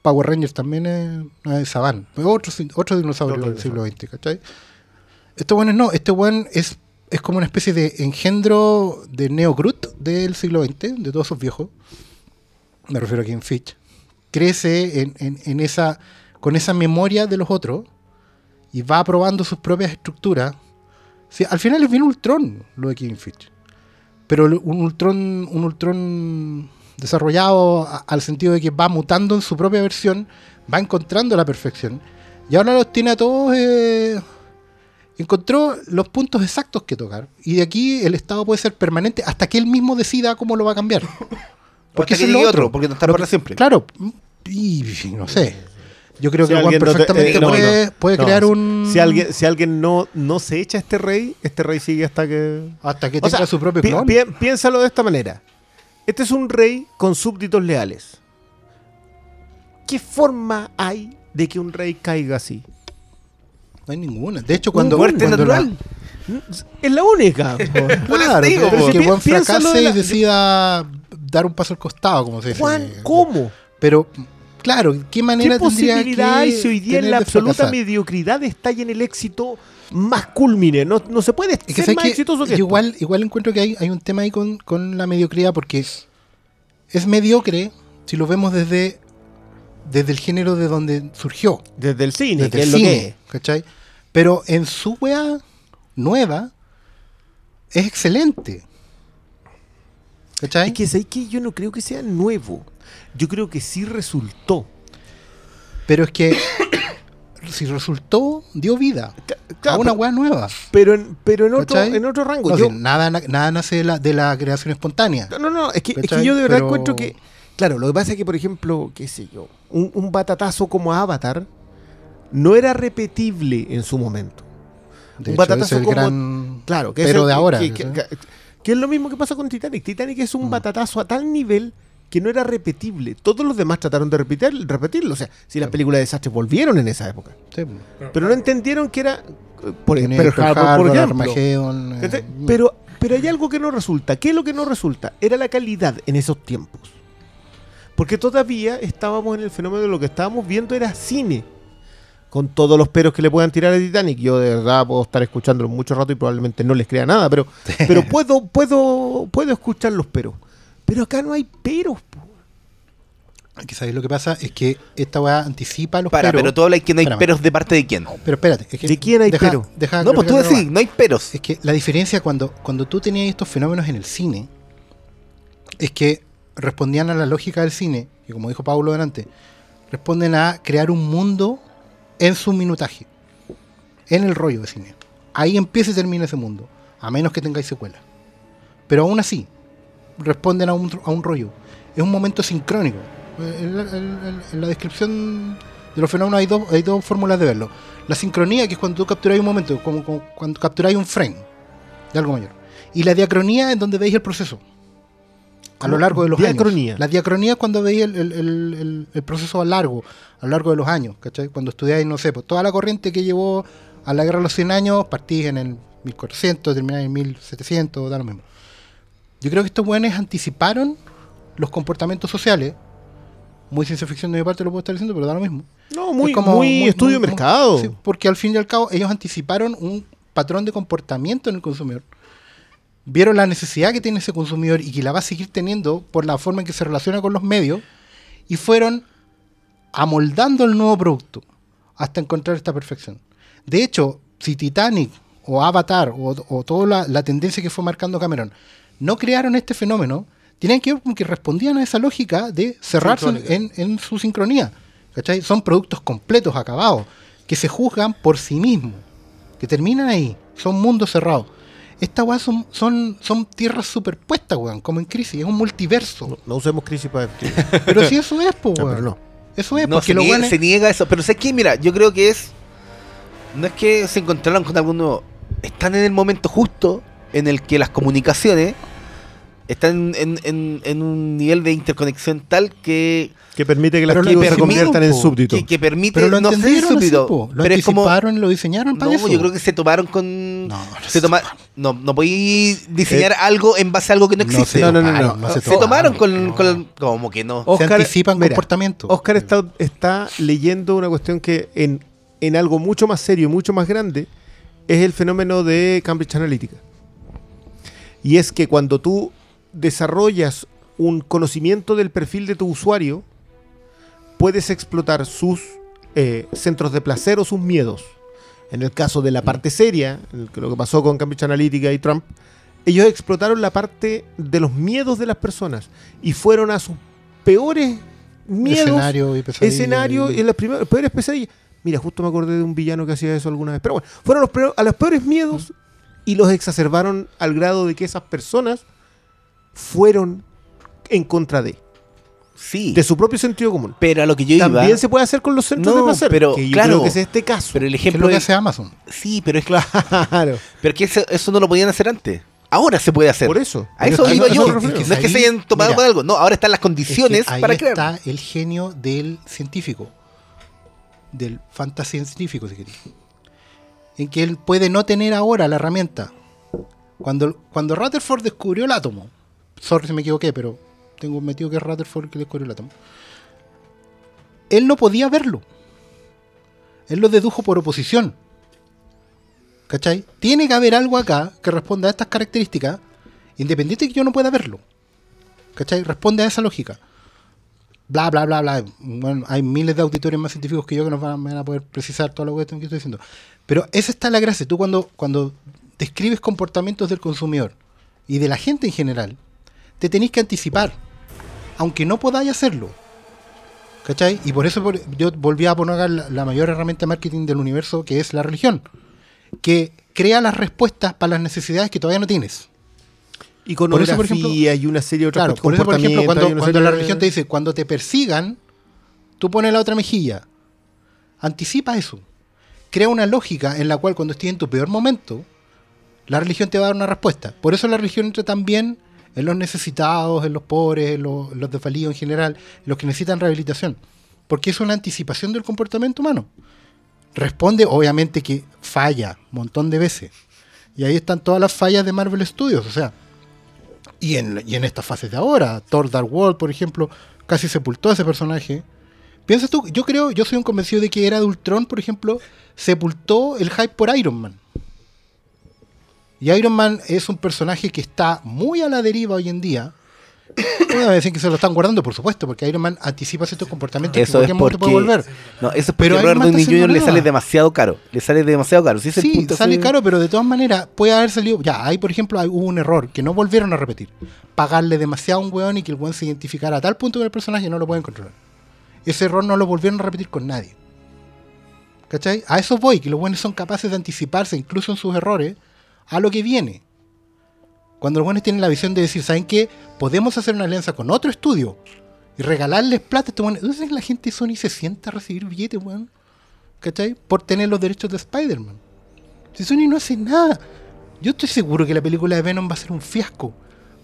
Power Rangers también es, no, es Saban. Otro, otro dinosaurio del siglo XX, ¿cachai? Este weón es no. Este weón es, es como una especie de engendro de Neo Groot del siglo XX, de todos sus viejos. Me refiero a King Fitch. Crece en, en- en esa, con esa memoria de los otros y va probando sus propias estructuras. Sí, al final es bien Ultron lo de King Fitch. Pero un Ultron, un Ultron desarrollado a- al sentido de que va mutando en su propia versión, va encontrando la perfección. Y ahora los tiene a todos. eh, encontró los puntos exactos que tocar. Y de aquí el Estado puede ser permanente hasta que él mismo decida cómo lo va a cambiar. Porque es lo otro. otro, porque no está Lo para siempre. Claro, y no sé. Yo creo Si que no te- perfectamente eh, no, puede, no. puede No, crear si- un. Si alguien, si alguien no, no se echa a este rey, este rey sigue hasta que. Hasta que O tenga sea, su propio pi- clon. pi- piénsalo de esta manera. Este es un rey con súbditos leales. ¿Qué forma hay de que un rey caiga así? No hay ninguna. De hecho, cuando. muerte cuando natural. Es la única. Claro, digo, pero que piénsalo fracase de la- y decida dar un paso al costado, como se dice. Juan, ¿cómo? Pero, claro, ¿qué manera ¿Qué tendría posibilidad que hay si hoy día en la absoluta fracasar? mediocridad está y en el éxito más culmine? No, no se puede Es que, ser ¿sabes más exitoso que Yo esto. igual, igual encuentro que hay, hay un tema ahí con, con la mediocridad porque es, es mediocre si lo vemos desde, desde el género de donde surgió. Desde el cine, desde que el es lo cine, que es. ¿cachai? Pero en su wea nueva es excelente. ¿Cachai? Es que, ¿sabes qué? Yo no creo que sea nuevo. Yo creo que sí resultó. Pero es que si resultó, dio vida a una wea nueva. Pero en, pero en, otro, ¿Cachai? en otro rango. No, Yo- si nada, nada nace de la, de la creación espontánea. no, no, es que, es que yo de verdad Pero- encuentro que. Claro, lo que pasa es que, por ejemplo, qué sé yo, un, un batatazo como Avatar no era repetible en su momento. De un hecho, batatazo es como- gran Claro, que es pero el- de ahora. Que es lo mismo que pasa con Titanic. Titanic es un Mm. batatazo a tal nivel que no era repetible. Todos los demás trataron de repetir, repetirlo. O sea, si las películas de desastres volvieron en esa época. Sí, Pero no entendieron que era. eh, Por, Pearl Harbor, por ejemplo. Eh, ¿Cachai? Pero, pero hay algo que no resulta. ¿Qué es lo que no resulta? Era la calidad en esos tiempos. Porque todavía estábamos en el fenómeno de lo que estábamos viendo era cine. Con todos los peros que le puedan tirar a Titanic. Yo de verdad puedo estar escuchándolo mucho rato y probablemente no les crea nada, pero, pero puedo, puedo, puedo escuchar los peros. Pero acá no hay peros. po. que ¿sabes lo que pasa? Es que esta weá anticipa los Para, peros. pero tú hablas que no hay Espérame. peros de parte de quién. Pero espérate. Es que ¿De quién hay deja- pero? deja No, pues tú clarificar decís, no hay peros. Es que la diferencia cuando, cuando tú tenías estos fenómenos en el cine es que respondían a la lógica del cine, y como dijo Pablo delante, responden a crear un mundo en su minutaje, en el rollo de cine. Ahí empieza y termina ese mundo, a menos que tengáis secuela. Pero aún así, responden a un, a un rollo. Es un momento sincrónico. En la, en- en la descripción de los fenómenos hay dos, hay dos fórmulas de verlo. La sincronía, que es cuando tú capturáis un momento, como, como cuando capturáis un frame de algo mayor. Y la diacronía es donde veis el proceso. A lo largo de los Diacronía. años. La diacronía es cuando veis el, el- el- el- el proceso a largo, a lo largo de los años. ¿cachai? Cuando estudiáis, no sé, pues toda la corriente que llevó a la guerra de los 100 años, partís en el 1400, termináis en 1700, da lo mismo. Yo creo que estos buenos anticiparon los comportamientos sociales. Muy ciencia ficción de mi parte lo puedo estar diciendo, pero da lo mismo. No, muy, Es como muy estudio muy- mercado. sí, porque al fin y al cabo ellos anticiparon un patrón de comportamiento en el consumidor. Vieron la necesidad que tiene ese consumidor y que la va a seguir teniendo por la forma en que se relaciona con los medios y fueron amoldando el nuevo producto hasta encontrar esta perfección. De hecho, si Titanic o Avatar o, o toda la, la tendencia que fue marcando Cameron no crearon este fenómeno, tenían que ver como que respondían a esa lógica de cerrarse en, en su sincronía. ¿Cachai? Son productos completos, acabados, que se juzgan por sí mismos, que terminan ahí, son mundos cerrados. Estas weas son, son, son tierras superpuestas, weón, como en crisis, es un multiverso. No, no usemos crisis para Pero si eso es, pues, No, weón. pero no. Eso es, No, porque se, niega, se niega eso. Pero sé que, mira, yo creo que es. No es que se encontraron con algo nuevo. Están en el momento justo en el que las comunicaciones están en, en- en un nivel de interconexión tal que, Que permite que las keywords se conviertan en súbditos. que, que permite. Pero lo no sé si entendieron así, súbdito, po. Lo pero es como. y lo diseñaron para No, eso. yo creo que se tomaron con. No, no se toma, no, no podéis diseñar algo en base a algo que no No existe. se No, no, no, no. se se tomaron con, no. con- Como que no. Oscar- se anticipan mira, comportamientos. Oscar está, está leyendo una cuestión que en, en algo mucho más serio, mucho más grande, es el fenómeno de Cambridge Analytica. Y es que cuando tú desarrollas un conocimiento del perfil de tu usuario, puedes explotar sus eh, centros de placer o sus miedos. En el caso de la parte seria, lo que pasó con Cambridge Analytica y Trump, ellos explotaron la parte de los miedos de las personas y fueron a sus peores miedos Escenario y pesadillas. escenario y en las primeras peores pesadillas. Mira, justo me acordé de un villano que hacía eso alguna vez. Pero bueno, fueron los peor- a los peores miedos y los exacerbaron al grado de que esas personas fueron en contra de, Sí. de su propio sentido común. Pero a lo que yo iba. También se puede hacer con los centros No, de placer. pero, que yo claro, creo que es este caso. Pero el ¿Qué es ejemplo lo que es- hace Amazon? Sí, pero es claro. Pero que eso, eso no lo podían hacer antes. Ahora se puede hacer. Por eso. A eso iba yo. es que- no es que se hayan tomado mira, con algo. No, ahora están las Es que condiciones ahí para crear. está el genio del científico. Del fantasy científico, si querés. En que él puede no tener ahora la herramienta. Cuando, cuando Rutherford descubrió el átomo, sorry si me equivoqué, pero tengo metido que es Rutherford que descubrió el átomo. Él no podía verlo. Él lo dedujo por oposición. ¿Cachai? Tiene que haber algo acá que responda a estas características, independiente de que yo no pueda verlo. ¿Cachai? Responde a esa lógica. Bla, bla, bla, bla. Bueno, hay miles de auditores más científicos que yo que nos van, a- poder precisar todo lo que estoy diciendo. Pero esa está la gracia. Tú cuando, cuando describes comportamientos del consumidor y de la gente en general, te tenés que anticipar. Aunque no podáis hacerlo. ¿Cachai? Y por eso yo volví a poner la, la mayor herramienta de marketing del universo, que es la religión. Que crea las respuestas para las necesidades que todavía no tienes. Iconografía Por eso, por ejemplo, y una serie de otros Claro, por eso, por ejemplo, cuando, la de- religión te dice, cuando te persigan, tú pones la otra mejilla. Anticipa eso. Crea una lógica en la cual cuando estés en tu peor momento, la religión te va a dar una respuesta. Por eso la religión entra también en los necesitados, en los pobres, en los, en los desvalidos en general, en los que necesitan rehabilitación. Porque es una anticipación del comportamiento humano. Responde, obviamente, que falla un montón de veces. Y ahí están todas las fallas de Marvel Studios. O sea, y en, y en estas fases de ahora, Thor Dark World, por ejemplo, casi sepultó a ese personaje. Piensas tú, yo creo, yo soy un convencido de que era de Ultron, por ejemplo, sepultó el hype por Iron Man. Y Iron Man es un personaje que está muy a la deriva hoy en día. Me decir que se lo están guardando, por supuesto, porque Iron Man anticipa ciertos comportamientos Eso que es en cualquier momento porque. puede volver. No, eso es porque Pero Robert Downey Jr. le sale demasiado caro. Le sale demasiado caro. Sí, es el Sí, punto, sale caro, pero de todas maneras puede haber salido. Ya, ahí por ejemplo hubo un error que no volvieron a repetir. Pagarle demasiado a un weón y que el weón se identificara a tal punto con el personaje no lo pueden controlar. Ese error no lo volvieron a repetir con nadie. ¿Cachai? A eso voy, que los buenos son capaces de anticiparse, incluso en sus errores, a lo que viene. Cuando los buenos tienen la visión de decir, ¿saben qué? Podemos hacer una alianza con otro estudio y regalarles plata a estos buenos. ¿Tú sabes que la gente de Sony se sienta a recibir billetes, weón? ¿Cachai? Por tener los derechos de Spider-Man. Si Sony no hace nada, yo estoy seguro que la película de Venom va a ser un fiasco.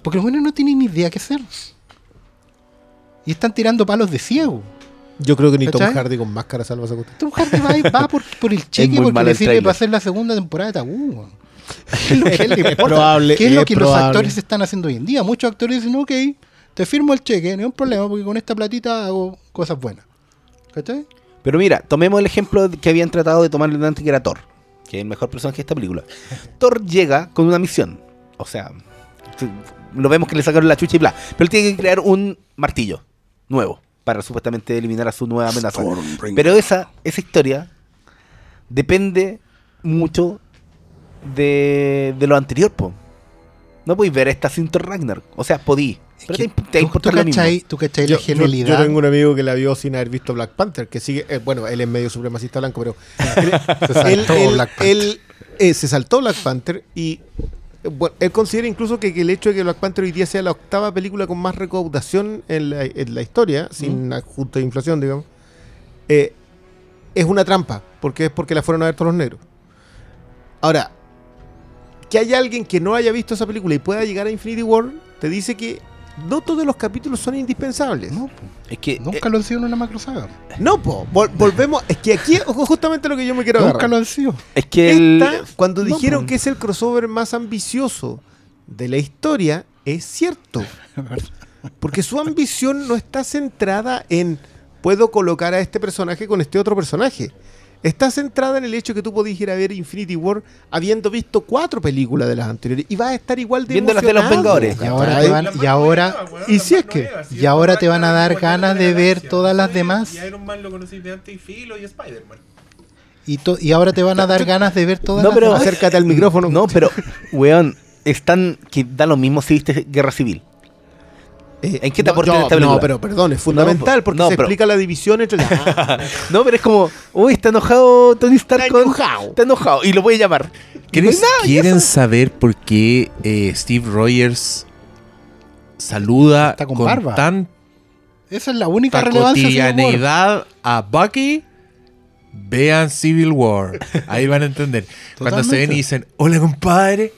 Porque los buenos no tienen ni idea qué hacer. Y están tirando palos de ciego. Yo creo que ni Tom. Hardy con máscara salva esa cuestión. Tom Hardy va, va por, por el cheque porque le sirve para hacer la segunda temporada de Tabú. weón. ¿Qué es lo que es lo que los actores están haciendo hoy en día? Muchos actores dicen, ok, te firmo el cheque, no hay un problema porque con esta platita hago cosas buenas. ¿Cachai? Pero mira, tomemos el ejemplo que habían tratado de tomarle antes que era Thor, que es el mejor personaje de esta película. Thor llega con una misión. O sea, lo vemos que le sacaron la chucha y bla. Pero él tiene que crear un martillo nuevo para supuestamente eliminar a su nueva amenaza. Pero esa, esa historia depende mucho de, de lo anterior, po. No podéis ver esta sin Thor Ragnar. O sea, podí. Pero que te, te tú, importar tú lo mismo. tú cachai Yo, la yo- genialidad. yo tengo un amigo que la vio sin haber visto Black Panther, que sigue, eh, bueno, él es medio supremacista blanco, pero Se él, saltó él- Black Panther. él, eh, se saltó Black Panther y eh, bueno, él considera incluso que, que el hecho de que Black Panther hoy día sea la octava película con más recaudación en la, en la historia, sin ajuste de inflación, digamos, eh, es una trampa, porque es porque la fueron a ver todos los negros. Ahora, que haya alguien que no haya visto esa película y pueda llegar a Infinity War, te dice que no todos los capítulos son indispensables. No, Es que nunca eh, lo han sido en una macro saga. No, po, vol- volvemos. Es que aquí justamente lo que yo me quiero Nunca agarrar. lo han sido. es que el, Esta, cuando no, dijeron po. que es el crossover más ambicioso de la historia, es cierto. Porque su ambición no está centrada en puedo colocar a este personaje con este otro personaje. Está centrada en el hecho que tú podías ir a ver Infinity War habiendo visto cuatro películas de las anteriores y vas a estar igual de Viendo las de los Vengadores. Y ahora ¿cachai? te van- y ahora Y si es que- y ahora te van a dar ganas de ver todas las demás. Y Iron Man lo conocí de antes y Filo y Spider-Man. y, to- y ahora te van a dar ganas de ver todas No, las pero- demás. Acércate al micrófono. No, pero, weón, están que da lo mismo si viste Guerra Civil. Eh, ¿En qué te no, aporta no, esta película? No, pero perdón, es fundamental No, porque no, se pero- explica la división entre las... No, pero es como, uy, está enojado Tony Stark Está enojado. Está enojado y lo puede llamar. ¿Quieren, saber por qué eh, Steve Rogers saluda Está con con, barba. tanta Esa es la única relevancia. a Bucky? Vean Civil War. Ahí van a entender. Cuando se ven y dicen, hola compadre.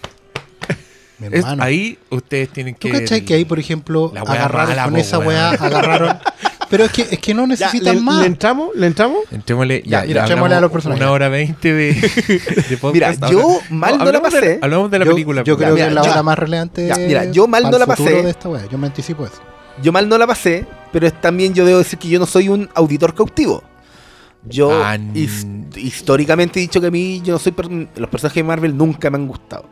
Mi es- hermano. ahí ustedes tienen ¿Tú que... cachai que ahí, por ejemplo, agarraron mala, con po, esa weá, agarraron. Pero es que, es que no Ya, necesitan ¿le, más. ¿Le entramos? ¿Le entramos? Entrémosle, Ya, ya, mira, ya echémosle a los personajes. Una hora veinte de, de podcast. Mira, yo mal no la de- pasé. hablamos de la yo, película. yo pues. creo mira, que es la ya. hora más relevante. Ya, mira, yo mal no la pasé. de esta weá. Yo me anticipo eso. Yo mal no la pasé, pero es- también yo debo decir que yo no soy un auditor cautivo. Yo Ah, his- históricamente he dicho que a mí yo no soy per- los personajes de Marvel nunca me han gustado.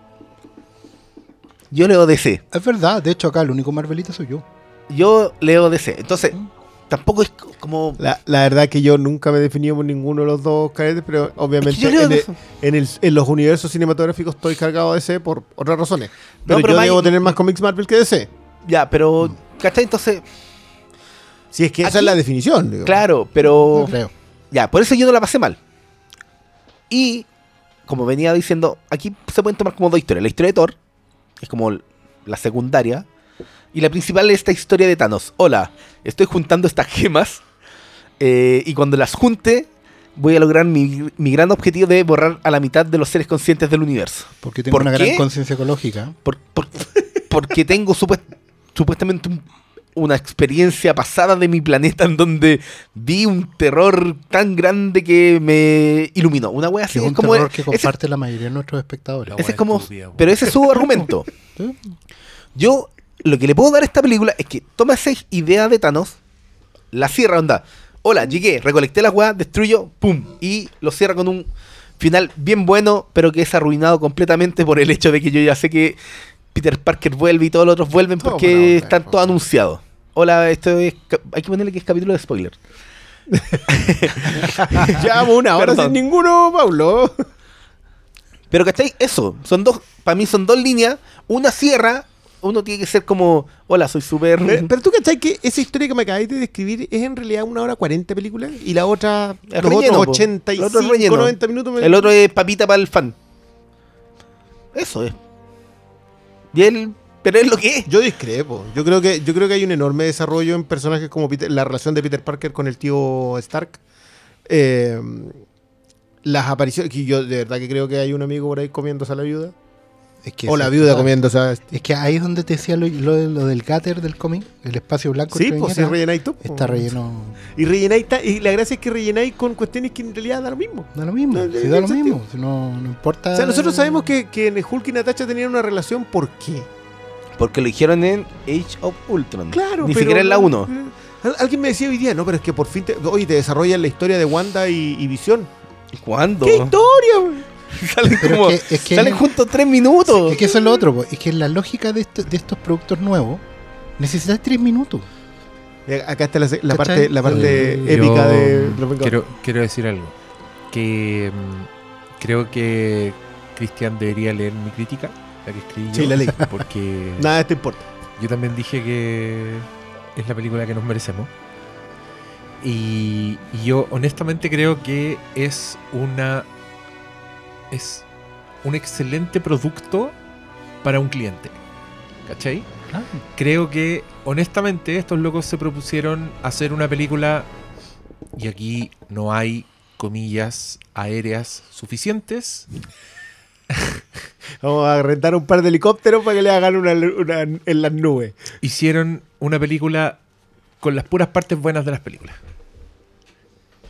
Yo leo DC. Es verdad, de hecho acá el único Marvelita soy yo. Yo leo DC. Entonces, tampoco es co- como La, la verdad que yo nunca me he definido por ninguno de los dos caretes, pero obviamente Es que yo leo en, el- en el- en los universos cinematográficos estoy cargado de DC por otras razones. Pero, pero yo debo tener más cómics Marvel que DC. ya, pero ¿cachai? Entonces, Si es que esa Aquí- es la definición. digo. claro, pero No creo. Ya, por eso yo no la pasé mal. Y, como venía diciendo, aquí se pueden tomar como dos historias. La historia de Thor, es como la secundaria. Y la principal es esta historia de Thanos. Hola, estoy juntando estas gemas. eh, y cuando las junte, voy a lograr mi, mi gran objetivo de borrar a la mitad de los seres conscientes del universo. Porque tengo ¿Por una qué? gran conciencia ecológica. Por- por- porque tengo supuest- supuestamente un- una experiencia pasada de mi planeta en donde vi un terror tan grande que me iluminó. Una wea así es es un como terror que ese- comparte la mayoría de nuestros espectadores. La ese es como, pero ese es su argumento. Yo lo que le puedo dar a esta película es que toma esa idea de Thanos, la cierra onda. Hola, llegué, recolecté las weas, destruyo, pum, y lo cierra con un final bien bueno, pero que es arruinado completamente por el hecho de que yo ya sé que Peter Parker vuelve y todos los otros vuelven Todo porque buena onda, están po. todos anunciados. Hola, esto es. Hay que ponerle que es capítulo de spoiler. Llevamos una hora Perdón. sin ninguno, Pablo. Pero ¿cachai? Eso, son dos, para mí son dos líneas, una cierra, uno tiene que ser como, hola, soy súper... Pero, pero tú cachai que esa historia que me acabáis de describir es en realidad una hora 40 películas y la otra, Es los relleno, otros po. 85, El otro es relleno. 90 minutos. me- El otro es papita para el fan. Eso es. Y él, pero es lo que es. Yo discrepo. Yo creo que yo creo que hay un enorme desarrollo en personajes como Peter- la relación de Peter Parker con el tío Stark. Eh, las apariciones que yo de verdad que creo que hay un amigo por ahí comiéndose a la viuda Es que o la viuda total. comiéndose a Es que ahí es donde te decía lo, lo, lo del cáter del cómic, el espacio blanco. Sí, pues viñetas, rellenáis tú. Está relleno. Y rellenáis y la gracia es que rellenáis con cuestiones que en realidad da lo mismo. Da lo mismo, No, si da lo mismo. si no, no importa. O sea, nosotros sabemos que, que Hulk y Natasha tenían una relación, ¿por qué? Porque lo dijeron en Age of Ultron. Claro, Ni pero- siquiera en la 1. Al- Alguien me decía hoy día, no, pero es que por fin te, oye, te desarrollan la historia de Wanda y, y Visión. ¿Cuándo? ¿Qué historia? salen Pero como, es que- es que- salen juntos tres minutos. Es que eso es lo otro, po, es que la lógica de, esto- de estos productos nuevos necesitas tres minutos. Acá está la, parte, la parte Yo épica de quiero, quiero decir algo. Que mm, creo que Cristian debería leer mi crítica, la que escribí Sí, yo, la leí. Porque Nada de esto importa. Yo también dije que es la película que nos merecemos. Y, y yo honestamente creo que es una. Es un excelente producto para un cliente. ¿Cachai? Creo que honestamente estos locos se propusieron hacer una película. Y aquí no hay comillas aéreas suficientes. Vamos a rentar un par de helicópteros para que le hagan una, en las nubes. hicieron una película con las puras partes buenas de las películas.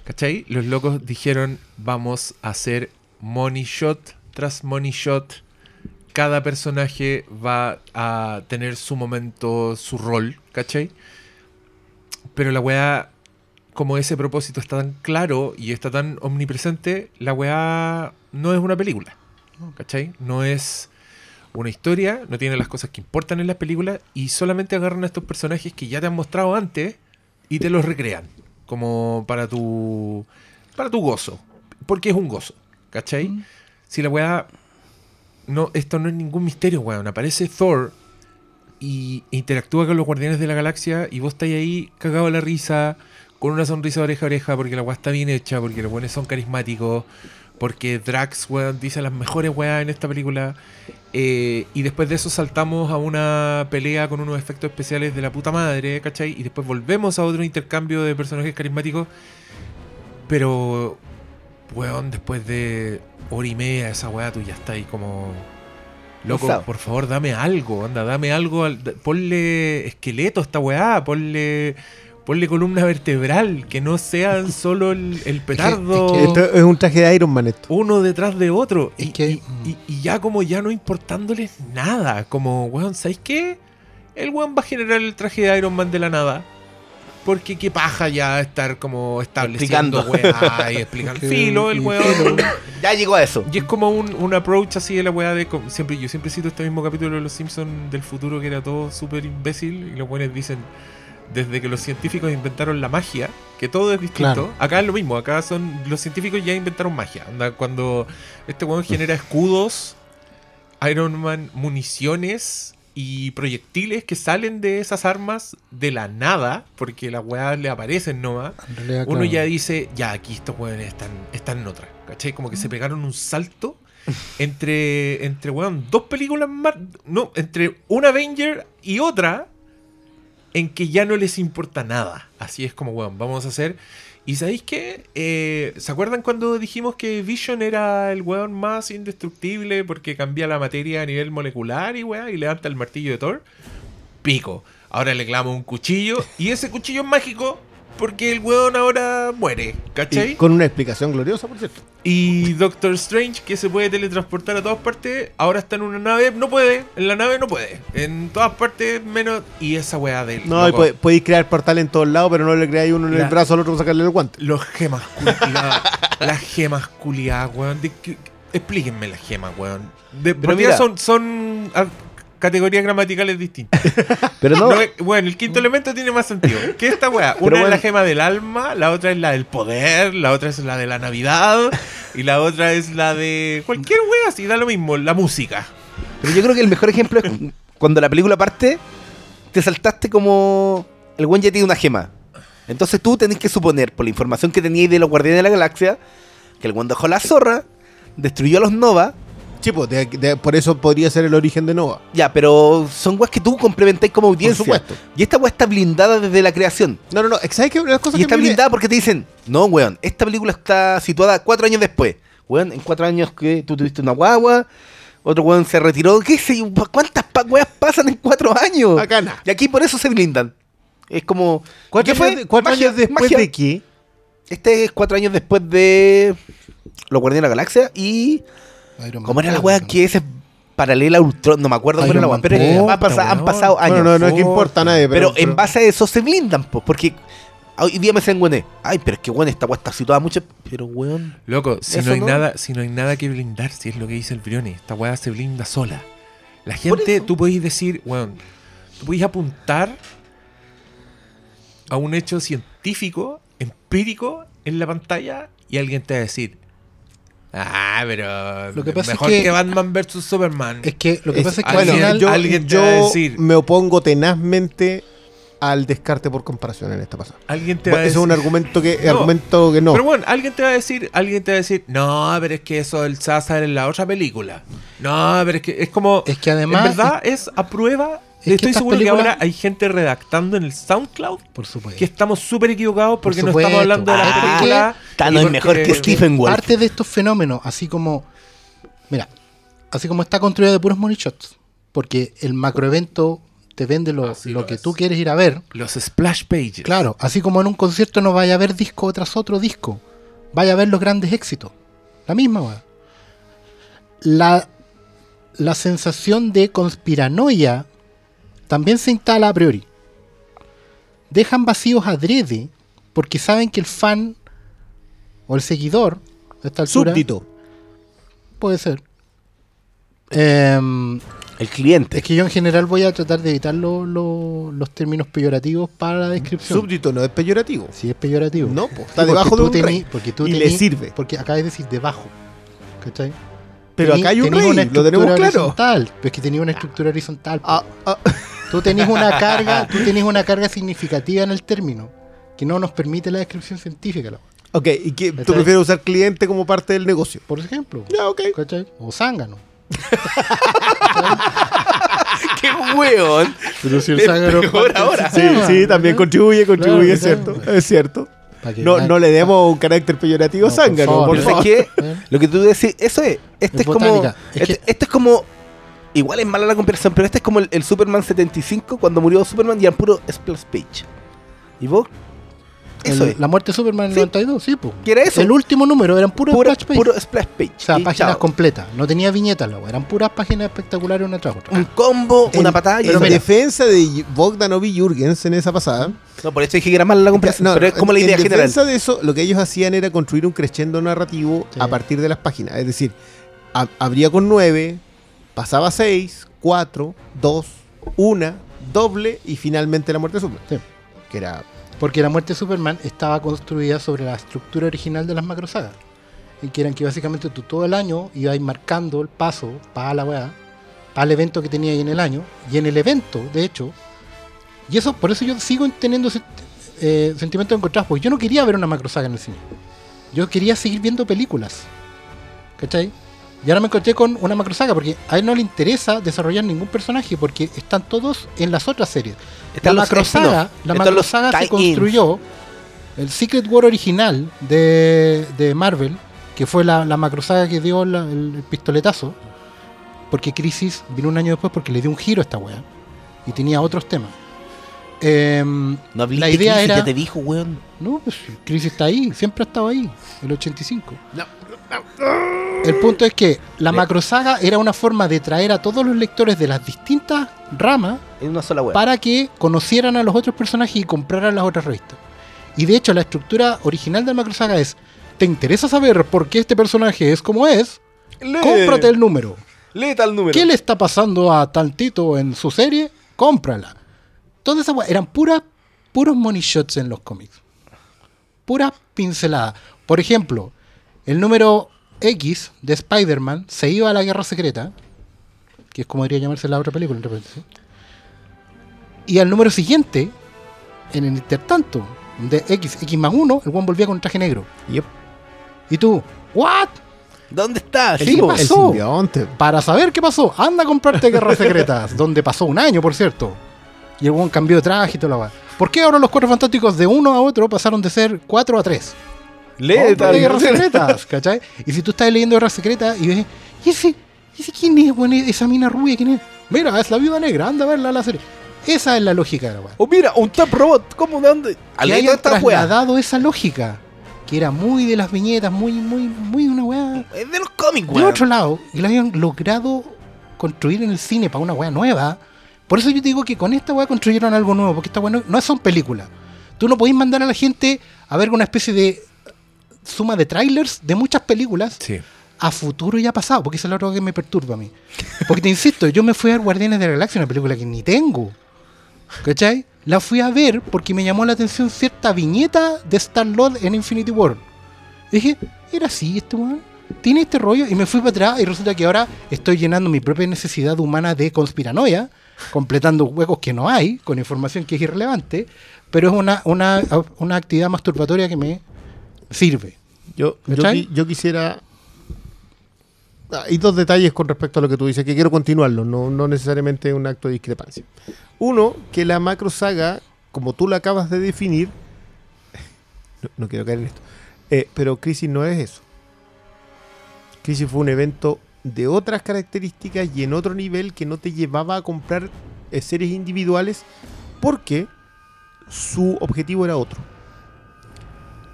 ¿Cachai? Los locos dijeron, vamos a hacer money shot tras money shot. Cada personaje va a tener su momento, su rol, ¿cachai? Pero la weá, como ese propósito está tan claro y está tan omnipresente, la weá no es una película. ¿Cachai? No es una historia, no tiene las cosas que importan en las películas y solamente agarran a estos personajes que ya te han mostrado antes y te los recrean como para tu para tu gozo, porque es un gozo, ¿cachai? Si la weá no esto no es ningún misterio, weón, aparece Thor y interactúa con los Guardianes de la Galaxia y vos estáis ahí cagado de la risa con una sonrisa de oreja a oreja porque la weá está bien hecha, porque los buenos son carismáticos, porque Drax, weón, dice las mejores weas en esta película. Eh, y después de eso saltamos a una pelea con unos efectos especiales de la puta madre, ¿cachai? Y después volvemos a otro intercambio de personajes carismáticos. Pero, weón, después de hora y media esa wea tú ya está ahí como... Loco, por favor, dame algo, anda, dame algo, al- ponle esqueleto a esta weá, ponle, ponle columna vertebral, que no sean solo el, el petardo que Esto es un traje de Iron Man esto. uno detrás de otro. Es y, que- y- y- y ya como ya no importándoles nada. Como, weón, ¿sabéis qué? El weón va a generar el traje de Iron Man de la nada. Porque qué paja ya estar como estableciendo Explicando. weá y explicando filo el weón. Ya llegó a eso. Y es como un, un approach así de la weá de siempre, yo siempre cito este mismo capítulo de los Simpsons del futuro que era todo súper imbécil y los buenos dicen desde que los científicos inventaron la magia, que todo es distinto. Claro. Acá es lo mismo, acá son los científicos ya inventaron magia. Cuando este weón genera escudos, Iron Man municiones y proyectiles que salen de esas armas de la nada, porque las weas le aparecen nomás realidad, uno claro. ya dice, ya aquí estos weones están, están en otra. ¿Cachai? Como que se pegaron un salto entre, entre weón, dos películas más. No, entre un Avenger y otra. En que ya no les importa nada. Así es como, weón, vamos a hacer. ¿Y sabéis qué? Eh, ¿Se acuerdan cuando dijimos que Vision era el weón más indestructible porque cambia la materia a nivel molecular y weón, y levanta el martillo de Thor? Pico. Ahora le clamo un cuchillo y ese cuchillo es mágico porque el weón ahora muere, ¿cachai? Y con una explicación gloriosa, por cierto. Y Doctor Strange, que se puede teletransportar a todas partes, ahora está en una nave, no puede, en la nave no puede, en todas partes menos... Y esa weá de... No, y puede- podéis crear portal en todos lados, pero no le creáis uno en La- el brazo al otro para sacarle el guante. Los gemas culiadas, las gemas culiadas, weón. de que- explíquenme las gemas, weón. De, Pero mira. son, son ah, categorías gramaticales distintas. Pero no, No, bueno, el quinto elemento tiene más sentido. ¿Qué es esta weá? Una es la gema del alma, la otra es la del poder, la otra es la de la Navidad y la otra es la de cualquier weá, así da lo mismo, la música. pero yo creo que el mejor ejemplo es cuando la película parte, te saltaste como el buen ya tiene una gema. Entonces tú tenés que suponer, por la información que teníais de los Guardianes de la Galaxia, que el buen dejó la zorra, destruyó a los Nova, Sí, pues, de- de- por eso podría ser el origen de Nova. ya, pero son weas que tú complementáis como audiencia. supuesto. Y esta wea está blindada desde la creación. No, no, no. ¿Sabes qué? Una cosa Y que está me- blindada porque te dicen, no, weón, esta película está situada cuatro años después. Weón, en cuatro años que tú tuviste una guagua, otro weón se retiró, qué sé yo, ¿cuántas pa- weas pasan en cuatro años? Nada. Y aquí por eso se blindan. Es como... ¿Cuatro, ¿qué fue? años, de- cuatro Magia, años después magia. de qué? Este es cuatro años después de Los Guardianes de la Galaxia y... Iron Man ¿Cómo era la ¿no? que es paralela a Ultron? No me acuerdo cómo era la wea, Man pero tres. ha pasado- han Weón. pasado años. Bueno, no, no es que importa a nadie, Pero, pero, en base a eso se blindan, po, porque hoy día me dicen, weón, ay, pero es que weón, esta weá está situada mucho. Pero weón, Loco, si Eso no hay no. nada, si no hay nada que blindar, si es lo que dice el Brione, esta weá se blinda sola. La gente, tú podéis decir, weón, tú podéis apuntar a un hecho científico, empírico, en la pantalla, y alguien te va a decir, Ah, pero Lo que pasa es mejor que- que, Batman vs Superman. Es que lo que Es- pasa es que bueno, al final. yo, alguien te yo va a decir- me opongo tenazmente al descarte por comparación en esta pasada. alguien te Bueno, va a Ese decir, es un argumento que, No. argumento que no. Pero bueno, alguien te va a decir, alguien te va a decir, no, pero es que eso del César en la otra película. No, pero es que es como. Es que además- En verdad es, a prueba. Es Estoy seguro películas- que ahora hay gente redactando en el SoundCloud Por supuesto. que estamos súper equivocados porque no supuesto. estamos hablando de la Ah, película. Thanos y es mejor que Stephen Wolf. Parte de estos fenómenos, así como. Mira, así como está construido de puros money shots. Porque el macroevento te vende lo, Así lo lo que es. tú quieres ir a ver. Los splash pages. Claro, así como en un concierto no vaya a ver disco tras otro disco. Vaya a ver los grandes éxitos. La misma, weá. La, la sensación de conspiranoia también se instala a priori. Dejan vacíos adrede porque saben que el fan o el seguidor a esta altura Súbdito. puede ser. Em, El cliente. es que yo en general voy a tratar de evitar lo- lo- los términos peyorativos para la descripción. Súbdito no es peyorativo. Si es peyorativo. No, pues, Sí, está debajo de un tení- rey. Porque tú y tení- le sirve. Porque acabas de decir debajo. ¿Cachai? Pero Tení- acá hay un rey, lo tenemos claro. horizontal. Pero es que tenía una estructura horizontal. Ah, ah. Tú tenés una carga, tú tenés una carga significativa en el término que no nos permite la descripción científica. la- Ok, ¿y qué, tú prefieres usar cliente como parte del negocio? Por ejemplo. Ya, ok. ¿Cachai? O zángano. ¡Qué weón! Pero si Es peor ahora. Sí, sí, también contribuye, contribuye, Claro, es cierto, claro. es cierto. Que- No, no le demos un carácter peyorativo a No, por zángano, favor, por favor. ¿sabes qué? ¿Eh? Lo que tú decís, eso es. Este Es es, como. Es este, que- este es como. Igual es mala la comparación, pero este es como el, el Superman 75 cuando murió Superman y eran puro splash page. ¿Y vos? Eso El- es. La muerte de Superman en el Sí. 92, sí, po. ¿Qué era eso? El último número eran puros puro, splash page. puro splash page. O sea, Y páginas chao. completas. No tenía viñetas, wea. Eran puras páginas espectaculares una tras otra. Un combo, una En- patada y En mira. defensa de Bogdanov y Jürgens en esa pasada, No, por eso dije que era mala la comparación, No, pero es como la en idea general. defensa de eso, lo que ellos hacían era construir un crescendo narrativo Sí. a partir de las páginas. Es decir, a- abría con 9, pasaba a 6, 4, 2, 1, doble y finalmente la muerte de Superman. Sí. Que era. Porque la muerte de Superman estaba construida sobre la estructura original de las macrosagas. Y que eran que básicamente tú todo el año ibas marcando el paso para la weá, para el evento que tenía ahí en el año. Y en el evento, de hecho, y eso, por eso yo sigo teniendo ese, eh, sentimientos encontrados, porque yo no quería ver una macrosaga en el cine. Yo quería seguir viendo películas. ¿Cachai? Y ahora me encontré con una macrosaga, porque a él no le interesa desarrollar ningún personaje, porque están todos en las otras series. Están la macrosaga, spin-off, la están los macrosaga se construyó. El Secret War original de, de Marvel, que fue la, la macrosaga que dio la- el, el pistoletazo, porque Crisis vino un año después porque le dio un giro a esta wea y tenía otros temas. Em, No la idea crisis, era. ya te dijo, weón. No, pues Crisis está ahí, siempre ha estado ahí, el 85. El punto es que la macrosaga era una forma de traer a todos los lectores de las distintas ramas En una sola weón. para que conocieran a los otros personajes y compraran las otras revistas. Y de hecho, la estructura original de Macro Saga es: ¿te interesa saber por qué este personaje es como es? Cómprate el número. Lee tal número. ¿Qué le está pasando a Tantito en su serie? Cómprala. Todas esas eran puras, puros money shots en los cómics. Puras pinceladas. Por ejemplo, el número X de Spider-Man se iba a la guerra secreta, que es como debería llamarse la otra película, entre paréntesis. Y al número siguiente, en el intertanto de X, X más 1, el one volvía con traje negro. Yep. Y tú, ¿what? ¿Dónde está? ¿Qué Sí, pasó? El. Para saber qué pasó, anda a comprarte Guerras Secretas, donde pasó un año, por cierto. Y el buen cambió de traje y toda la weá. ¿Por qué ahora los cuatro fantásticos de uno a otro pasaron de ser cuatro a tres? Lee tal Guerras Secretas, ¿cachai? Y si tú estás leyendo Guerras Secretas y ves, ¿y ese, ¿y ese quién es, weón? Esa mina rubia, ¿quién es? Mira, es la viuda negra, anda a verla a la serie. Esa es la lógica de la weá. Oh, mira, un tap robot. ¿Cómo de dónde? Que hayan esta trasladado esa lógica, que era muy de las viñetas, muy, muy, muy una weá Es de los cómics, de weón. otro lado, y lo habían logrado construir en el cine para una weá nueva. Por eso yo te digo que con esta weá construyeron algo nuevo, porque esta weá no, no son películas. Tú no podés mandar a la gente a ver una especie de suma de trailers de muchas películas Sí. a futuro y a pasado, porque eso es lo otro que me perturba a mí. Porque te insisto, yo me fui a ver Guardianes de la Galaxia, una película que ni tengo. ¿Cachai? La fui a ver porque me llamó la atención cierta viñeta de Star Lord en Infinity War. Y dije, ¿era así este weón? tiene este rollo y me fui para atrás y resulta que ahora estoy llenando mi propia necesidad humana de conspiranoia, completando huecos que no hay, con información que es irrelevante, pero es una, una, una actividad masturbatoria que me sirve. Yo, yo, quisiera. Ah, Hay dos detalles con respecto a lo que tú dices, que quiero continuarlo, no, no necesariamente un acto de discrepancia. Uno, que la macro saga, como tú la acabas de definir, no, no quiero caer en esto, eh, pero Crisis no es eso. Crisis fue un evento de otras características y en otro nivel que no te llevaba a comprar eh, series individuales porque su objetivo era otro.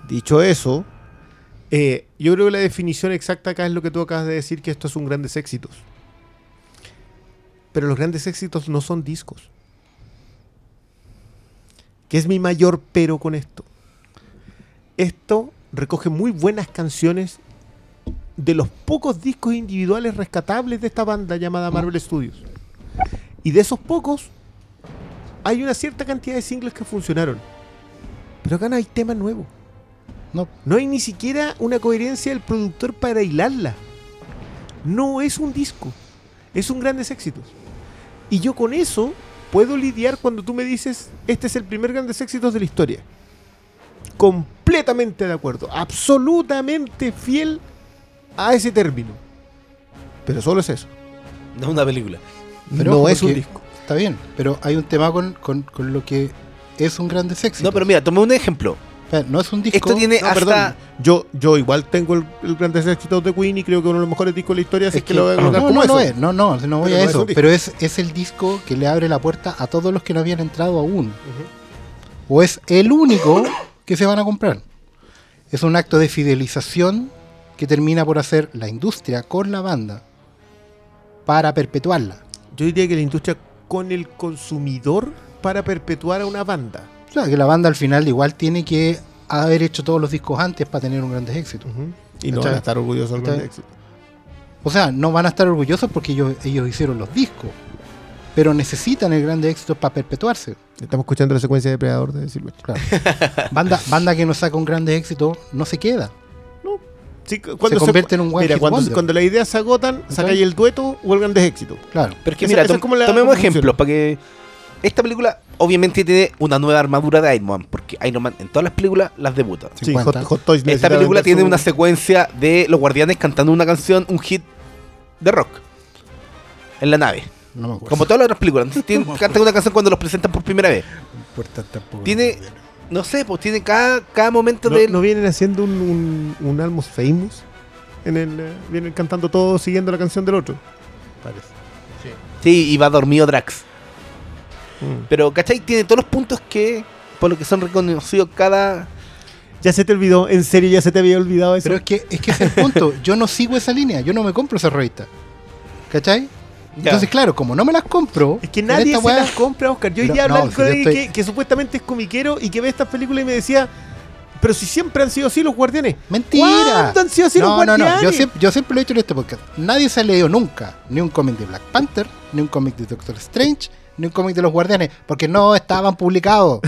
Dicho eso, eh, yo creo que la definición exacta acá es lo que tú acabas de decir, que esto es un grandes éxitos. Pero los grandes éxitos no son discos. Que es mi mayor pero con esto. Esto recoge muy buenas canciones de los pocos discos individuales rescatables de esta banda llamada Marvel Studios. Y de esos pocos, hay una cierta cantidad de singles que funcionaron. Pero acá no hay tema nuevo. No, No hay ni siquiera una coherencia del productor para hilarla. No es un disco. Es un grandes éxitos. Y yo con eso puedo lidiar cuando tú me dices, este es el primer grandes éxitos de la historia. Completamente de acuerdo. Absolutamente fiel a ese término. Pero solo es eso. No es una película. Pero no es un disco. está bien, pero hay un tema con, con, con lo que es un gran éxito. No, pero mira, tomé un ejemplo. No es un disco. Esto tiene No, hasta. perdón. Yo, yo igual tengo el, el grandes éxitos de Queen y creo que uno de los mejores discos de la historia, así Es que, que- lo voy a colocar no, como no, no eso. es, no, no, no voy Pero a no es eso. pero es, es el disco que le abre la puerta a todos los que no habían entrado aún. O es el único que se van a comprar. Es un acto de fidelización que termina por hacer la industria con la banda para perpetuarla. Yo diría que la industria con el consumidor para perpetuar a una banda. O sea, que la banda al final igual tiene que haber hecho todos los discos antes para tener un gran éxito. Y no van a estar orgullosos del éxito. O sea, no van a estar orgullosos porque ellos, ellos hicieron los discos, pero necesitan el gran éxito para perpetuarse. Estamos escuchando la secuencia de Depredador de Silvestre. Claro. banda, banda que no saca un gran éxito no se queda. Sí, cuando se convierte en un one Mira, cuando, las ideas se agotan, sacáis el dueto o el grandes éxito. Claro. Pero es que Esa- mira, esa es tom- como la- tomemos ejemplos para que. Esta película obviamente tiene una nueva armadura de Iron Man, porque Iron Man en todas las películas las debuta. Sí, 50. Hot, Hot Toys Esta película tiene su- una secuencia de los guardianes cantando una canción, un hit de rock. En la nave. No me acuerdo. Como todas las otras películas. Tienen- cantan una canción cuando los presentan por primera vez. Tiene. No sé, pues tiene cada, cada momento ¿No, de. no vienen haciendo un, un, un Almost Famous? En el, eh, vienen cantando todos siguiendo la canción del otro. Parece. Sí, y va dormido Drax. Mm. Pero, ¿cachai? Tiene todos los puntos que. Por lo que son reconocidos cada. Ya se te olvidó, en serio ya se te había olvidado eso. Pero es que, es que ese es el punto. Yo no sigo esa línea. Yo no me compro esa revista. ¿Cachai? Ya. Entonces, claro, como no me las compro. Es que nadie se weá- las compra, Oscar. Yo día hablaba con alguien que, que supuestamente es comiquero y que ve estas películas y me decía, pero si siempre han sido así los guardianes. Mentira. ¿Cuándo han sido así los no, no, no. Yo guardianes? siempre, yo siempre lo he dicho en este podcast. Nadie se ha leído nunca ni un cómic de Black Panther, ni un cómic de Doctor Strange, ni un cómic de los Guardianes, porque no estaban publicados.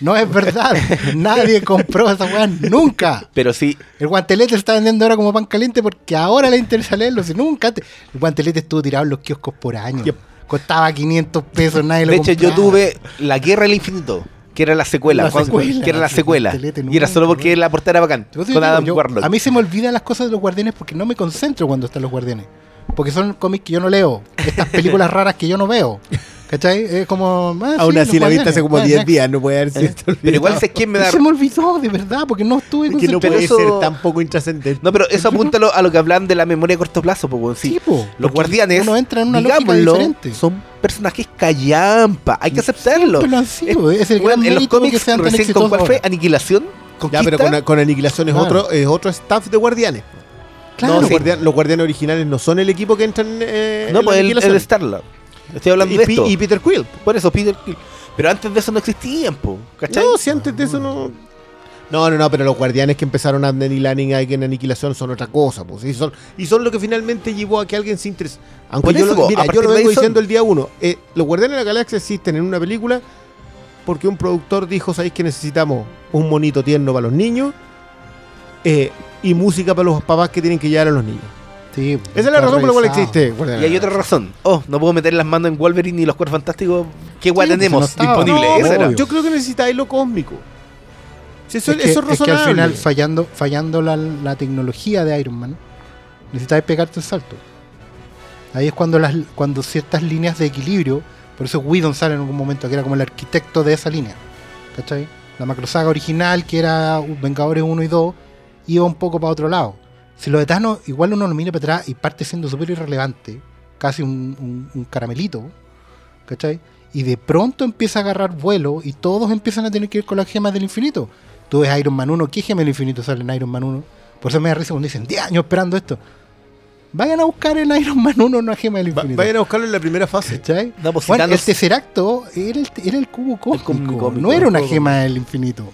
no es verdad. Nadie compró esa weá nunca. Pero sí, El guantelete se está vendiendo ahora como pan caliente porque ahora le interesa leerlo. Si nunca antes- El guantelete estuvo tirado en los kioscos por año. Yep. Costaba 500 pesos, nadie lo de hecho, yo tuve La Guerra del Infinito, que era la secuela. La cuando- secuela, que era la secuela. Y era solo porque la portada era bacán. Yo te Con digo, Adam yo- Warlock. a mí se me olvidan las cosas de los guardianes porque no me concentro cuando están los guardianes. Porque son cómics que yo no leo. Estas películas raras que yo no veo. ¿Cachai? Es como. ah, Aún sí, así la viste hace como Ah, 10 next. días, no puede haber sido Pero igual sé quién me da. Se me olvidó, de verdad, porque no estuve Es que no puede eso- ser tan poco intrascendente. No, pero eso apunta a lo, que hablan de la memoria a corto plazo, weón, sí. Sí, po, Los guardianes, uno entra en una lógica diferente. son personajes callampa. Hay que aceptarlo. Siempre lo han sido, es el gran en los mérito que cómics, sean tan recién con cuál fue. Aniquilación. Ya, pero con, con Aniquilación es, Claro. otro, es otro staff de guardianes. Claro, No, los, sí. guardianes, los guardianes originales no son el equipo que entran eh, No, en pues el, el Star-Lord. Estoy hablando y, de esto. y Peter Quill. Por eso, Peter Quill. Pero antes de eso no existían, po, ¿cachai? No, si antes de eso no. No, no, no, pero los guardianes que empezaron a Danny Lanning ahí en Aniquilación son otra cosa, pues. Y son, y son lo que finalmente llevó a que alguien se interese. Aunque yo, eso, lo, mira, yo lo vengo son- diciendo el día uno. eh, los guardianes de la galaxia existen en una película porque un productor dijo: ¿Sabéis que necesitamos un monito tierno para los niños? eh, y música para los papás que tienen que llevar a los niños. Sí, Esa es la razón por la cual existe. Y hay otra razón. Oh, no puedo meter las manos en Wolverine y los cuerpos fantásticos. ¿Qué guay Sí, tenemos no disponible? No, Esa era. yo creo que necesitáis lo cósmico. Si eso, es, que, eso es es que al final, fallando, fallando la, la tecnología de Iron Man, necesitáis pegarte el salto. Ahí es cuando, las, cuando ciertas líneas de equilibrio, por eso Whedon sale en algún momento, que era como el arquitecto de esa línea. ¿Cachai? La macrosaga original, que era Vengadores 1 y 2, iba un poco para otro lado. Si lo de Thanos, igual uno lo mira para atrás y parte siendo súper irrelevante, casi un, un- un caramelito, ¿cachai? Y de pronto empieza a agarrar vuelo y todos empiezan a tener que ir con las gemas del infinito. Tú ves Iron Man 1, ¿qué gema del infinito sale en Iron Man 1? Por eso me da risa cuando dicen 10 años esperando esto. Vayan a buscar en Iron Man 1 una gema del Va- infinito. vayan a buscarlo en la primera fase. ¿Cachai? No, pues, Bueno, el Tesseracto era el, era el cubo cósmico, no era una gema del infinito.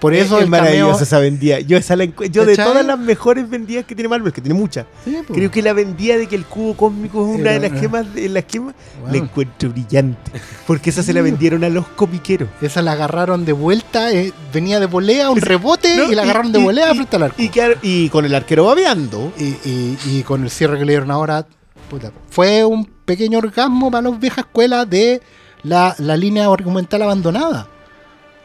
Por eso es, el maravillosa cameo... esa vendida. Yo, esa la encu- yo de todas las mejores vendidas que tiene Marvel, que tiene muchas, Sí, creo que la vendida de que el cubo cósmico es una de las gemas, de las gemas la Bueno. encuentro brillante. Porque esa se la vendieron a los comiqueros. Esa la agarraron de vuelta, eh, venía de volea, un rebote No, y la agarraron de volea y- frente al arco. Y, con el arquero babeando. Y, con el cierre que le dieron ahora, puta, fue un pequeño orgasmo para las viejas escuelas de la, la línea argumental abandonada.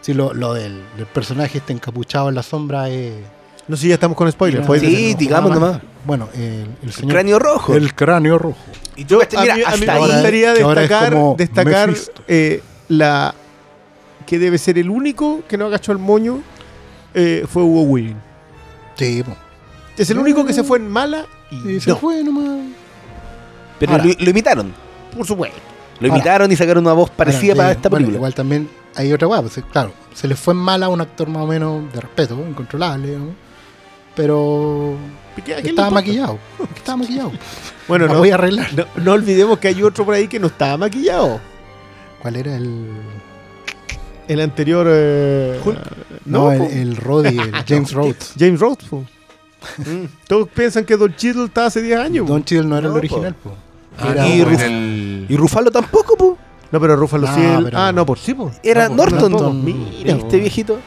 Si lo, lo del, del personaje este encapuchado en la sombra es. No sé si ya estamos con spoilers. Sí, digamos nomás. Bueno, el, el señor. Cráneo rojo. El cráneo rojo. Y Yo, a mira, mí, a mí me gustaría destacar, destacar eh, la que debe ser el único que no agachó el moño eh, fue Hugo Weaving. Sí, po. Es el único que se fue en mala y Y se no, fue nomás. Pero Ahora. lo, lo imitaron. por supuesto. Lo Ahora. imitaron y sacaron una voz parecida Ahora, para eh, esta bueno, película. igual también hay otra weá, pues, claro, se le fue en mala a un actor más o menos de respeto, incontrolable, ¿no? pero ¿A quién le estaba maquillado. Estaba maquillado. Bueno, no, voy a arreglar. no, no olvidemos que hay otro por ahí que no estaba maquillado. ¿Cuál era el.? El anterior. eh, No, el, po. el Roddy, el James Rhodes. James Rhodes. po. Mm. Todos piensan que Don Cheadle estaba hace 10 años. po. Don Cheadle no era No, el original, po. Ah, Era- no, y en Ruf- el- Y Rufalo tampoco, po. No, pero Ruffalo Ah, sí. pero- Ah, no, por sí, po. Era No, Norton. tampoco. Mira, este viejito.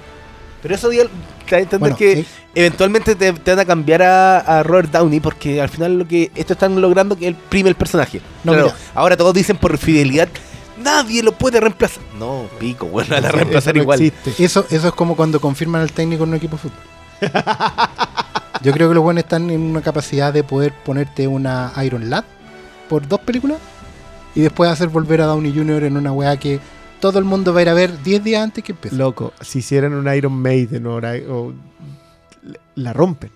Pero eso dio, te a entender Bueno, que eventualmente te, te van a cambiar a, a Robert Downey porque al final lo que esto están logrando que él prime el personaje. No, claro, ahora todos dicen por fidelidad, nadie lo puede reemplazar. No, pico, bueno, van a Eso reemplazar no igual. existe. eso, eso es como cuando confirman al técnico en un equipo de fútbol. Yo creo que los buenos están en una capacidad de poder ponerte una Iron Lad por dos películas y después hacer volver a Downey Jr. en una weá que todo el mundo va a ir a ver 10 días antes que empiece. Loco, si hicieran un Iron Maiden o, o- la rompen.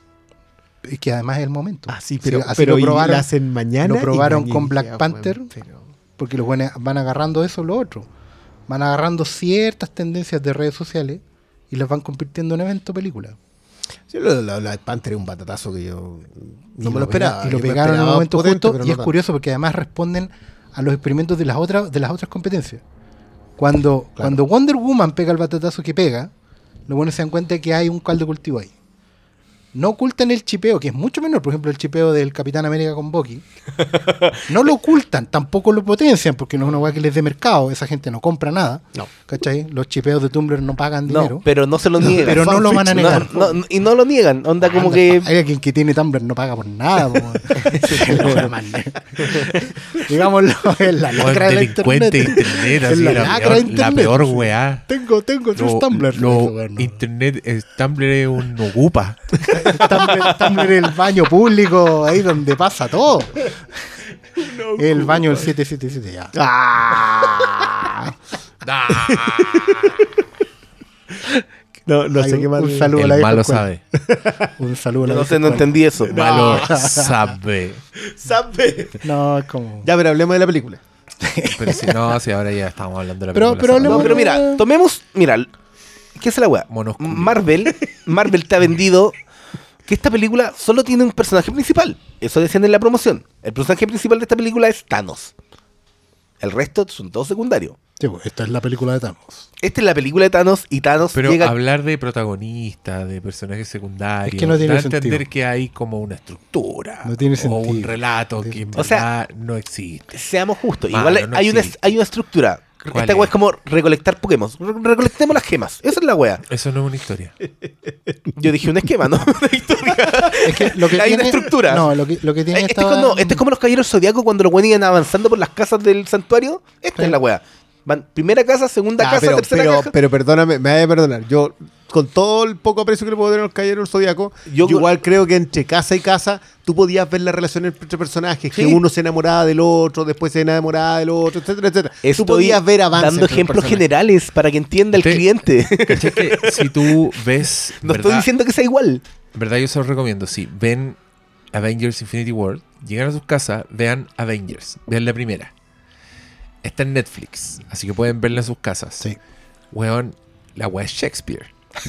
Es que además es el momento. Ah, sí, Sí, pero, así pero lo y probaron- la hacen mañana. lo probaron mañana con Black ya, Panther. pero- Porque los buenos van agarrando eso o lo otro. Van agarrando ciertas tendencias de redes sociales y las van convirtiendo en evento película. Sí, lo Black Panther es un batatazo que yo no me lo esperaba. Y lo pegaron en un momento potente, justo y no es curioso porque además responden a los experimentos de las otras de las otras competencias. Cuando, cuando Wonder Woman pega el batatazo que pega, lo bueno se dan cuenta de que hay un caldo cultivo ahí. No ocultan el chipeo, que es mucho menor, por ejemplo, el chipeo del Capitán América con Bucky. No lo ocultan, tampoco lo potencian, porque no es una weá que les dé mercado, esa gente no compra nada. No. ¿Cachai? Los chipeos de Tumblr no pagan dinero. Pero no se lo niegan. pero no lo van a negar. No, no, y no lo niegan. Onda como Anda, que. Hay alguien que tiene Tumblr no paga por nada. Digámoslo, es la lacra de la internet. internet, así, la la, lacra peor, de la internet, peor weá. Tengo, tengo tres Tumblr. lo- Eso, internet, es- Tumblr es un ocupa. Tumblr, Tumblr es el baño público, ahí donde pasa todo. el baño del 777, ya. ¡Ah! No, no Hay sé un- qué más. un saludo a El la malo escuela. sabe. Un saludo a la no sé, no entendí eso. Malo sabe. ¿Sabe? No, es como. Ya, pero hablemos de la película. Pero si no, si ahora ya estamos hablando de la Pero- película pero. No, pero mira, tomemos. Mira, ¿qué es la weá? Marvel, Marvel te ha vendido que esta película solo tiene un personaje principal. Eso decían en la promoción. El personaje principal de esta película es Thanos. El resto son todos secundarios. Sí, pues, esta es la película de Thanos. Esta es la película de Thanos y Thanos Pero llega. hablar de protagonistas, de personajes secundarios, Es que no tiene entender sentido. que hay como una estructura No tiene o un sentido. relato que en O sea, no existe. Seamos justos. Mano, Igual no hay, una, hay una estructura. ¿Cuál Esta es? weá es como recolectar Pokémon. Re- recolectemos las gemas. Esa es la weá. Eso no es una historia. Yo dije un esquema, ¿no? Una historia. Es que lo que Hay tiene, una estructura. No, lo que, lo que tiene Eh, Este, esta- es como, este es como los caballeros zodiacos cuando los weones iban avanzando por las casas del santuario. Esta Sí. es la weá. Van primera casa, segunda Ah, casa, pero, tercera pero, casa. pero perdóname, me vaya a perdonar. Yo, con todo el poco aprecio que le puedo tener al caballero del Zodíaco, Yo- yo, igual creo que entre casa y casa tú podías ver las relaciones entre personajes, que uno se enamoraba del otro, después se enamoraba del otro, etcétera, etcétera. Estoy tú podías ver avances. Dando los ejemplos generales para que entienda el Te- cliente. ¿Cachai que si tú ves. No ¿verdad? estoy diciendo que sea igual. En verdad yo se los recomiendo. Si ven Avengers Infinity War, llegan a sus casas, vean Avengers. Vean la primera. Está en Netflix, así que pueden verla en sus casas. Sí. Weón, la weá es Shakespeare.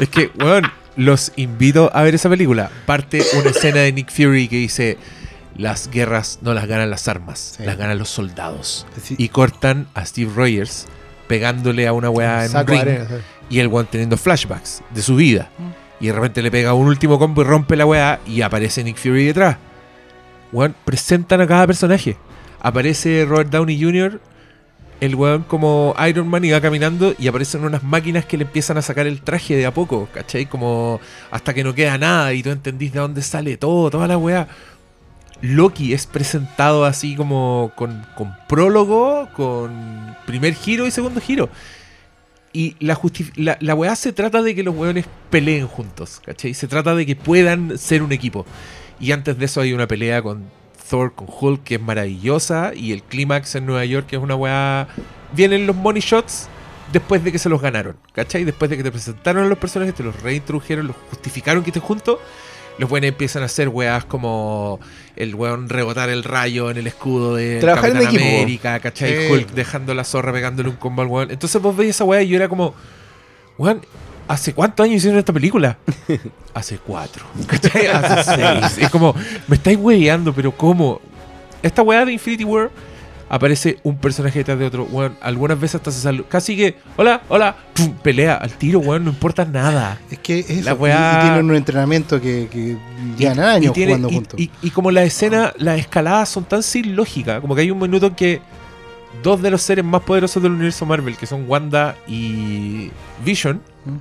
es que, weón, los invito a ver esa película. Parte una escena de Nick Fury que dice: Las guerras no las ganan las armas, Sí. las ganan los soldados. Sí. Y cortan a Steve Rogers pegándole a una weá en ring arena, sí. y el weón teniendo flashbacks de su vida. Y de repente le pega un último combo y rompe la weá y aparece Nick Fury detrás. Weón, presentan a cada personaje. Aparece Robert Downey Jr., el weón como Iron Man y va caminando y aparecen unas máquinas que le empiezan a sacar el traje de a poco, ¿cachai? Como hasta que no queda nada y tú entendís de dónde sale todo, toda la weá. Loki es presentado así como con, prólogo, con primer giro y segundo giro. Y la, la, la weá se trata de que los weones peleen juntos, ¿cachai? Se trata de que puedan ser un equipo. Y antes de eso hay una pelea con Thor, con Hulk, que es maravillosa. Y el clímax en Nueva York, que es una weá... Vienen los money shots después de que se los ganaron, ¿cachai? Después de que te presentaron a los personajes, te los reintrodujeron, los justificaron que estén juntos. Los buenos empiezan a hacer weas como el weón rebotar el rayo en el escudo de Trabajar en equipo. América, ¿cachai? Sí. Hulk dejando la zorra pegándole un combo al weón. Entonces vos veis esa wea y yo era como, weón, ¿hace cuántos años hicieron esta película? Hace cuatro, ¿cachai? Hace seis. Es como, me estáis weando, pero ¿cómo? Esta wea de Infinity War aparece un personaje detrás de otro, weón. Algunas veces hasta se sale, casi que, hola, hola, pum, pelea al tiro, weón, no importa nada. Es que es La weá- y, y tienen un entrenamiento que, que llevan años tiene- jugando y- juntos. y- y como la escena, las escaladas son tan sin lógica, como que hay un minuto en que dos de los seres más poderosos del universo Marvel, que son Wanda y Vision, Mm.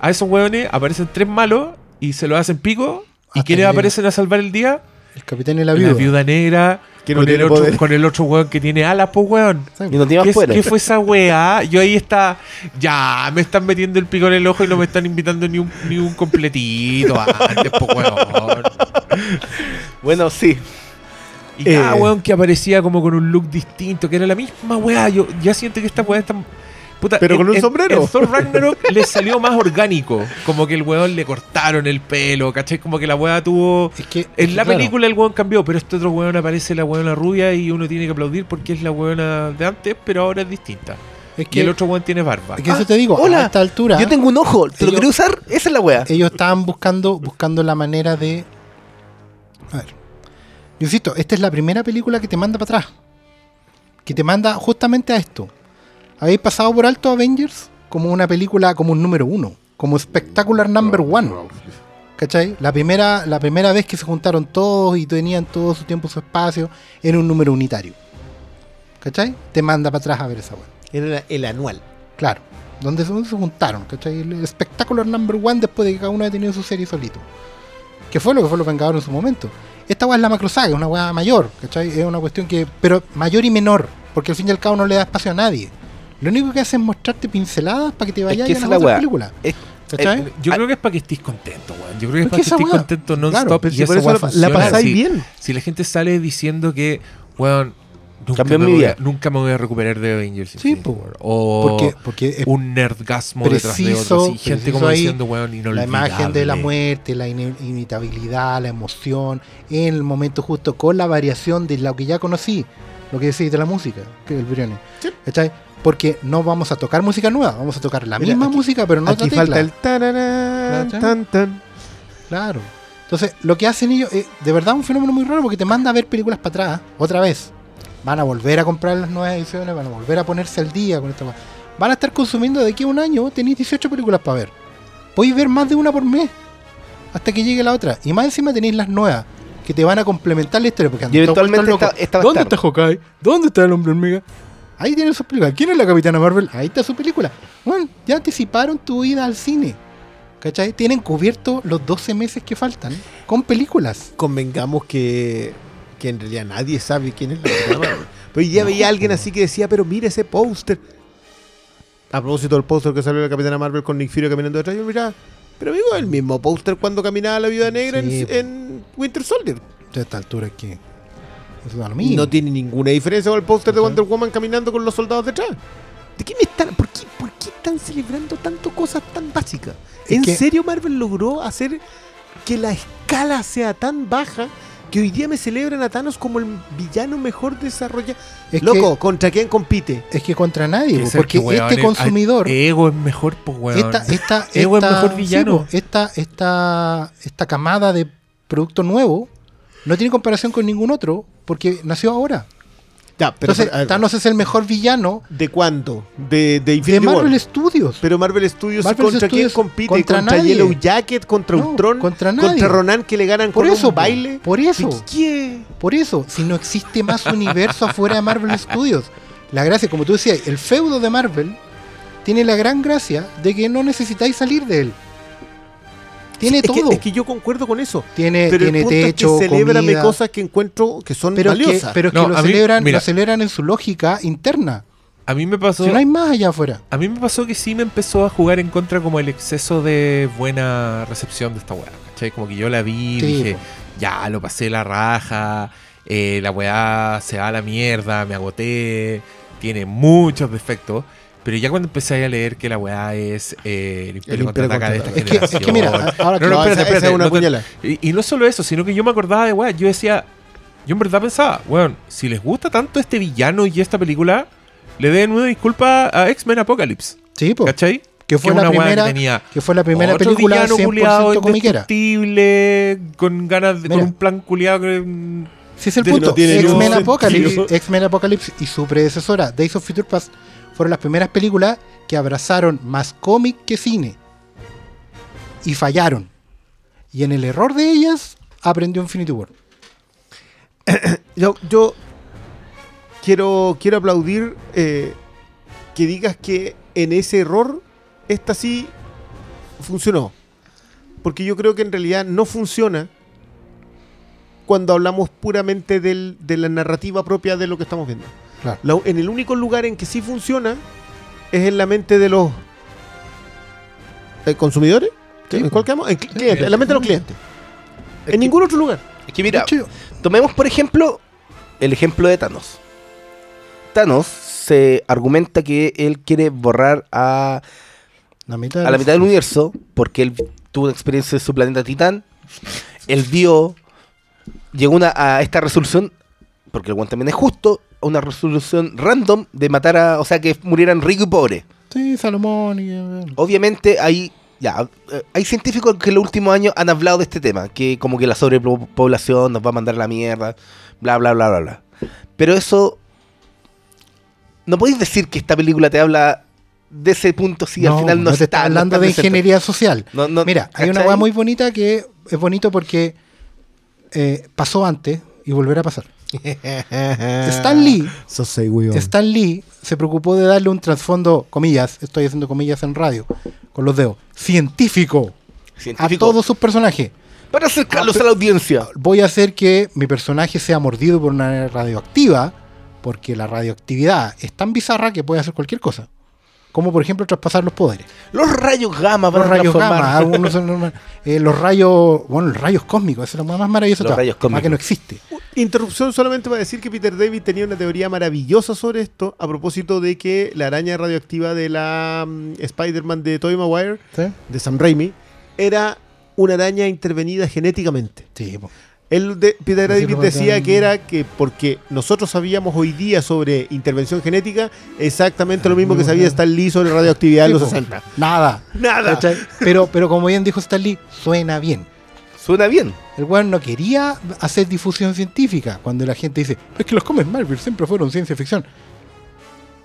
A esos hueones aparecen tres malos y se lo hacen pico. ¿Y quiénes aparecen a salvar el día? el capitán y la La viuda. viuda, negra. No con, el otro, con el otro hueón que tiene alas, pues hueón. Y no tiene ¿Qué, qué fue esa weá? Yo ahí está. Ya, me están metiendo el pico en el ojo y no me están invitando ni un, ni un completito antes, pues weón. Bueno, sí. Y cada Eh. weón que aparecía como con un look distinto, que era la misma weá. Yo ya siento que esta weá está. Puta, Pero en- con un en- sombrero. En Thor Ragnarok le salió más orgánico. Como que el weón le cortaron el pelo, ¿cachai? Como que la weá tuvo. Es que, En la claro, película el weón cambió, pero este otro weón aparece la weona rubia y uno tiene que aplaudir porque es la weona de antes, pero ahora es distinta. es Y que, el otro weón tiene barba. es que eso te digo, hola, a esta altura, Yo tengo un ojo. ¿Te lo quería usar? Esa es la weá. ellos estaban buscando, buscando la manera de. A ver. Yo insisto, esta es la primera película que te manda para atrás. Que te manda justamente a esto. Habéis pasado por alto Avengers como una película, como un número uno. Como Spectacular Number One. ¿Cachai? La primera, la primera vez que se juntaron todos y tenían todo su tiempo, su espacio, era un número unitario. ¿Cachai? Te manda para atrás a ver esa weá. Era el anual. Claro. Donde se, se juntaron, ¿cachai? El espectacular number one después de que cada uno haya tenido su serie solito. Que fue lo que fue los Vengadores en su momento. Esta weá es la macro saga, es una weá mayor, ¿cachai? Es una cuestión que. Pero mayor y menor, porque al fin y al cabo no le da espacio a nadie. Lo único que hace es mostrarte pinceladas para que te vayas que a es la otras weá. películas. Es- eh, Yo Ah. creo que es para que estés contento, weón. Yo creo que es Es para que estés weá- contento claro, non-stop. Pero y si por eso la, pasáis Si- bien. Si la gente sale diciendo que, weón, nunca me, mi voy vida. a, nunca me voy a recuperar de Avengers. Sí, Infinity po. War, O Porque, porque es un nerdgasmo detrás de preciso- otro. así, gente preciso como ahí diciendo, weón, la imagen de la muerte, la ine- inevitabilidad, la emoción, en el momento justo, con la variación de lo que ya conocí, lo que decís de la música, que es el Brione. ¿Cachai? Porque no vamos a tocar música nueva, vamos a tocar la Mira, misma aquí- música, pero no Aquí otra falta tecla. el tan, tan. Claro. Entonces, lo que hacen ellos, eh, de verdad, un fenómeno muy raro porque te manda a ver películas para atrás, otra vez. Van a volver a comprar las nuevas ediciones, van a volver a ponerse al día con esta. Van a estar consumiendo de aquí a un año, tenéis 18 películas para ver. Podéis ver más de una por mes, hasta que llegue la otra. Y más encima tenéis las nuevas, que te van a complementar la historia. Porque Y eventualmente a ¿Dónde está Hawkeye? ¿Dónde está el hombre hormiga? Ahí tienen sus películas. ¿Quién es la Capitana Marvel? Ahí está su película. Bueno, ya anticiparon tu ida al cine. ¿Cachai? Tienen cubierto los 12 meses que faltan con películas. Convengamos que, que en realidad nadie sabe quién es la Capitana Marvel. Pero hoy día veía alguien así que decía, pero mira ese póster. A propósito del póster que salió de la Capitana Marvel con Nick Fury caminando detrás, yo miraba, pero amigo, el mismo póster cuando caminaba la Viuda Negra en- Sí, en, Winter Soldier. A esta altura es que. Eso da lo mismo. No tiene ninguna diferencia con el póster de Wonder Woman caminando con los soldados detrás. ¿De qué me están? ¿Por qué, por qué están celebrando tanto cosas tan básicas? ¿En que- serio Marvel logró hacer que la escala sea tan baja que hoy día me celebran a Thanos como el villano mejor desarrollado? Es Loco, ¿contra quién compite? es que contra nadie, es porque que, weón, este consumidor. Ego es mejor, pues, weón. esta, esta, Ego es mejor villano. sí, po, esta, esta, esta camada de producto nuevo no tiene comparación con ningún otro porque nació ahora. Ya, pero Entonces, Thanos es el mejor villano ¿de cuándo? De, de de Infinity Marvel War. Studios. Pero Marvel Studios Marvel contra Studios quién compite? contra Contra, nadie. Yellow Jacket, contra No, Ultron, contra nadie. Ronan que le ganan Por con eso, un baile. por eso. ¿De ¿Qué? Por eso, si no existe más universo afuera de Marvel Studios, la gracia, como tú decías, el feudo de Marvel tiene la gran gracia de que no necesitáis salir de él. Tiene Sí, es que- todo. Es que, yo concuerdo con eso. tiene Pero tiene el punto techo, es que cosas que encuentro que son pero que, valiosas. pero que No, lo, a mí- celebran, mira. lo celebran en su lógica interna. A mí me pasó. Si no hay más allá afuera. A mí me pasó que sí me empezó a jugar en contra como el exceso de buena recepción de esta weá. ¿Cachai? Como que yo la vi Sí, dije, po. ya, lo pasé la raja, eh, la weá se va a la mierda, me agoté, tiene muchos defectos. Pero ya cuando empecé a leer que la weá es eh, el Imperio Contraataca de esta Es que, es generación. que mira, ahora que No, no, espérate, espérate. es una no te- y, y no solo eso, sino que yo me acordaba de weá. Yo decía, yo en verdad pensaba, weón, si les gusta tanto este villano y esta película, le den una disculpa a X-Men Apocalypse. sí, po, ¿Cachai? que fue una la weá primera que tenía que fue la primera otro película villano 100% culiado comiquera. indestructible, con ganas de, con un plan culiado que- Si es el punto, no X-Men Apocalypse. X-Men Apocalypse y su predecesora, Days of Future Past, fueron las primeras películas que abrazaron más cómic que cine. Y fallaron. Y en el error de ellas aprendió Infinity War. Yo, yo quiero, quiero aplaudir eh, que digas que en ese error esta sí funcionó. Porque yo creo que en realidad no funciona cuando hablamos puramente de la narrativa propia de lo que estamos viendo. Claro. La- en el único lugar en que sí funciona es en la mente de los eh, consumidores. Sí. ¿En cuál quedamos? En cl- clientes, en la mente de los clientes. Es en que- ningún otro lugar. Es que mira, De tomemos por ejemplo el ejemplo de Thanos. Thanos se argumenta que él quiere borrar a, la mitad, a la mitad del universo porque él tuvo una experiencia en su planeta Titán. Él vio, llegó una, a esta resolución, porque el one también es justo, una resolución random de matar a, o sea, que murieran rico y pobre. Sí, Salomón y... eh, Obviamente hay, ya, eh, hay científicos que en los últimos años han hablado de este tema, que como que la sobrepoblación nos va a mandar a la mierda, bla, bla, bla, bla, bla. Pero eso, no podéis decir que esta película te habla de ese punto si al final no, te está está hablando no de ingeniería social. Mira, hay una weá muy bonita que es bonito porque eh, pasó antes y volverá a pasar. Stan Lee, So say we all. Stan Lee se preocupó de darle un trasfondo, comillas, estoy haciendo comillas en radio, con los dedos, científico a todos sus personajes. para acercarlos a la audiencia. Voy a hacer que mi personaje sea mordido por una radioactiva, porque la radioactividad es tan bizarra que puede hacer cualquier cosa. Como por ejemplo traspasar los poderes. Los rayos gamma van Los a rayos gamma, algunos son normal- eh, los rayos, bueno, los rayos cósmicos, esa es la más maravillosa. Los rayos más cósmicos. que no existe. Interrupción solamente para decir que Peter David tenía una teoría maravillosa sobre esto a propósito de que la araña radioactiva de la mm, Spider-Man de Tobey Maguire, ¿Sí? de Sam Raimi, era una araña intervenida genéticamente. Sí, po. Él de- Peter David decía que era que porque nosotros sabíamos hoy día sobre intervención genética, exactamente lo mismo que sabía Stan Lee sobre radioactividad en los po. 60. Nada. Nada. Pero, pero como bien dijo Stan Lee, suena bien. Suena bien. El weón no quería hacer difusión científica cuando la gente dice, es que los cómics Marvel siempre fueron ciencia ficción.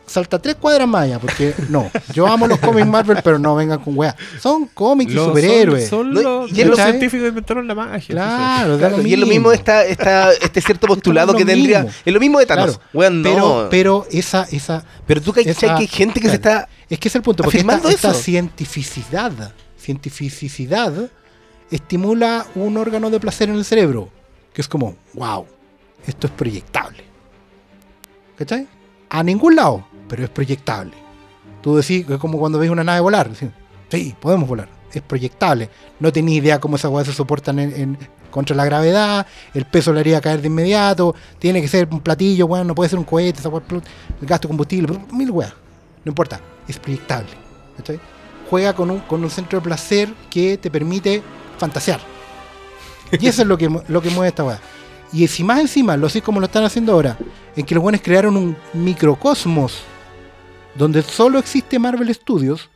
Salta tres cuadras más allá, porque no, yo amo los cómics Marvel, pero no vengan con weá. Son cómics y superhéroes. Son, son los, y es los lo- científicos inventaron la magia. Claro, Claro, lo y es lo mismo esta, esta, este cierto postulado que tendría. mismo. Es lo mismo de Thanos. Claro, no. pero, pero esa, esa, Pero tú esa- que hay gente que se está. Es que es el punto, porque esta, esta eso. cientificidad, cientificidad estimula un órgano de placer en el cerebro, que es como, wow, esto es proyectable. ¿Cachai? A ningún lado, pero es proyectable. Tú decís, es como cuando ves una nave volar, sí, podemos volar, es proyectable. No tenía idea cómo esas weas se soportan en, contra la gravedad, el peso le haría caer de inmediato, tiene que ser un platillo, bueno, no puede ser un cohete, el gasto de combustible, mil weas. No importa, es proyectable. Juega con un, centro de placer que te permite fantasear. Y eso es lo que, lo que mueve esta weá. Y si más encima, lo sé como lo están haciendo ahora, en que los buenos crearon un microcosmos donde solo existe Marvel Studios,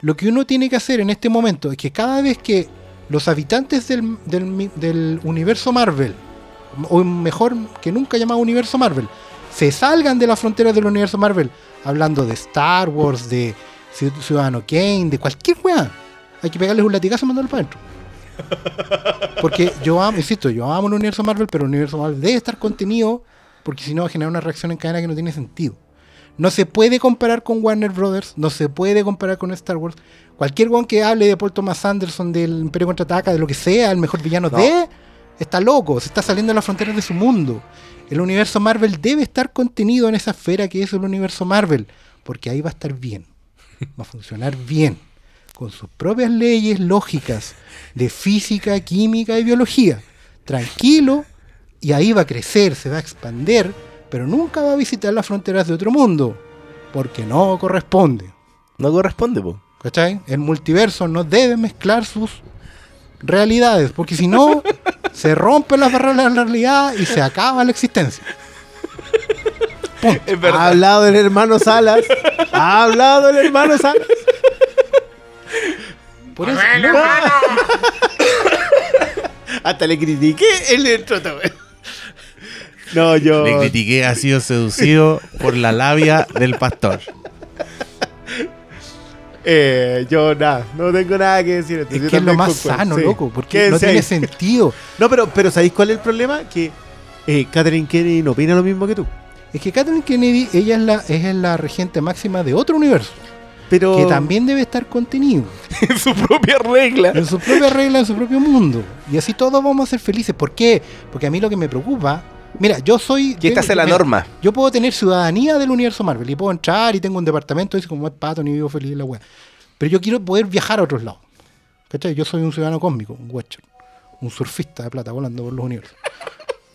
lo que uno tiene que hacer en este momento es que cada vez que los habitantes del, del mi- del universo Marvel, o mejor que nunca llamado universo Marvel, se salgan de las fronteras del universo Marvel, hablando de Star Wars, de Ci- Ciudadano Kane, de cualquier weá, hay que pegarles un latigazo y mandarlo para adentro. Porque yo amo, insisto, yo amo el universo Marvel, pero el universo Marvel debe estar contenido, porque si no va a generar una reacción en cadena que no tiene sentido. No se puede comparar con Warner Brothers, no se puede comparar con Star Wars. Cualquier one que hable de Paul Thomas Anderson, del Imperio Contraataca, de lo que sea, el mejor villano No. de, está loco, se está saliendo de las fronteras de su mundo. El universo Marvel debe estar contenido en esa esfera que es el universo Marvel, porque ahí va a estar bien, va a funcionar bien, con sus propias leyes lógicas de física, química y biología. Tranquilo, y ahí va a crecer, se va a expandir, pero nunca va a visitar las fronteras de otro mundo, porque no corresponde. No corresponde, po. ¿Cachai? El multiverso no debe mezclar sus realidades, porque si no, se rompen las barreras de la realidad y se acaba la existencia. Ha hablado el hermano Salas. Ha hablado el hermano Salas. Por eso, no, hermano. Hasta le critiqué el también. No, yo. Le critiqué, ha sido seducido por la labia del pastor. Eh, yo nada, no tengo nada que decir. es entonces que es lo más concuerdo, sano, sí. loco, porque no tiene sentido. No, pero, pero ¿sabéis cuál es el problema? Que eh, Catherine Kennedy no opina lo mismo que tú. Es que Kathleen Kennedy, ella es la, es la regente máxima de otro universo, Pero. que también debe estar contenido en su propia regla. en su propia regla, en su propio mundo. Y así todos vamos a ser felices. ¿Por qué? Porque a mí lo que me preocupa, mira, yo soy... Que esta sea la mira, norma. Yo puedo tener ciudadanía del universo Marvel y puedo entrar y tengo un departamento y como es pato ni vivo feliz en la wea. Pero yo quiero poder viajar a otros lados. ¿Cachai? Yo soy un ciudadano cósmico, un watcher, un surfista de plata volando por los universos.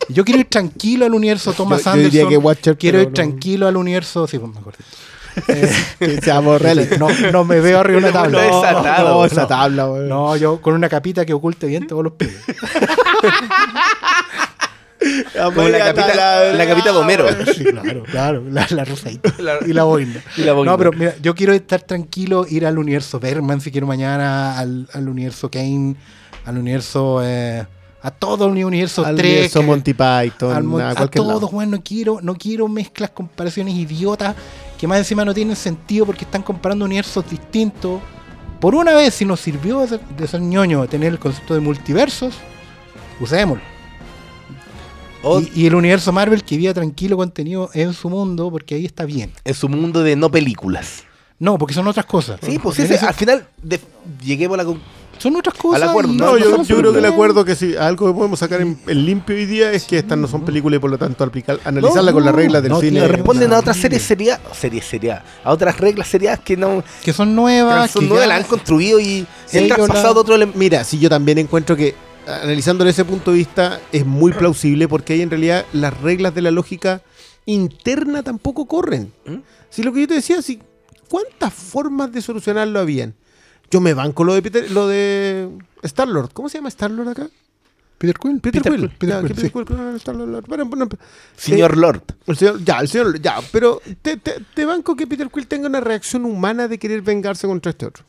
Y yo quiero ir tranquilo al universo Thomas Yo- yo diría Anderson. que Watcher, quiero ir no. tranquilo al universo. Sí, pues mejor. Eh, que seamos realistas. no, no me veo arriba de una tabla. No, desatado, no, esa tabla. No, yo con una capita que oculte bien todos los pies. Como la capita, la capita de Homero. Sí, claro, claro, la, la rosadita La- y la boina. y la boina. No, pero mira, yo quiero estar tranquilo, ir al universo Berman si quiero mañana, al, al universo Kane, al universo. eh, a todo el universo Al Trek. universo Monty Python, al mon- a todos, weón, no quiero, no quiero mezclas, comparaciones idiotas que más encima no tienen sentido porque están comparando universos distintos. Por una vez, si nos sirvió de ser, de ser ñoño tener el concepto de multiversos, usémoslo. O Y, y el universo Marvel que viva tranquilo contenido en su mundo, porque ahí está bien. en su mundo de no películas. No, porque son otras cosas. Sí, pues ese- al final de- lleguemos a la con- son otras cosas. acuerdo. No, yo, yo creo que el acuerdo que sí, algo que podemos sacar en, en limpio hoy día es que estas no son películas y por lo tanto aplicar, analizarla No, con las reglas del no, cine. responden a otras sí. series serias, series serias, a otras reglas serias que no Que son que nuevas. son que nuevas, ya- la han construido y Sí, han traspasado la- de otro elemento. Mira, si yo también encuentro que analizándolo desde ese punto de vista es muy plausible porque ahí en realidad las reglas de la lógica interna tampoco corren. ¿Mm? Si lo que yo te decía, si ¿cuántas formas de solucionarlo habían? Yo me banco lo de Peter, lo de Star Lord. ¿Cómo se llama Star Lord acá? Peter Quill. Peter, Quill. Peter Ya, Quill, que sí. Peter Quill, no, Star Lord, bueno, bueno, Señor Lord. el señor, ya, el señor, ya, pero te, te- te banco que Peter Quill tenga una reacción humana de querer vengarse contra este otro.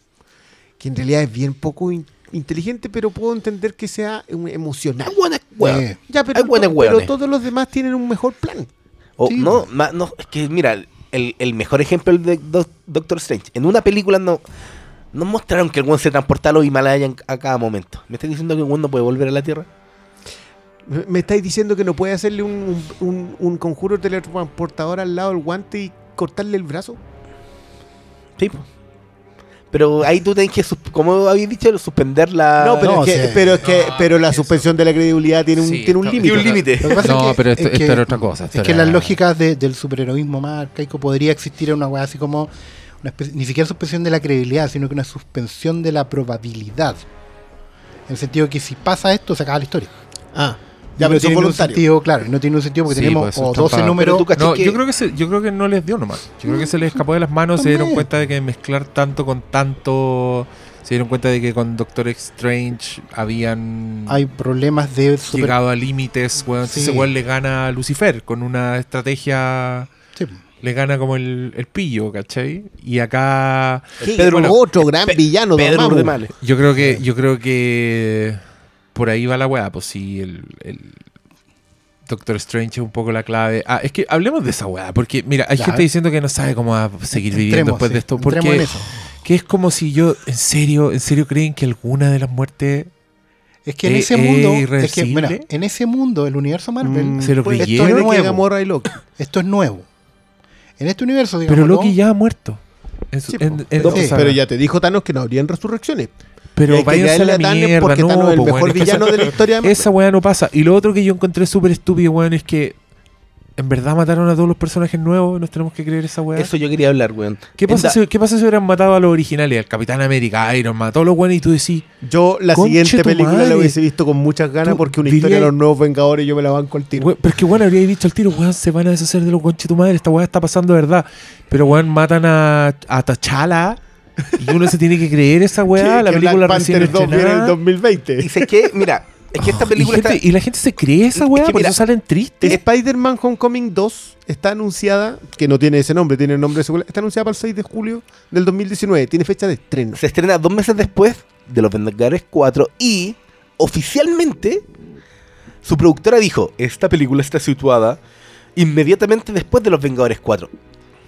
Que en realidad es bien poco in- inteligente, pero puedo entender que sea um, emocional. Hay buenas hueones. Ya, pero, Hay buenos to- pero hueones. todos los demás tienen un mejor plan. O, Sí. no, ma- no, es que mira, el, el mejor ejemplo de Doc- Doctor Strange. En una película no, mostraron que el weón se transportaba a los Himalayas a cada momento. ¿Me estás diciendo que el weón no puede volver a la Tierra? ¿Me- ¿Me estáis diciendo que no puede hacerle un- un conjuro teletransportador al lado del guante y cortarle el brazo? Sí. Pero ahí tú tenés que, como habéis dicho, suspender la... No, pero, no, es que, sí. pero, es que, pero la suspensión de la credibilidad tiene un, Sí, tiene un límite. No, es que, pero esto- es que- esto era otra cosa, Es que era- las lógicas de- del superheroísmo más arcaico podría existir en una weá así como una espe- ni siquiera suspensión de la credibilidad, sino que una suspensión de la probabilidad. En el sentido que si pasa esto, se acaba la historia. Ah, Ya, pero no tiene un sentido, claro, no tiene un sentido porque Sí, tenemos pues, eso o está 12 pa- números. No, que- yo creo que se, yo creo que no les dio nomás. Yo creo que se les escapó de las manos, se dieron cuenta de que mezclar tanto con tanto, se dieron cuenta de que con Doctor Strange habían Hay problemas de super- llegado a límites, weón. Sí. ese weón le gana a Lucifer con una estrategia Sí. le gana como el, el pillo, ¿cachai? Y acá Sí, Pedro- bueno, otro gran Pe- villano. Pedro. Urdemales. yo creo que yo creo que por ahí va la weá, pues sí, el, el Doctor Strange es un poco la clave. Ah, es que hablemos de esa weá, porque mira, hay Ya. gente diciendo que no sabe cómo va a seguir viviendo Entremos, después sí, de esto, porque que es como si yo, en serio, en serio creen que alguna de las muertes Es que en ¿Es- ese es mundo, es que, mira, en ese mundo, el universo Marvel, Mm, se lo pues, creyeron. esto es nuevo. Gamora y Loki. esto es nuevo. En este universo, digamos, Pero Loki ya ha muerto. En su- Sí, en- po. en- No, o sea, pero ya te dijo Thanos que no habrían resurrecciones. Pero váyanse a la mierda, porque no, Thanos es el mejor villano esa- de la historia. Esa weá no pasa. Y lo otro que yo encontré súper estúpido, weón, es que en verdad mataron a todos los personajes nuevos. Nos tenemos que creer esa weá. Eso yo quería hablar, weón. ¿Qué pasa, si, ¿Qué pasa si hubieran matado a los originales? Al Capitán América, Iron Man, a todos los weones y tú decís, Yo la Conche siguiente película la madre. hubiese visto con muchas ganas porque una historia de los nuevos Vengadores yo me la banco al tiro. we- pero es que weón habría dicho al tiro, weón, se van a deshacer de los conches tu madre, esta weá está pasando de verdad. Pero weón, matan a, a T'Challa y uno se tiene que creer esa weá, Que- la que película Black recién Panther 2 viene en el estrenada. 2020. Y sé que, mira, es que esta Y, película gente- está... y la gente se cree esa Es weá, que por mira, eso salen tristes. Spider-Man Homecoming 2 está anunciada, que no tiene ese nombre, tiene el nombre de secuela, está anunciada para el 6 de julio del 2019, tiene fecha de estreno. Se estrena dos meses después de Los Vengadores 4 y oficialmente su productora dijo, esta película está situada inmediatamente después de Los Vengadores 4.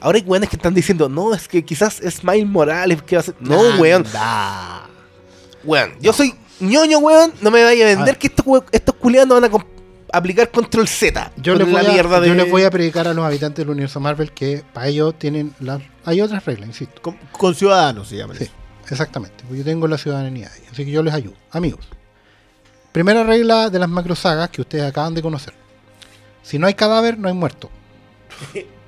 Ahora hay weones que están diciendo, no, es que quizás es Miles Morales que va a ser... No, weón. Weón, yo soy ñoño, weón, no me vaya a vender que estos, estos culiados no van a aplicar control Z. Yo les, voy a, mierda de... yo les voy a predicar a los habitantes del universo Marvel que para ellos tienen las hay otras reglas, insisto. Con, con ciudadanos se llama. Sí, exactamente. Yo tengo la ciudadanía ahí, así que yo les ayudo. Amigos, primera regla de las macro sagas que ustedes acaban de conocer. Si no hay cadáver, no hay muerto.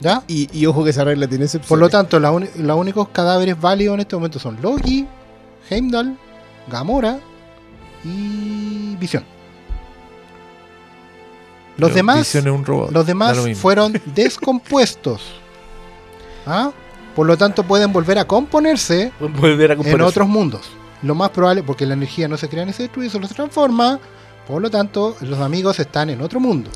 ¿Ya? Y, y ojo que esa regla tiene excepciones. Por lo tanto, la los únicos cadáveres válidos en este momento son Loki, Heimdall, Gamora y Visión. Los Pero demás, Vision es un robot, los demás lo fueron descompuestos. ¿Ah? Por lo tanto, pueden volver a componerse Volver a en otros mundos. Lo más probable, porque la energía no se crea ni se destruye, solo se transforma. Por lo tanto, los amigos están en otro mundo.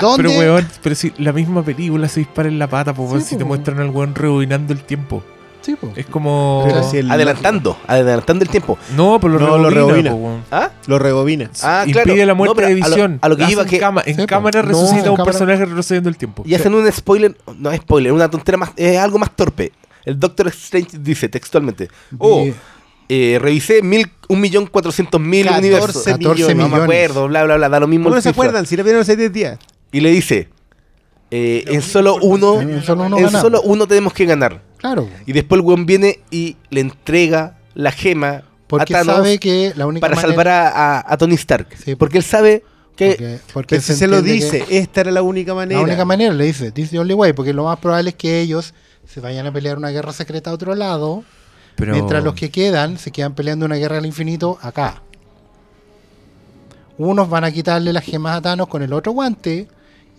¿Dónde? Pero weón, pero si la misma película se dispara en la pata, pues weón, Sí, si te po. muestran al weón rebobinando el tiempo. Sí, po. Es como. Pero si el- Adelantando, adelantando el tiempo. No, pero lo No, lo rebobina, rebobina. po, weón. ¿Ah? Lo rebobina. Ah, Impide claro. la muerte No, de a lo- visión. a lo que iba en que- cama- en Sí, po. cámara No, resucita en un cámara- personaje retrocediendo el tiempo. Y hacen un spoiler, no es spoiler, una tontera más, es algo más torpe. El Doctor Strange dice textualmente, oh, eh, revisé mil, un millón cuatrocientos mil 14 universos. 14 No me millones. acuerdo, bla, bla, bla, da lo mismo ¿Cómo no se cifra. acuerdan? Si la vieron hace 10 días. Y le dice, eh, en solo uno, En solo uno en solo uno tenemos que ganar. Claro. Y después el weón viene y le entrega la gema Porque a Thanos sabe que la única para manera- salvar a, a- a Tony Stark. Sí, porque él sabe que... Porque, se lo dice, esta era la única manera. La única manera, le dice, the only way, porque lo más probable es que ellos se vayan a pelear una guerra secreta a otro lado, Pero- mientras los que quedan se quedan peleando una guerra al infinito acá. Unos van a quitarle las gemas a Thanos con el otro guante,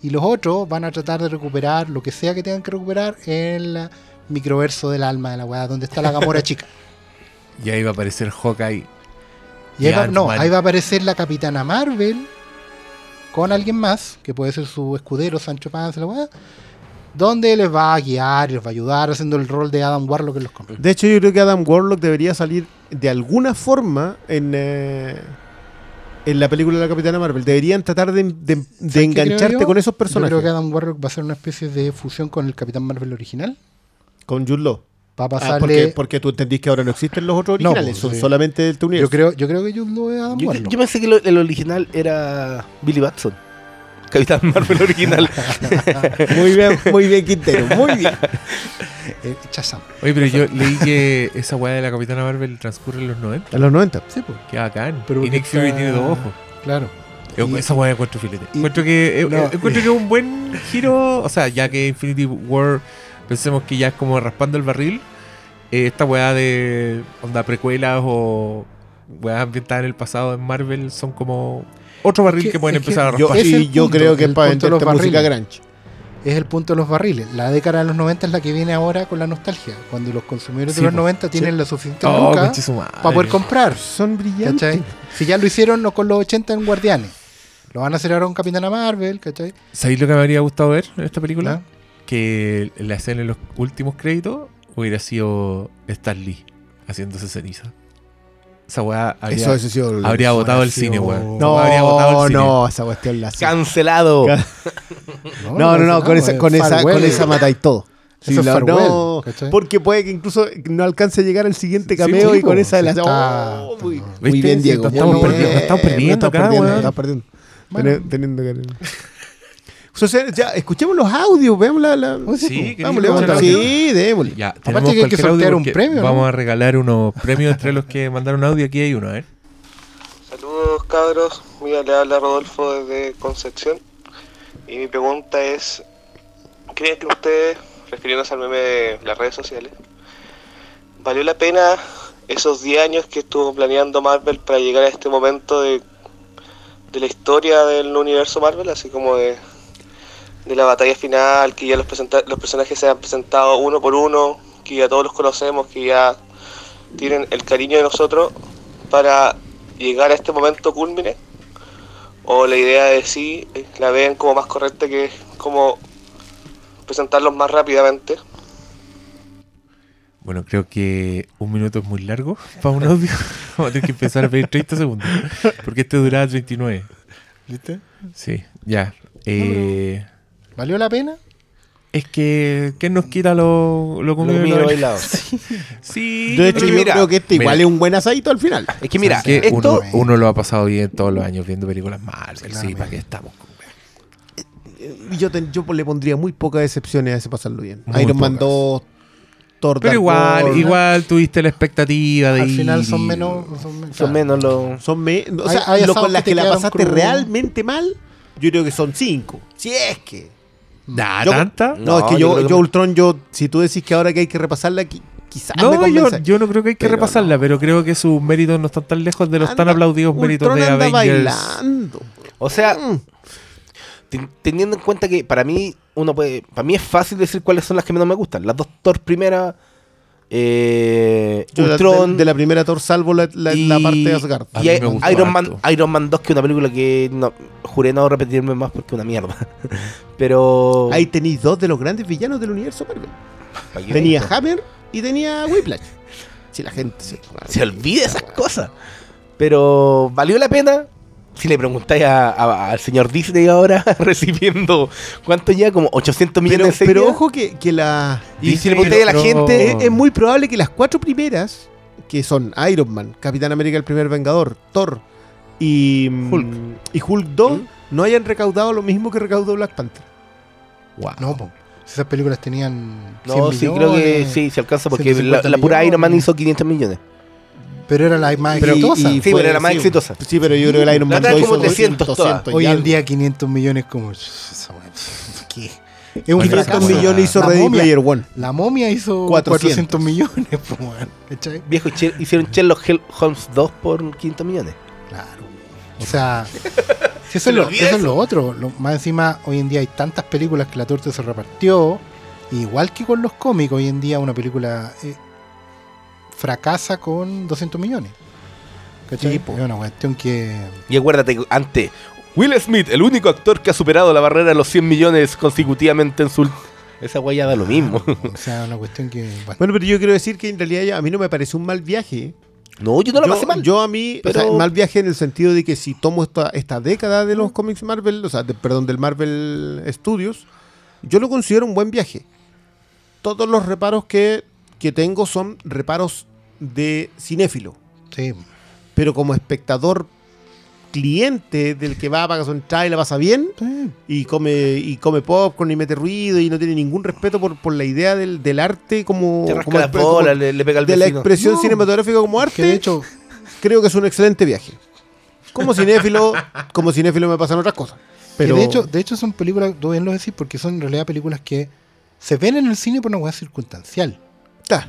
y los otros van a tratar de recuperar lo que sea que tengan que recuperar en el microverso del alma de la weá, donde está la Gamora chica. Y ahí va a aparecer Hawkeye. Y ahí Y va, no, ahí va a aparecer la Capitana Marvel con alguien más, que puede ser su escudero, Sancho Panza, la weá, donde les va a guiar y les va a ayudar haciendo el rol de Adam Warlock en los cómics. De hecho, yo creo que Adam Warlock debería salir de alguna forma en, eh, en la película de la Capitana Marvel. Deberían tratar de, de- de ¿Sabes qué creo engancharte yo? con esos Yo personajes. creo que Adam Warlock va a ser una especie de fusión con el Capitán Marvel original. Con Jude Law. Va a Ah, pasarle. porque, porque tú entendís que ahora no existen los otros No, originales, pues, son sí. solamente del tu universo. yo, creo, yo creo que Jude Law es Adam Yo, Warlock. yo pensé que lo- el original era Billy Batson. Capitán Marvel original. Muy bien, muy bien, Quintero, muy bien. Eh, Shazam. Oye, pero yo leí que esa weá de la Capitana Marvel transcurre en los 90. A los 90. Sí, pues. Qué bacán. Pero y Nick porque Fury está- tiene dos ojos. Claro. Yo Y- esa weá encuentro filete. y- encuentro que, eh, no. eh, encuentro que es un buen giro. O sea, ya que Infinity War, pensemos que ya es como raspando el barril. eh, esta weá de onda precuelas o weas ambientadas en el pasado en Marvel son como otro barril que- que, pueden empezar a Yo, raspar. Y yo punto, creo que es para venderte música barriles. grunge. Es el punto de los barriles. La década de los 90 es la que viene ahora con la nostalgia. Cuando los consumidores Sí, de los po. 90 tienen la suficiente Oh, para poder comprar. Son brillantes. ¿Cachai? Si ya lo hicieron no con los 80 en Guardianes. Lo van a hacer ahora con Capitana Marvel, ¿cachai? ¿Sabéis lo que me habría gustado ver en esta película? ¿Ah? Que la escena en los últimos créditos hubiera sido Stan Lee haciéndose ceniza. Esa weá habría, Eso, eso sí, el- habría botado el cine, weón. No, habría botado el cine. no, esa cuestión la. Cancelado. No, no, no, con esa, con esa, con esa matáis todo. Eso es la- farewell, no, ¿cachai? porque puede que incluso no alcance a llegar al siguiente Sí, cameo sí, y con esa de sí las. está- Oh, muy, muy bien, Sí, Diego. muy estamos bien. perdiendo, estamos Eh, perdiendo acá, estamos perdiendo, estamos perdiendo. Bueno. Teni- teniendo que- O sea, ya, escuchemos los audios, veamos la. la... Sí, Sí, po. ¿queréis Vámonos, escuchar vámonos. el audio? Sí, démosle. Ya, Aparte que hay que sortear un premio, ¿no? Vamos a regalar unos premios entre los que mandaron audio. Aquí hay uno, a ver. Saludos cabros, mira, le habla Rodolfo desde Concepción y mi pregunta es, ¿creen que ustedes, refiriéndose al meme de las redes sociales, valió la pena esos 10 años que estuvo planeando Marvel para llegar a este momento de, de la historia del universo Marvel, así como de, de la batalla final, que ya los, presenta- los personajes se han presentado uno por uno, que ya todos los conocemos, que ya tienen el cariño de nosotros para llegar a este momento culmine o la idea de sí eh, la ven como más correcta que es como presentarlos más rápidamente Bueno, creo que un minuto es muy largo para un audio. Vamos a tener que empezar a pedir 30 segundos. Porque este duraba 39. ¿Viste? Sí, ya. Eh, ¿Valió la pena? es que, ¿qué nos quita lo, lo Lo comido y mío lo bailado. Sí. De hecho, yo mira, creo que este igual mira. es un buen asadito al final. Es que mira, que esto. uno, uno lo ha pasado bien todos los años viendo películas Marvel. Sí, Claramente. ¿para qué estamos? Y Yo, te- yo le pondría muy pocas excepciones a ese pasarlo bien. Muy Iron Man pocas. 2, Thor Pero igual, igual tuviste la expectativa de Al final son menos. Son, men- Son claro. menos los. Son me- o Hay- sea, hay lo asados con las que la pasaste realmente mal, yo creo que son 5. Si es que. ¿Da Yo- tanta? No, No, es que yo yo, yo me- Ultron, yo, si tú decís que ahora que hay que repasarla, qui- quizás me No, yo, convence. yo no creo que hay que Pero repasarla, pero creo que sus méritos no están tan lejos de los tan aplaudidos méritos Ultron de anda Avengers. bailando. O sea, Mm. ten- teniendo en cuenta que para mí, uno puede. Para mí es fácil decir cuáles son las que menos me gustan. Las dos Thor primeras. Eh, Ultron. de, de la primera Thor salvo la, la- la y- parte de Asgard. A Y mí me gustó Iron Man. Iron Man 2, que es una película que no, juré no repetirme más porque es una mierda. Pero. Ahí tenéis dos de los grandes villanos del universo Marvel. ¿para qué Tenía? Hammer y tenía Whiplash. Si la gente se... Se olvida esas cosas. Pero valió la pena. Si le preguntáis a- a- al señor Disney ahora, recibiendo, ¿cuánto ya? Como 800 millones Pero, de pero ojo que, que la... Y si le preguntáis a la pero- gente, Es, es muy probable que las cuatro primeras, que son Iron Man, Capitán América el primer Vengador, Thor y mm, Hulk. y Hulk 2, ¿Mm? no hayan recaudado lo mismo que recaudó Black Panther. Wow. No, po. Si esas películas tenían. 100 No, sí, creo que sí, se alcanza porque la, 150 la pura Iron Man hizo 500 millones. Pero era la más Pero- exitosa. y- Sí, fue- pero era más sí. exitosa. Sí, pero yo creo que el Iron La Man otra 2 como hizo 300 200, todas. 200 Hoy y en día 500 millones como... ¿Qué? Es un 500 fracaso. millones hizo La Ready momia- Player One. La momia hizo 400. 400, millones, weón, ¿cachai? Viejo, hicieron Sherlock Holmes 2 por 500 millones. Claro. O sea, si eso, es lo, eso es lo otro. Lo- más encima, hoy en día hay tantas películas que la torta se repartió. Igual que con los cómics, hoy en día una película eh, fracasa con 200 millones. ¿Cachai? Sí, po. es una cuestión que... Y acuérdate, ante Will Smith, el único actor que ha superado la barrera de los 100 millones consecutivamente en su... Esa guaya da lo mismo. O sea, una cuestión que... bueno, Bueno, pero yo quiero decir que en realidad a mí no me parece un mal viaje No, yo no la yo, pasé mal. yo a mí, o Pero- sea, mal viaje en el sentido de que si tomo esta, esta década de los cómics Marvel, o sea, de- perdón, del Marvel Studios, yo lo considero un buen viaje. Todos los reparos que, que tengo son reparos de cinéfilo, Sí. pero como espectador cliente del que va, paga su entrada y la pasa bien, Sí. y come y come popcorn y mete ruido y no tiene ningún respeto por, por la idea del, del arte como, como bolas, como- le, le pega al de la expresión No, cinematográfica como arte de hecho, creo que es un excelente viaje. Como cinéfilo, como cinéfilo me pasan otras cosas. Pero que de hecho, de hecho son películas, tú bien lo decís, porque son en realidad películas que se ven en el cine por una hueá circunstancial.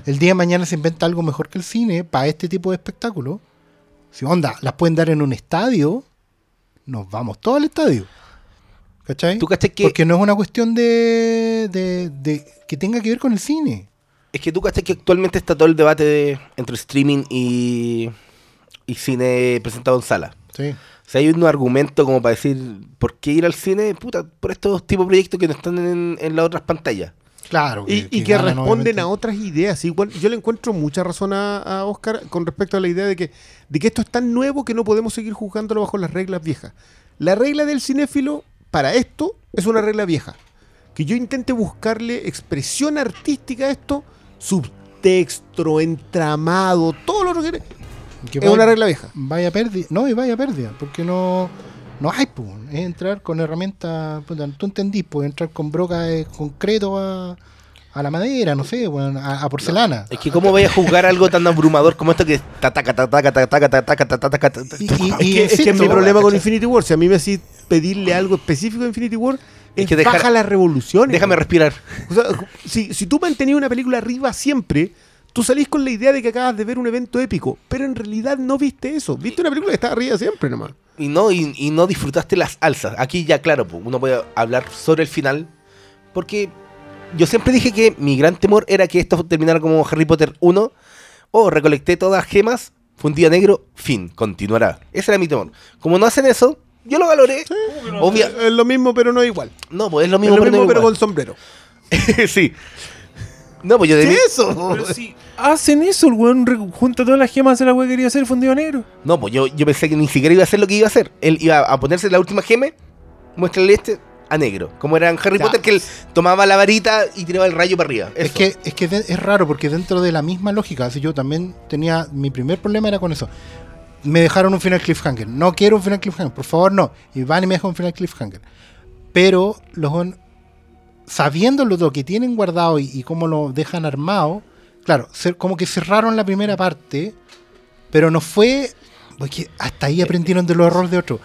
El día de mañana se inventa algo mejor que el cine para este tipo de espectáculo. Si onda, las pueden dar en un estadio, nos vamos todos al estadio. ¿Cachai? ¿Tú cachai que, Porque no es una cuestión de, de, de- que tenga que ver con el cine. es que tú cachai que actualmente está todo el debate de- entre streaming y, y cine presentado en sala? Sí. O sea, hay un argumento como para decir, ¿por qué ir al cine? Puta, por estos tipos de proyectos que no están en, en las otras pantallas. Claro. y, y que ganan, responden obviamente. a otras ideas. Igual, yo le encuentro mucha razón a, a Oscar con respecto a la idea de que, de que esto es tan nuevo que no podemos seguir juzgándolo bajo las reglas viejas. La regla del cinéfilo para esto es una regla vieja. Que yo intente buscarle expresión artística a esto, subtexto, entramado, todo lo que Que es vaya- una regla vieja. Vaya pérdida. No, y vaya pérdida. Porque no. No hay, pues. Es entrar con herramientas. puta, Tú entendís, pues entrar con broca de concreto a, a la madera, no sé, bueno, a, a porcelana. Es que cómo voy a juzgar algo tan abrumador como esto que Y, y- Es que, es que mi problema con. Infinity War, si a mí me hacís pedirle algo específico de Infinity War, es, Es que dejar- baja las revoluciones. Déjame respirar. O sea, si, si tú mantenías una película arriba siempre, tú salís con la idea de que acabas de ver un evento épico, pero en realidad no viste eso. Viste una película que está arriba siempre nomás. Y no, y, y no disfrutaste las alzas. Aquí ya, claro, pues, uno puede hablar sobre el final. Porque yo siempre dije que mi gran temor era que esto terminara como Harry Potter 1. O recolecté todas las gemas, fue un día negro, fin, continuará. Ese era mi temor. Como no hacen eso, yo lo valoré. Obvia- Es lo mismo, pero no igual. no, pues es lo Es mismo, lo pero, no mismo, pero igual. con sombrero. sí. No, pues yo de ¿Qué es eso? Pero si hacen eso, el weón junta todas las gemas de la weá que quería hacer fundido negro. No, pues yo, yo pensé que ni siquiera iba a hacer lo que iba a hacer. Él iba a ponerse la última gema, muéstrale este a negro. Como era en Harry Ya. Potter, que él tomaba la varita y tiraba el rayo para arriba. Es que, es que de- es raro porque dentro de la misma lógica, si yo también tenía, mi primer problema era con eso. Me dejaron un final cliffhanger. No quiero un final cliffhanger, por favor no. Y van y me dejan un final cliffhanger. Pero los sabiendo lo, que tienen guardado y, y cómo lo dejan armado, claro, como que cerraron la primera parte, pero no fue, porque hasta ahí aprendieron de los errores de otros.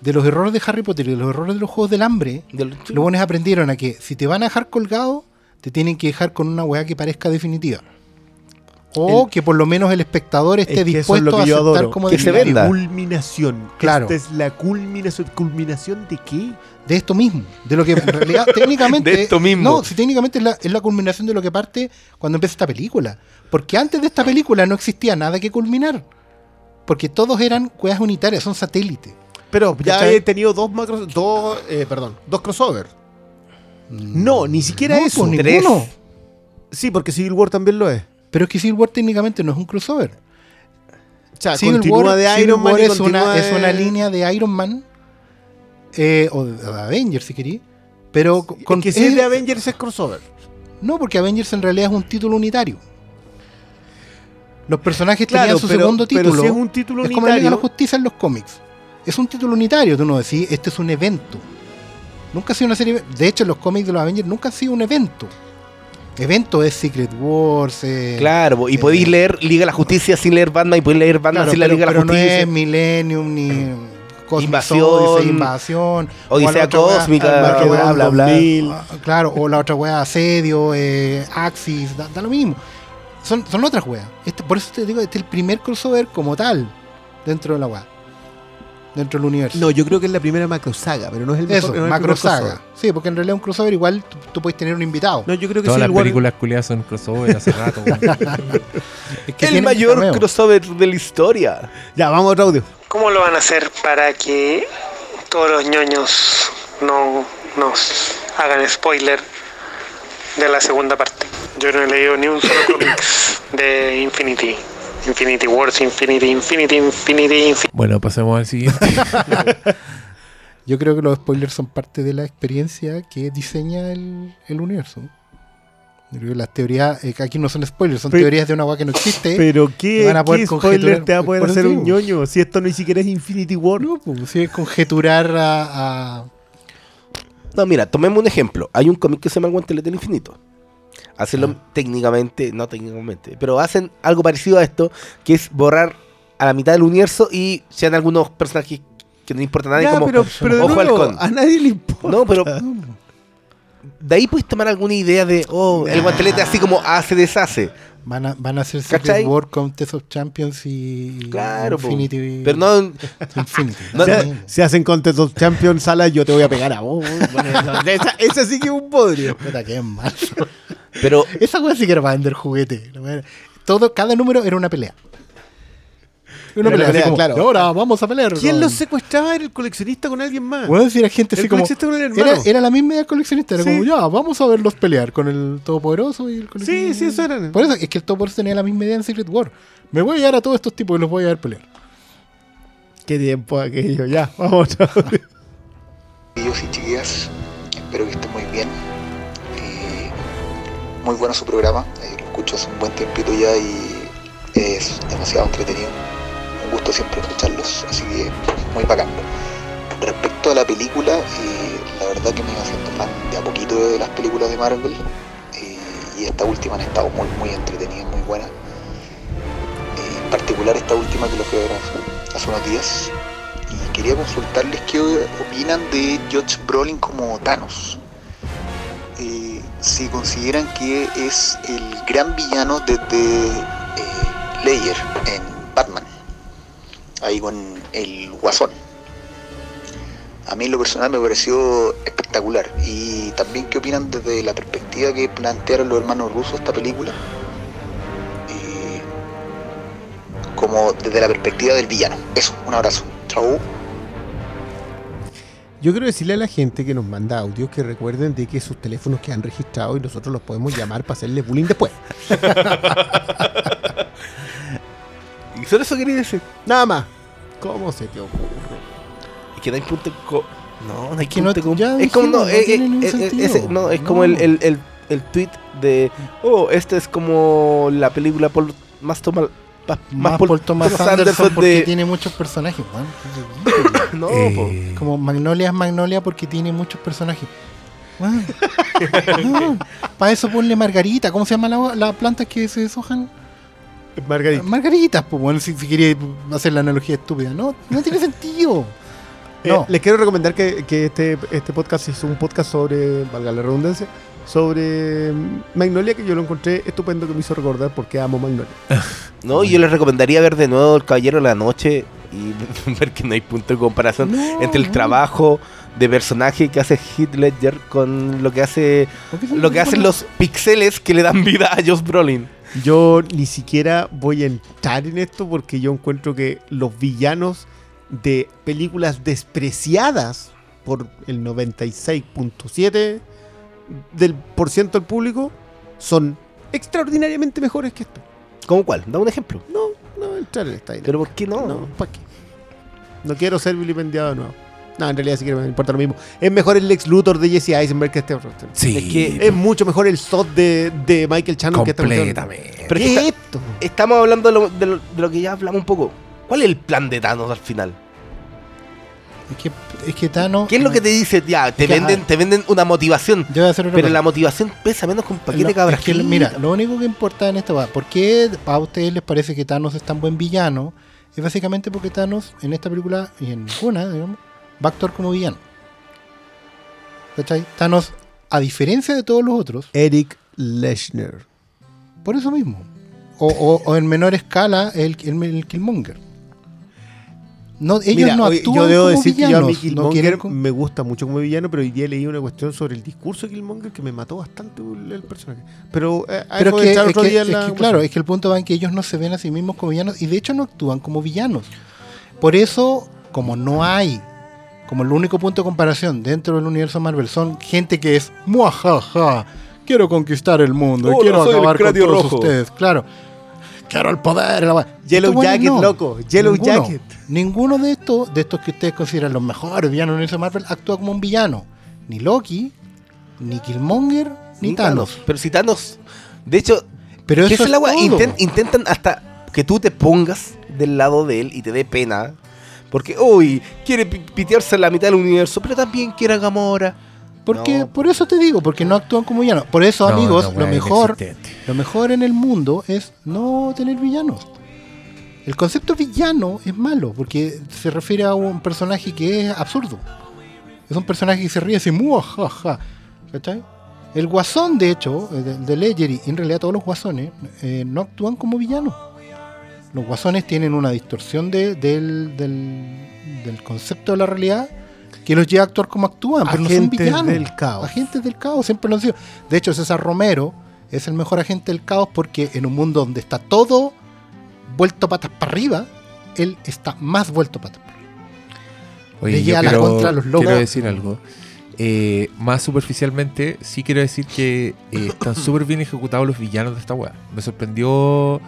De los errores de Harry Potter y de los errores de los Juegos del Hambre, Del- los buenos aprendieron a que si te van a dejar colgado, te tienen que dejar con una weá que parezca definitiva. O que por lo menos el espectador esté Es que eso es dispuesto lo que a yo aceptar adoro, como que se definitivo. venda. Culminación. Claro. Esta es la culminación. ¿Culminación de qué? De esto mismo. De lo que en realidad técnicamente. De esto mismo. No, si técnicamente es la, es la culminación de lo que parte cuando empieza esta película. Porque antes de esta película no existía nada que culminar. Porque todos eran weas unitarias, son satélites. Pero ya ¿Cachai? he tenido dos macros, dos, eh, perdón, dos crossover. No, ni siquiera No, eso. pues, Tres. Sí, porque Civil War también lo es. Pero es que Civil War técnicamente no es un crossover. O sea, Civil continúa War, de Civil Iron Man War es, una, de- es una línea de Iron Man eh, o Avengers si querí. Pero con, que si es de Avengers es crossover. No, porque Avengers en realidad es un título unitario. Los personajes Claro, tenían su pero- segundo pero título. si es un título es como la Liga de la Justicia en los cómics. Es un título unitario, tú no decís, este es un evento. Nunca ha sido una serie. De hecho, en los cómics de los Avengers nunca ha sido un evento. Evento es Secret Wars. eh, Claro, y eh, podéis leer Liga de la Justicia sin leer Batman y podéis leer Batman Claro, sin la Liga de la pero no Justicia. es Millennium ni Invasión, Invasión. o la Odisea otra weá- Cósmica, weá- bla, bla, bla. 2000. Claro, o la otra weá, Asedio, eh, Axis, da, da lo mismo. Son, son otras weas. Este, por eso te digo, este es el primer crossover como tal dentro de la weá. Dentro del universo. No, yo creo que es la primera macro saga, pero no es el mejor. Eso, no macro saga. crossover. Sí, porque en realidad un crossover igual tú, tú puedes tener un invitado. No, yo creo que Todas Civil las War- películas culiadas son crossover hace rato. Es que el mayor cameo. crossover de la historia. Ya, vamos a otro audio. ¿Cómo lo van a hacer para que todos los ñoños no nos hagan spoiler de la segunda parte? Yo no he leído ni un solo cómics de Infinity. Infinity Wars, Infinity, Infinity, Infinity, Infinity. Bueno, pasemos al siguiente. Yo creo que los spoilers son parte de la experiencia que diseña el, el universo. Las teorías, eh, aquí no son spoilers, son Pero- teorías de una agua que no existe. Pero ¿qué, van a poder qué spoiler conjeturar- te va a poder hacer un ñoño si esto ni siquiera es Infinity War? No, pues si es conjeturar a, a- No, mira, tomemos un ejemplo. Hay un cómic que se llama El Guantelete del Infinito. Hacenlo técnicamente, no técnicamente, pero hacen algo parecido a esto, que es borrar a la mitad del universo y sean algunos personajes que no importa a nadie, Ya, como pero, pero de Ojo nuevo, Halcón. a nadie le importa. No, pero de ahí puedes tomar alguna idea de, oh, el guantelete así como hace, deshace. van a van a hacer ¿Cachai? Secret War con Test of Champions y Claro, po. Infinity. pero no, Infinity. No, Si, no. si hacen Contest of Champions sala, yo te voy a pegar a vos. Bueno, esa, esa sí que es un podrio. Puta, qué mal. pero Esa weá sí que era para vender juguete. Todo, cada número era una pelea. Una Era una pelea, así pelea, como, claro. "Y ahora vamos a pelear. ¿Quién con-". los secuestraba? Era el coleccionista con alguien más. Bueno, decir a gente El así como. coleccionista con el Era, era la misma idea coleccionista. Era Sí. como, ya, vamos a verlos pelear con el Todopoderoso y el sí, coleccionista. sí, eso era. Por eso es que el Todopoderoso tenía la misma idea en Secret War. Me voy a llevar a todos estos tipos y los voy a ver pelear. Qué tiempo aquello. Ya, vamos. Chiquillos y chiquillas, espero que estén muy bien. Eh, muy bueno su programa, eh, lo escucho hace un buen tiempito ya y es demasiado entretenido. Gusto siempre escucharlos, así que muy bacán. Respecto a la película, eh, la verdad que me iba haciendo fan de a poquito de las películas de Marvel eh, y esta última han estado muy, muy entretenidas, muy buenas. Eh, en particular esta última que lo fui a ver hace- unos días, y quería consultarles qué opinan de Josh Brolin como Thanos. Si consideran que es el gran villano desde Layer en Batman, ahí con el Guasón. A mí en lo personal me pareció espectacular. Y también qué opinan desde la perspectiva que plantearon los hermanos rusos esta película. Eh, como desde la perspectiva del villano. Eso, un abrazo. Chau. Yo quiero decirle a la gente que nos manda audios que recuerden de que sus teléfonos quedan registrados y nosotros los podemos llamar para hacerle bullying después. ¿y solo eso quería decir? Nada más. ¿Cómo se te ocurre? Y que no hay punto en co- No, no hay que no- punto com- ya Es como, no, no eh, eh, eh, no, es No. como el, el, el, el tweet de, oh, este es como la película por, más, toma, pa- Más por- por Thomas Thomas Anderson porque de- tiene muchos personajes. No, Eh. Como Magnolia es Magnolia porque tiene muchos personajes. Para eso ponle margarita. ¿Cómo se llama la, la planta que se deshojan? Margarita. Margaritas, pues bueno, si, si quería hacer la analogía estúpida. No, no tiene sentido. Eh, No. les quiero recomendar que, que este, este podcast es un podcast sobre, valga la redundancia, sobre mm, Magnolia, que yo lo encontré estupendo, que me hizo recordar porque amo Magnolia. No, yo les recomendaría ver de nuevo El Caballero de la Noche y ver que no hay punto de comparación entre el trabajo de personaje que hace Heath Ledger con lo que hace lo que hacen los pixeles que le dan vida a Josh Brolin. Yo ni siquiera voy a entrar en esto porque yo encuentro que los villanos de películas despreciadas por el 96.7 del por ciento del público son extraordinariamente mejores que esto. ¿Cómo cuál? Da un ejemplo. No, no voy a entrar en esta idea. Pero ¿por qué no? No, ¿para qué? No quiero ser vilipendiado de nuevo. No, en realidad sí que me importa lo mismo. Es mejor el Lex Luthor de Jesse Eisenberg que este otro. Sí, Es que Es mucho mejor el Zod de, de Michael Shannon que este otro. completamente. Pero es ¿Qué está- esto? estamos hablando de lo, de lo- de lo que ya hablamos un poco. ¿Cuál es el plan de Thanos al final? Es que, es que Thanos. ¿Qué es lo que te dice? Ya, te Es que, venden, ah, te venden una motivación. Yo voy a hacer otra Pero cosa. la motivación pesa menos que un paquete No, cabras. es que, mira, lo único que importa en esta va, ¿por qué a ustedes les parece que Thanos es tan buen villano? Es básicamente porque Thanos en esta película y en ninguna, digamos, va a actuar como villano. ¿Cachai? Thanos, a diferencia de todos los otros, Eric Leshner. por eso mismo. O, o- o en menor escala, el, el, el Killmonger. No, ellos Mira, no actúan yo debo como decir villanos. que yo a mí no Killmonger me gusta mucho como villano, pero hoy día leí una cuestión sobre el discurso de Killmonger que me mató bastante el, personaje. Pero, eh, Pero es que, es que- es la que, claro, es que el punto va en que ellos no se ven a sí mismos como villanos y de hecho no actúan como villanos. Por eso, como no hay, como el único punto de comparación dentro del universo Marvel son gente que es muajaja, quiero conquistar el mundo y quiero el acabar con todos rojo". ustedes, claro. quiero el poder. la. Yellow weones Jacket, loco, Yellow ninguno, Jacket. Ninguno de estos, de estos que ustedes consideran los mejores villanos del universo Marvel, actúa como un villano. Ni Loki, ni Killmonger, ni, Thanos. Pero si Thanos. De hecho, Pero ¿qué eso es todo. Inten- intentan hasta que tú te pongas del lado de él y te dé pena. Porque, uy, quiere pi- pitearse la mitad del universo, pero también quiere a Gamora. Porque, No. por eso te digo, porque no actúan como villanos. Por eso, No, amigos, lo mejor, lo mejor en el mundo es no tener villanos. El concepto villano es malo, porque se refiere a un personaje que es absurdo. Es un personaje que se ríe así, muajaja. ¿Cachai? El guasón, de hecho, eh, de, de Ledger y en realidad todos los guasones, eh, no actúan como villanos. Los guasones tienen una distorsión de- del, del, del concepto de la realidad que los lleva a actuar como actúan, pero no son Agentes villanos. del caos. Agentes del caos, siempre lo han sido. De hecho, César Romero es el mejor agente del caos porque en un mundo donde está todo vuelto patas para arriba, él está más vuelto patas para arriba. Oye, Le yo llega la quiero, contra a los locos. quiero decir algo. Eh, más superficialmente, sí quiero decir que eh, están súper bien ejecutados los villanos de esta weá. Me sorprendió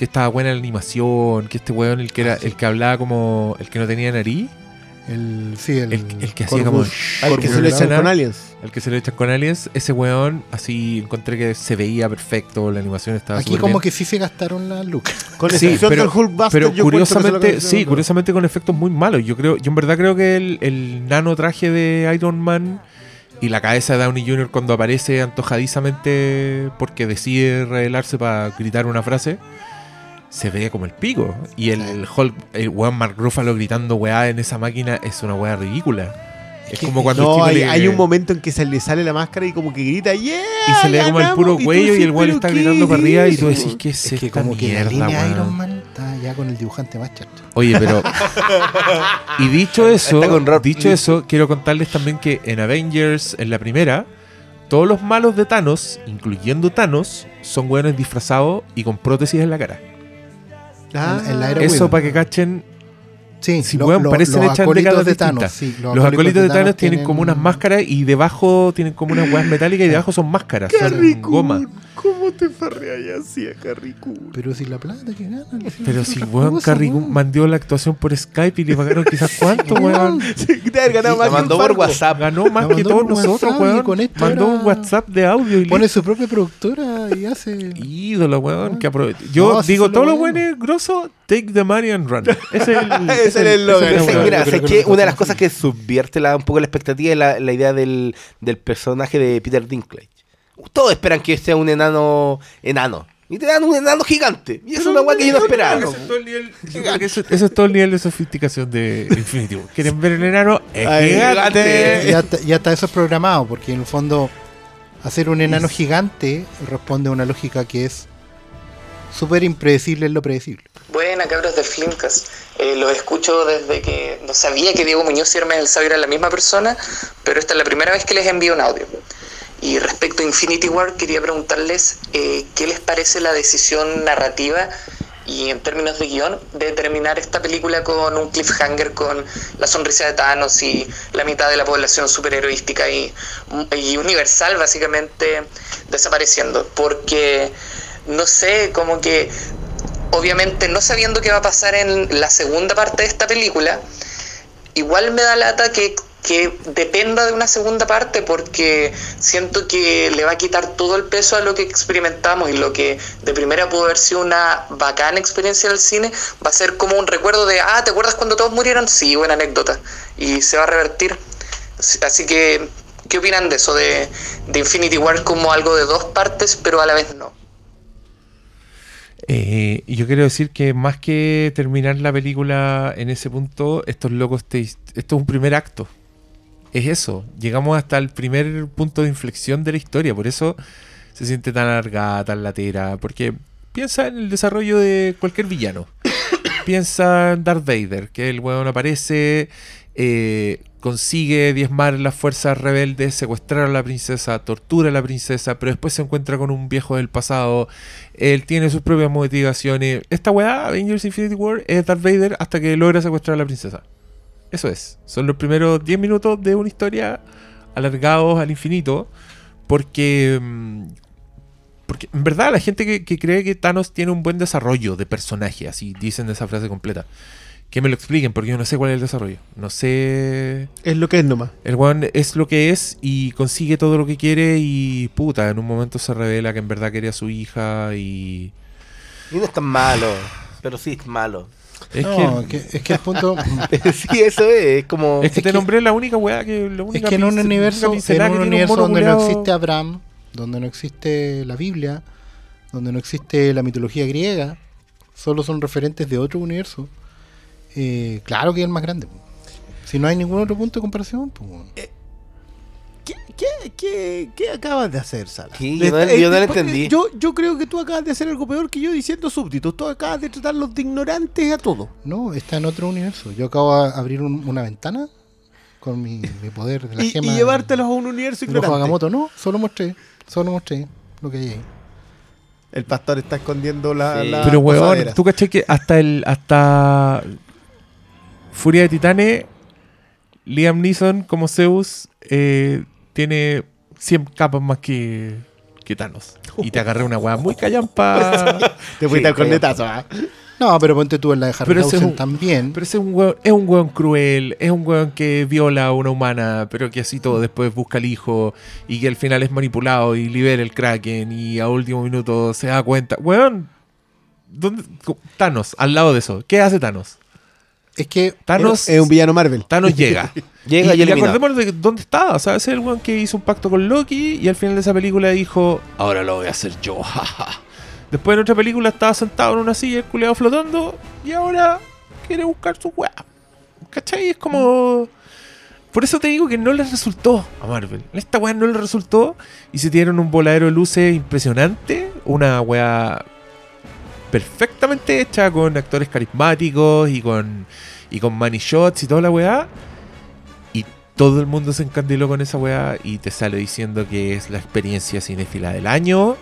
que estaba buena la animación, que este weón, el que era, el que hablaba como el que no tenía nariz, El, sí, el, el, el que hacía como. Al que se lo echan con aliens. el que se lo echan con aliens, ese weón, así encontré que se veía perfecto, la animación estaba Aquí como bien. que sí se gastaron las lucas. Con Sí, pero- Hulkbuster, Pero yo curiosamente, sí, curiosamente con efectos muy malos. Yo creo, yo en verdad creo que el, el nano traje de Iron Man y la cabeza de Downey Jr. cuando aparece antojadizamente porque decide revelarse para gritar una frase, se ve como el pico. Y el Hulk, el weón Mark Ruffalo gritando weá en esa máquina es una weá ridícula. Es que- como cuando el No, hay, le- hay un momento en que se le sale la máscara y como que grita ¡Yeah! y se le ve como el puro cuello y el weón "¿Pero está gritando para arriba y tú eso?". decís que es Es que esta como que la mierda, línea weón?". Iron Man está ya con el dibujante más chato. Oye, pero. y dicho eso, dicho eso, quiero contarles también que en Avengers, en la primera, todos los malos de Thanos, incluyendo Thanos, son buenos disfrazados y con prótesis en la cara. Ah, En- en la era Eso para que cachen. Sí, Si lo- weón, lo- parecen los hechas de. Thanos. sí, Los, acólitos de Thanos tienen como unas máscaras y debajo tienen como unas huevas metálicas y debajo son máscaras. Son goma. ¿Cómo te farreas así a? Pero si la plata que ganan. Pero si weón Carrie Coon mandó la actuación por Skype y le pagaron quizás cuánto, weón. Sí, más mandó por. WhatsApp. Ganó más La que todos nosotros, weón. con esto Mandó era- un WhatsApp de audio y Pone su propia productora y hace. Ídolo, weón. Que aprove- Yo digo, es todos lo los bueno. buenos grosos, take the money and run. Ese es el, es eslogan. ese es Sí, el mira, ¿sabes que una de las cosas que subvierte un poco la expectativa es la, idea del, del personaje de Peter Dinklage. Todos esperan que sea un enano enano. Y te dan un enano gigante. Y es una guay que yo no esperaba. Ese es todo el nivel- yo creo que ese- ese es todo el nivel de sofisticación de Infinity War. ¿Quieren ver el enano? Es Ay, gigante. Y hasta, y hasta eso es programado, porque en el fondo hacer un enano gigante responde a una lógica que es súper impredecible en lo predecible. Buena, cabros de Flimcast. Eh, los escucho desde que no sabía que Diego Muñoz y Hermes del Sabio eran la misma persona, pero esta es la primera vez que les envío un audio. Y respecto a Infinity War, quería preguntarles eh, qué les parece la decisión narrativa y en términos de guion de terminar esta película con un cliffhanger con la sonrisa de Thanos y la mitad de la población superheroística y, y universal básicamente desapareciendo. Porque, no sé, como que obviamente no sabiendo qué va a pasar en la segunda parte de esta película, igual me da lata que, que dependa de una segunda parte porque siento que le va a quitar todo el peso a lo que experimentamos y lo que de primera pudo haber sido una bacana experiencia del cine, va a ser como un recuerdo de, ah, ¿te acuerdas cuando todos murieron? Sí, buena anécdota. Y se va a revertir. Así que, ¿qué opinan de eso? De, de Infinity War como algo de dos partes, pero a la vez no. Eh, yo quiero decir que más que terminar la película en ese punto, estos locos, te, esto es un primer acto. Es eso. Llegamos hasta el primer punto de inflexión de la historia. Por eso se siente tan alargada, tan latera. Porque piensa en el desarrollo de cualquier villano. piensa en Darth Vader, que el weón aparece, eh, consigue diezmar las fuerzas rebeldes, secuestrar a la princesa, tortura a la princesa, pero después se encuentra con un viejo del pasado. Él tiene sus propias motivaciones. Esta weá, Avengers Infinity War, es Darth Vader hasta que logra secuestrar a la princesa. Eso es. Son los primeros 10 minutos de una historia alargados al infinito. Porque, mm, por- porque en verdad la gente que, que cree que Thanos tiene un buen desarrollo de personaje, así dicen esa frase completa. Que me lo expliquen, porque yo no sé cuál es el desarrollo. No sé. Es lo que es nomás. El weón es lo que es y consigue todo lo que quiere y puta, en un momento se revela que en verdad quería a su hija y... Y no es tan malo, pero sí es malo. Es No, que, que, es que el punto. sí, eso es, es como... es que es te que- nombré la única weá que... La única Es que en un universo, en un universo donde no existe Abraham, donde no existe la Biblia, donde no existe la mitología griega, solo son referentes de otro universo. eh, claro que es el más grande. Si no hay ningún otro punto de comparación, pues. ¿Qué, qué, qué, qué acabas de hacer, Sala? Sí, yo no- yo no lo entendí. Yo, yo creo que tú acabas de hacer algo peor que yo diciendo súbditos. Tú acabas de tratarlos de ignorantes a todo. No, está en otro universo. Yo acabo de abrir un- una ventana con mi, mi poder de la Y, y gema. llevártelos a un universo de ignorante. Agamotto. No, solo mostré. Solo mostré lo que hay ahí. El pastor está escondiendo la. Sí. la Pero weón, posadera. tú caché que hasta el... Hasta... Furia de Titanes, Liam Neeson como Zeus eh, tiene 100 capas más que, que Thanos. Y te agarré una weá muy callampa. Te fuiste al cornetazo, ¿ah? No, pero ponte tú en la de Pero ese es Harryhausen un- también. Pero ese es un weón, es un weón cruel, es un weón que viola a una humana, pero que así todo después busca al hijo y que al final es manipulado y libera el Kraken y a último minuto se da cuenta. Weón, Thanos, al lado de eso. ¿Qué hace Thanos? Es que Thanos, Es un villano Marvel. Thanos llega. Llega y, y, y elimina. acordémonos de dónde estaba. O sea, ese es el weón que hizo un pacto con Loki y al final de esa película dijo, ahora lo voy a hacer yo. jaja". Después en otra película estaba sentado en una silla, el culeado flotando y ahora quiere buscar su weá. ¿Cachai? Es como... Por eso te digo que no les resultó a Marvel. Esta weá no les resultó y se dieron un voladero de luces impresionante. Una weá perfectamente hecha con actores carismáticos y con, y con money shots y toda la weá. Y todo el mundo se encandiló con esa weá y te sale diciendo que es la experiencia cinéfila del año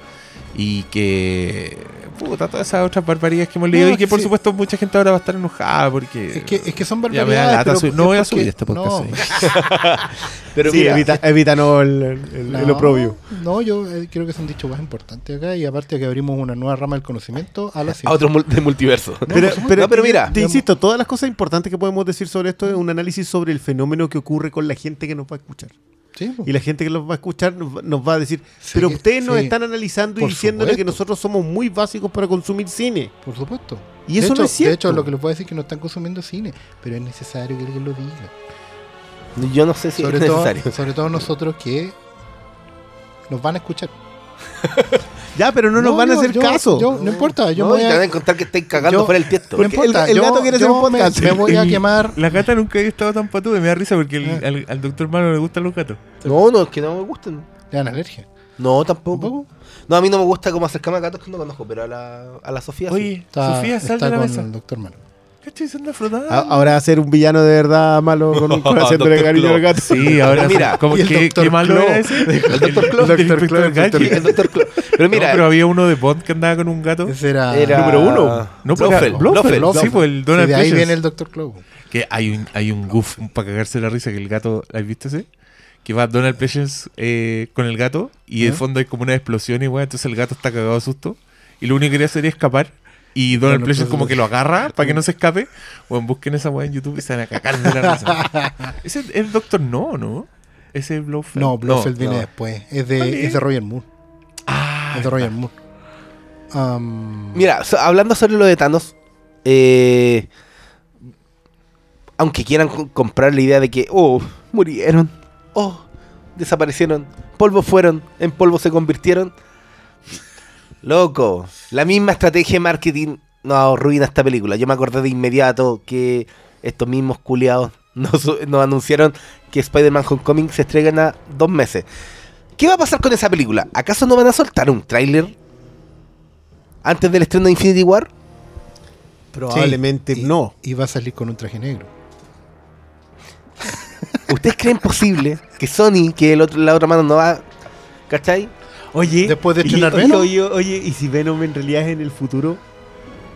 y que puta, todas esas otras barbaridades que hemos leído No, y que por sí. supuesto mucha gente ahora va a estar enojada porque Es que, es que son ya me da barbaridades. lata pero no voy a subir este podcast no, hoy. Pero sí, mira, evita, evita no el, el, el- el no, oprobio. No, yo eh, creo que se han dicho cosas importantes acá y aparte que abrimos una nueva rama del conocimiento a la a otro mul- de multiverso. No, pero, pero, No, pero mira, te digamos- insisto, todas las cosas importantes que podemos decir sobre esto es un análisis sobre el fenómeno que ocurre con la gente que nos va a escuchar. Sí, pues. Y la gente que nos va a escuchar nos va, nos va a decir, Sí, pero ustedes nos sí. están analizando y diciéndole que nosotros somos muy básicos para consumir cine. por supuesto. Y De eso hecho- no es cierto. De hecho, lo que les puedo decir es que no están consumiendo cine, pero es necesario que alguien lo diga. Yo no sé si sobre, es todo, necesario. sobre todo nosotros que nos van a escuchar. Ya, pero no, nos van a yo- hacer yo- caso. yo- no importa, yo no, voy te van a a, encontrar que estáis cagando yo- fuera el tiesto. no importa, el- el yo- gato quiere hacer un podcast. Me, me voy a quemar. La gata nunca había estado tan patuda, me da risa porque el- Ah. al, al doctor Malo le gustan los gatos. No, no, es que no me gustan. Le dan alergia. No, tampoco. ¿Tampoco? No, a mí no me gusta como acercarme a gatos que no conozco, pero a la, a la Sofía sí. Oye, Está, Sofía, sal está de la con mesa. el doctor Mano. ¿Cachai? Se anda frotando. A- Ahora ser un villano de verdad malo con, un- cariño al Claw. gato. Sí, ahora Mira, como que qué malo Claw. ese. El Dr. Claw. El. Claw. Pero No, mira, pero había uno de Bond que andaba con un gato. Ese era, era número uno. No, pues Blofeld, Blofeld. Blofeld. Sí, pues el Sí, Donald de ahí viene el doctor Clow. Que hay un, hay un goof para cagarse la risa que el gato. ¿Has visto ese? Que va Donald Pleasence eh, con el gato y de ¿Ah? fondo hay como una explosión y weón, entonces el gato está cagado de susto. Y lo único que quería hacer es escapar. Y Donald Pleasence como que lo agarra para que no se escape. Bueno, busquen esa weá en YouTube y se van a cagar de la risa. Ese es el Doctor No, ¿no? Ese es Blofeld. No, Blofeld viene no. después. Es de, ¿Cuál es? de Roger Moore. Ah, Es de Roger Moore. Am, mira, so- hablando sobre lo de Thanos, eh, aunque quieran co- comprar la idea de que, oh, murieron, oh, desaparecieron, polvo fueron, en polvo se convirtieron. Loco, la misma estrategia de marketing nos arruina esta película. Yo me acordé de inmediato que estos mismos culiados nos, nos anunciaron que Spider-Man Homecoming se estrena dos meses. ¿Qué va a pasar con esa película? ¿Acaso no van a soltar un tráiler antes del estreno de Infinity War? Probablemente sí, y- no. Y va a salir con un traje negro. ¿Ustedes creen posible que Sony, que el otro, la otra mano no va... ¿Cachai? Oye, Después de estrenar oye, Venom. oye, oye, ¿y si Venom en realidad es en el futuro?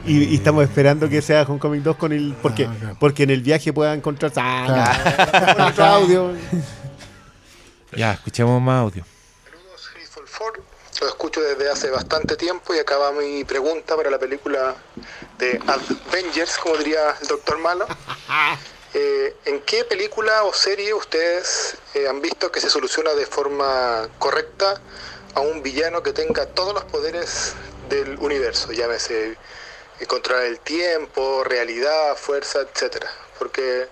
Y, y estamos esperando que sea Homecoming 2 con el... Porque, Ah, claro. porque en el viaje pueda encontrarse... Ah, Claro. con otro audio. Ya, escuchemos más audio. Saludos, Hateful Four. lo escucho desde hace bastante tiempo y acaba mi pregunta para la película de Avengers, como diría el Doctor Malo. Eh, ¿En qué película o serie ustedes eh, han visto que se soluciona de forma correcta a un villano que tenga todos los poderes del universo? Llámese eh, controlar el tiempo, realidad, fuerza, etcétera. Porque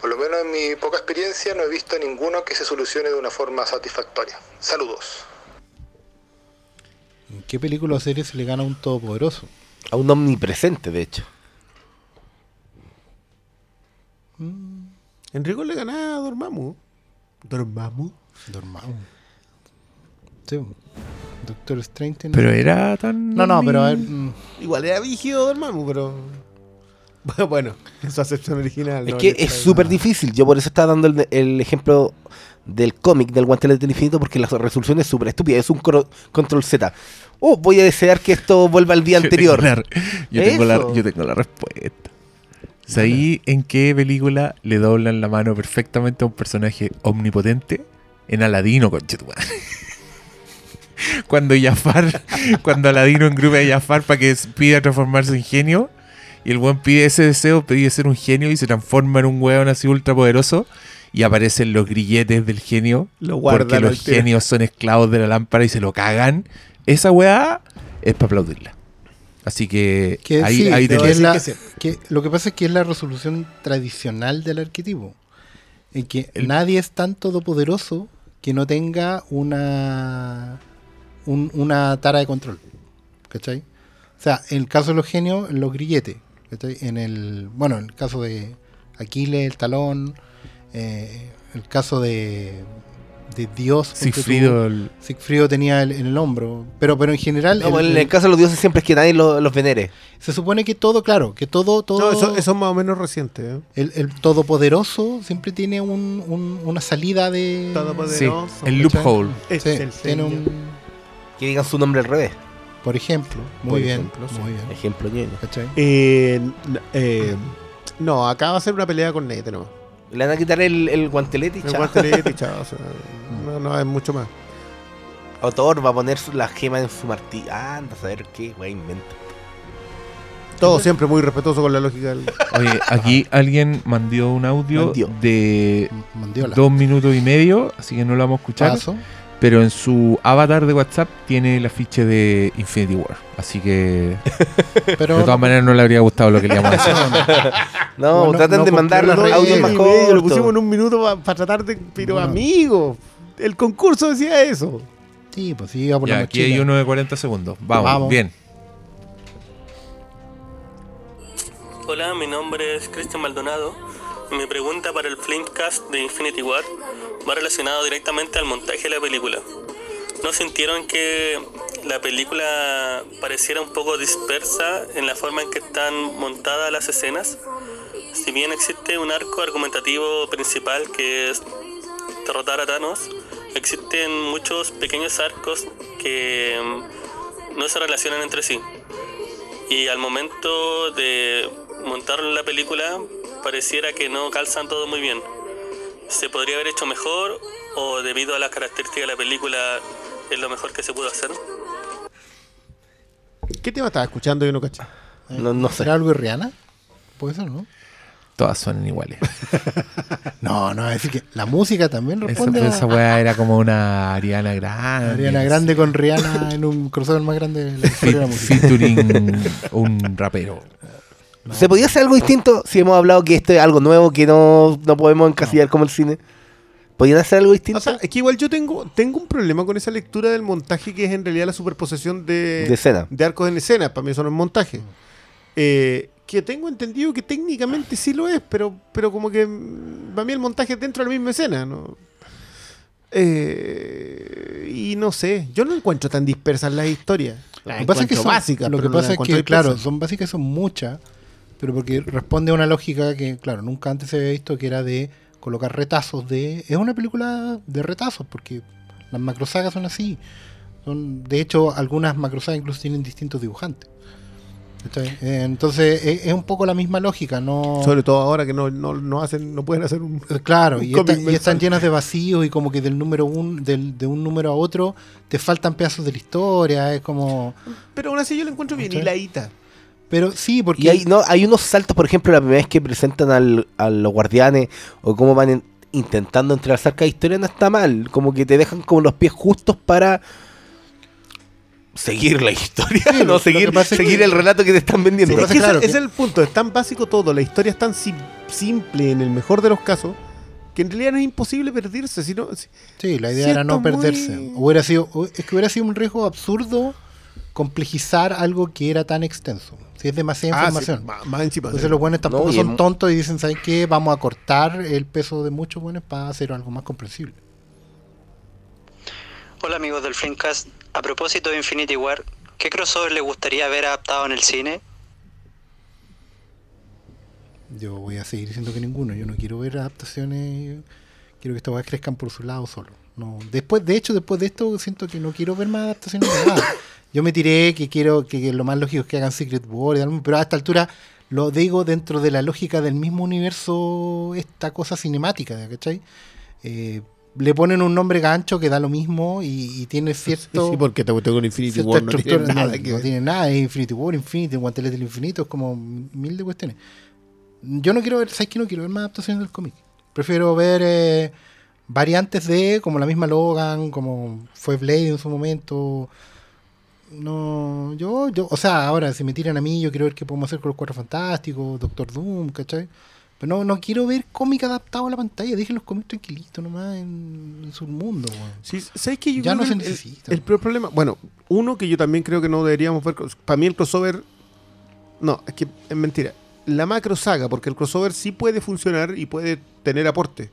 por lo menos en mi poca experiencia no he visto ninguno que se solucione de una forma satisfactoria. Saludos. ¿En qué película o serie se le gana a un todopoderoso? A un omnipresente, de hecho. Enrico le ganaba a Dormammu. Dormammu. Dormammu. Sí. Doctor Strange Pero era tan. No, no, pero a ver, mm, Igual era vigio Dormammu, pero. Bueno, Bueno, en su acepción original. Es no que es súper difícil. Yo por eso estaba dando el, el ejemplo del cómic del guantelete del infinito porque la resolución es súper estúpida. Es un cro- control Z. Oh, voy a desear que esto vuelva al día Yo anterior. tengo la- yo, tengo la, Eso. yo tengo la respuesta. ¿Sabí en qué película le doblan la mano perfectamente a un personaje omnipotente? En Aladino, conchetumadre. Cuando Jafar, cuando Aladino engrupe a Jafar para que pida transformarse en genio, y el buen pide ese deseo, pide ser un genio y se transforma en un weón así ultra poderoso, y aparecen los grilletes del genio, Lo porque los genios son esclavos de la lámpara y se lo cagan. Esa weá es para aplaudirla. Así que, que ahí, sí, ahí tenés. la- que lo que pasa es que es la resolución tradicional del arquetipo. En que nadie es tan todopoderoso que no tenga una un- una tara de control. ¿Cachai? O sea, en el caso de los genios, los grilletes. ¿cachai? En el. Bueno, en el caso de Aquiles, el talón. eh, el caso de. de Dios. Sigfrido, el- Sigfrido tenía el- en el hombro. Pero, pero en general. No, el- en el- caso de los dioses siempre es que nadie lo- los venere. se supone que todo, claro, que todo, todo. No, eso, eso es más o menos reciente. ¿eh? El, el todopoderoso siempre tiene un, un- una salida de. sí, Todopoderoso. el loophole. Sí, tiene señor. un. Que digan su nombre al revés. Por ejemplo, muy Por bien. ejemplo, sí. muy bien. Ejemplo. ¿Cachai? Eh, eh, no, acá va a ser una pelea con Nete, no. Le van a quitar el, el guantelete y El chao. guantelete y chao, o sea, no, no es mucho más. Thor va a poner la gema en su martillo. Ah, anda a saber qué, wey, inventa. Todo siempre muy respetuoso con la lógica del. Oye, aquí alguien mandó un audio Mandió. de Mandiola. dos minutos y medio, así que no lo vamos a escuchar. Paso. Pero en su avatar de WhatsApp tiene el afiche de Infinity War. Así que Pero de todas maneras no le habría gustado lo que le decir. No, Bueno, traten no de mandar los audios el más cortos. Lo pusimos en un minuto para tratar de. Pero Bueno. amigo, el concurso decía eso. sí, pues sí, iba por Ya, la aquí hay uno de 40 segundos. Vamos, Vamos. bien. Hola, mi nombre es Cristian Maldonado mi pregunta para el Flamecast de Infinity War va relacionado directamente al montaje de la película. ¿No sintieron que la película pareciera un poco dispersa en la forma en que están montadas las escenas? Si bien existe un arco argumentativo principal que es derrotar a Thanos, existen muchos pequeños arcos que mm, no se relacionan entre sí. Y al momento de montar la película, pareciera que no calzan todo muy bien. ¿Se podría haber hecho mejor o debido a las características de la película es lo mejor que se pudo hacer? ¿Qué tema estaba escuchando? Yo no caché. No, no sé. ¿Será algo de Rihanna? Puede ser, ¿no? Todas son iguales. No, no, es decir que la música también Esa, responde esa a weá era como una Ariana Grande. Ariana Grande con Rihanna en un crossover más grande de la historia de la Fe- música. Featuring un rapero. ¿Se podía hacer algo distinto? Si hemos hablado que esto es algo nuevo que no, no podemos encasillar como el cine. ¿Podían hacer algo distinto? O sea, es que igual yo tengo, tengo un problema con esa lectura del montaje que es en realidad la superposición de, De escena. de arcos en escena. Para mí eso no es montaje. Eh, que tengo entendido que técnicamente sí lo es, pero, pero como que mm, para mí el montaje es dentro de la misma escena. ¿no? Eh, y no sé, yo no encuentro tan dispersas las historias. Lo que pasa es que son, básicas, lo que no pasa es que, claro, son básicas, son muchas, pero porque responde a una lógica que, claro, nunca antes se había visto, que era de colocar retazos de... Es una película de retazos, porque las macrosagas son así. Son, de hecho, algunas macrosagas incluso tienen distintos dibujantes. Eh, entonces es, es un poco la misma lógica, no... Sobre todo ahora que no, no, no hacen, no pueden hacer un. Eh, Claro, un y, están llenas de vacíos y como que del número un, del, de un número a otro te faltan pedazos de la historia, es como... Pero aún así yo lo encuentro bien ¿Cachai? hiladita. Pero sí, porque... Y hay, no, hay unos saltos, por ejemplo, la primera vez que presentan al, a los guardianes o cómo van en- intentando entrelazar cada historia no está mal. Como que te dejan como los pies justos para seguir la historia, Sí, no seguir, seguir que- el relato que te están vendiendo. Sí, Es, que claro ese, que- ese es el punto, es tan básico todo, la historia es tan sim- simple en el mejor de los casos, que en realidad no es imposible perderse, sino si- Sí, la idea era no muy- perderse. Hubiera sido, es que hubiera sido un riesgo absurdo complejizar algo que era tan extenso. Si es demasiada Ah, sí, información. más, más encima. Entonces los buenos tampoco No, son en- tontos y dicen, ¿saben qué? Vamos a cortar el peso de muchos buenos para hacer algo más comprensible. Hola amigos del Flimcast. A propósito de Infinity War, ¿qué crossover les gustaría ver adaptado en el cine? Yo voy a seguir diciendo que ninguno. Yo no quiero ver adaptaciones. Quiero que estas cosas crezcan por su lado solo. No. Después, de hecho, después de esto siento que no quiero ver más adaptaciones de nada. Yo me tiré que quiero que, que lo más lógico es que hagan Secret War, y algo, pero a esta altura lo digo dentro de la lógica del mismo universo, esta cosa cinemática, ¿cachai? Eh, le ponen un nombre gancho que da lo mismo y, y tiene cierto... Sí, porque te tengo un Infinity War, no tiene nada no, que no tiene nada, es Infinity War, Infinity, Guantelete del Infinito, es como mil de cuestiones. Yo no quiero ver, ¿sabes qué? No quiero ver más adaptaciones del cómic. Prefiero ver eh, variantes de, como la misma Logan, como fue Blade en su momento. No, yo, yo, o sea, ahora si me tiran a mí, yo quiero ver qué podemos hacer con los Cuatro Fantásticos, Doctor Doom, ¿cachai? Pero no, no quiero ver cómic adaptado a la pantalla, dejen los cómics tranquilitos nomás en, en su mundo. weón. Sí, ¿sabes qué? Yo Ya creo no que se el- necesita. El, peor problema, bueno, uno que yo también creo que no deberíamos ver, para mí el crossover, no, es que es mentira. La macro saga, porque el crossover sí puede funcionar y puede tener aporte.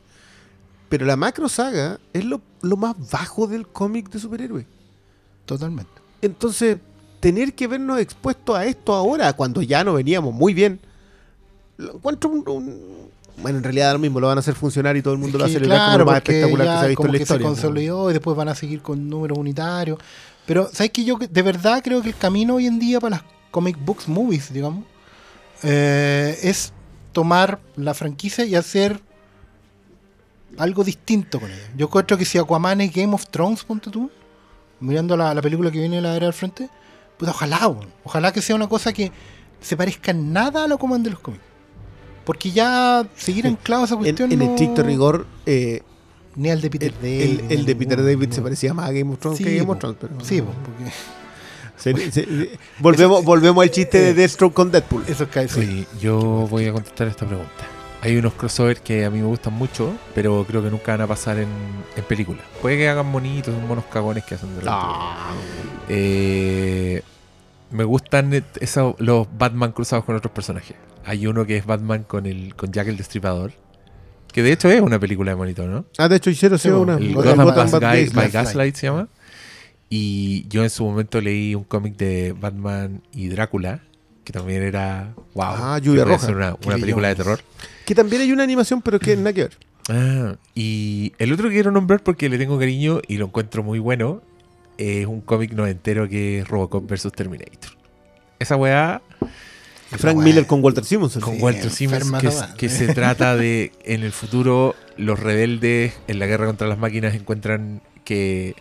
Pero la macro saga es lo, lo más bajo del cómic de superhéroe. Totalmente. Entonces, tener que vernos expuestos a esto ahora, cuando ya no veníamos muy bien, lo encuentro un, un- Bueno, en realidad da lo mismo, lo van a hacer funcionar y todo el mundo lo va a que, celebrar como claro, lo más espectacular que se ha visto como en la historia. se y después van a seguir con números unitarios. Pero, ¿sabes que Yo de verdad creo que el camino hoy en día para las comic books movies, digamos, eh, es tomar la franquicia y hacer algo distinto con ella. Yo encuentro que si Aquaman es Game of Thrones, ponte tú, mirando la, la película que viene de la era al frente, pues ojalá, ojalá que sea una cosa que se parezca en nada a lo Aquaman de los cómics. Porque ya seguir anclado a esa En, cuestión en no- estricto rigor, eh, ni al de Peter el, David. el- de Peter David se parecía más a Game of Thrones Sí, que Game of Thrones. Pero, Sí, po, porque Se- se- volvemos, volvemos al chiste de Deathstroke con Deadpool. eso cae. sí. Sí, yo voy a contestar esta pregunta. Hay unos crossovers que a mí me gustan mucho, pero creo que nunca van a pasar en, en películas. Puede que hagan monitos, monos cagones que hacen de repente. Ah. Eh, me gustan et- eso- los Batman cruzados con otros personajes. Hay uno que es Batman con el con Jack el Destripador, que de hecho es una película de monito, ¿no? Ah, de hecho hicieron sí, una. El Gotham Gotham, Gotham by, Bad Guy- Gaslight. by Gaslight se llama. Y yo en su momento leí un cómic de Batman y Drácula, que también era, wow, Ah, Lluvia Roja. ser una, una película de terror. Que también hay una animación, pero que nada que ver. Ah, y el otro que quiero nombrar porque le tengo cariño y lo encuentro muy bueno es un cómic noventero que es Robocop vs Terminator. Esa weá Frank weá. Miller con Walter Simonson. con Sí, Walter Simmons que se trata de en el futuro los rebeldes en la guerra contra las máquinas encuentran que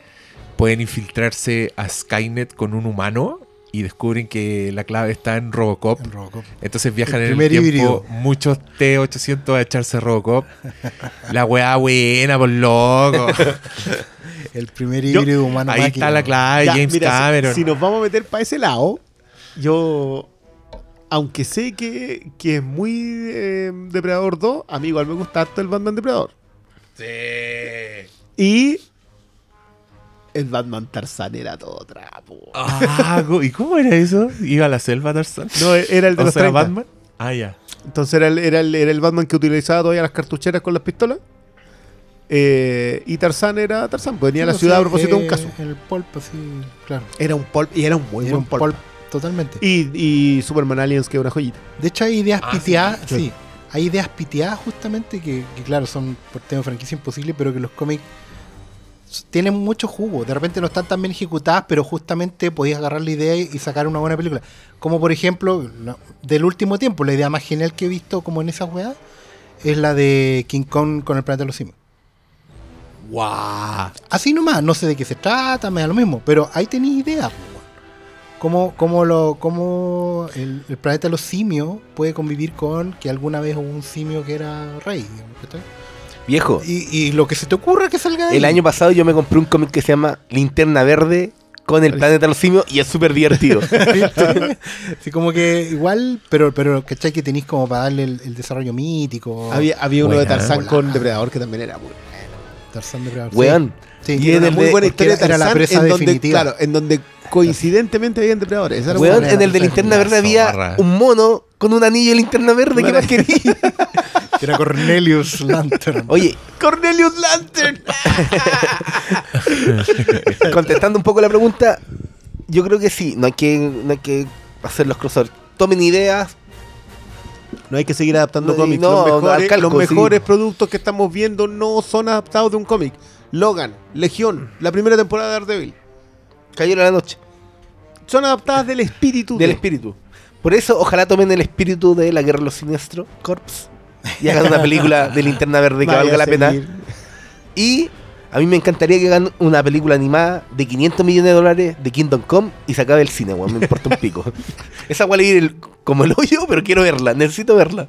pueden infiltrarse a Skynet con un humano y descubren que la clave está en Robocop. En Robocop. Entonces viajan El en el tiempo híbrido. muchos T800 a echarse Robocop. La weá buena, por loco. El primer Yo- híbrido humano Ahí máquina. está la clave, Ya, James mira, si- Cameron. Si, nos vamos a meter para ese lado, yo. Aunque sé que, que es muy eh, Depredador 2, a mí igual me gusta harto el Batman Depredador. Y. El Batman Tarzan era todo trapo. Ah, ¿y cómo era eso? ¿Iba a la selva Tarzan? No, era el de o los sea, 30. Batman. Ah, ya. Entonces era el, era, el, era el Batman que utilizaba todavía las cartucheras con las pistolas. Eh, y Tarzan era Tarzan, pues venía a la Sí, ciudad a sí, propósito de un eh, caso. El pulp, así, claro. Era un pulp y era un muy Era buen un pulp. pulp, totalmente. Y, y Superman Aliens, que es una joyita. De hecho, hay ideas Ah, piteadas, sí. sí. Hay ideas piteadas justamente que, que, claro, son por tema de franquicia imposible, pero que los cómics tienen mucho jugo. De repente no están tan bien ejecutadas, pero justamente podías agarrar la idea y sacar una buena película. Como por ejemplo, del último tiempo, la idea más genial que he visto como en esa weá es la de King Kong con el planeta de los simios. ¡Guau! Así nomás, no sé de qué se trata, me da lo mismo, pero ahí tenéis idea. Cómo, cómo, lo, cómo el, el planeta de los simios puede convivir con que alguna vez hubo un simio que era rey. Viejo, Y, y lo que se te ocurra que salga ahí. el año pasado yo me compré un cómic que se llama Linterna Verde con el planeta de los simios y es súper divertido. Así como que igual, pero, pero ¿cachai? Que tenéis como para darle el, el desarrollo mítico. Había, había uno de Tarzán con Depredador que también era muy Tarzán Depredador. Weón. Sí, Y sí, era era una muy buena historia de era la presa en donde, definitiva. claro, en donde coincidentemente habían depredadores. Esa era Weón, buena. en el de Linterna Verde había un mono con un anillo de linterna verde. ¿Qué más quería? Que era Cornelius Lantern. Oye, Cornelius Lantern. contestando un poco la pregunta, yo creo que sí, no hay que, no hay que hacer los crossovers. Tomen ideas. No hay que seguir adaptando No, cómics. no, los mejores, calco, los sí. mejores productos que estamos viendo no son adaptados de un cómic. Logan, Legión, la primera temporada de Daredevil. Cayeron a la noche. Son adaptadas del espíritu. Del de- espíritu. Por eso, ojalá tomen el espíritu de la guerra de los siniestros, Corps, y hagan una película de linterna verde que Vaya valga a la pena. Y a mí me encantaría que hagan una película animada de 500 millones de dólares de Kingdom Come y se acabe el cine, weón. Me importa un pico. Esa weá le ir el- como el hoyo, pero quiero verla, necesito verla.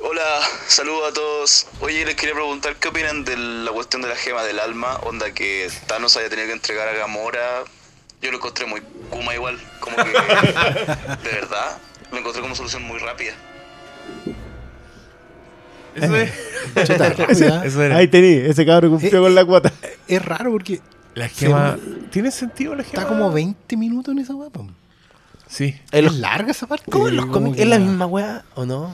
Hola, saludos a todos. Oye, les quería preguntar qué opinan de la cuestión de la gema del alma, onda que Thanos haya tenido que entregar a Gamora. Yo lo encontré muy Kuma igual, como que de verdad lo encontré como solución muy rápida. Eso es. Chuta, rápida. Eso era. Ahí tení, ese cabrón cumplió Eh, con la cuota. Es raro porque La gema. ¿Tiene sentido la gema? está como 20 minutos en esa guapa. Sí. Es los, larga esa parte. ¿Cómo en los cómics? que ¿Es la misma weá o no?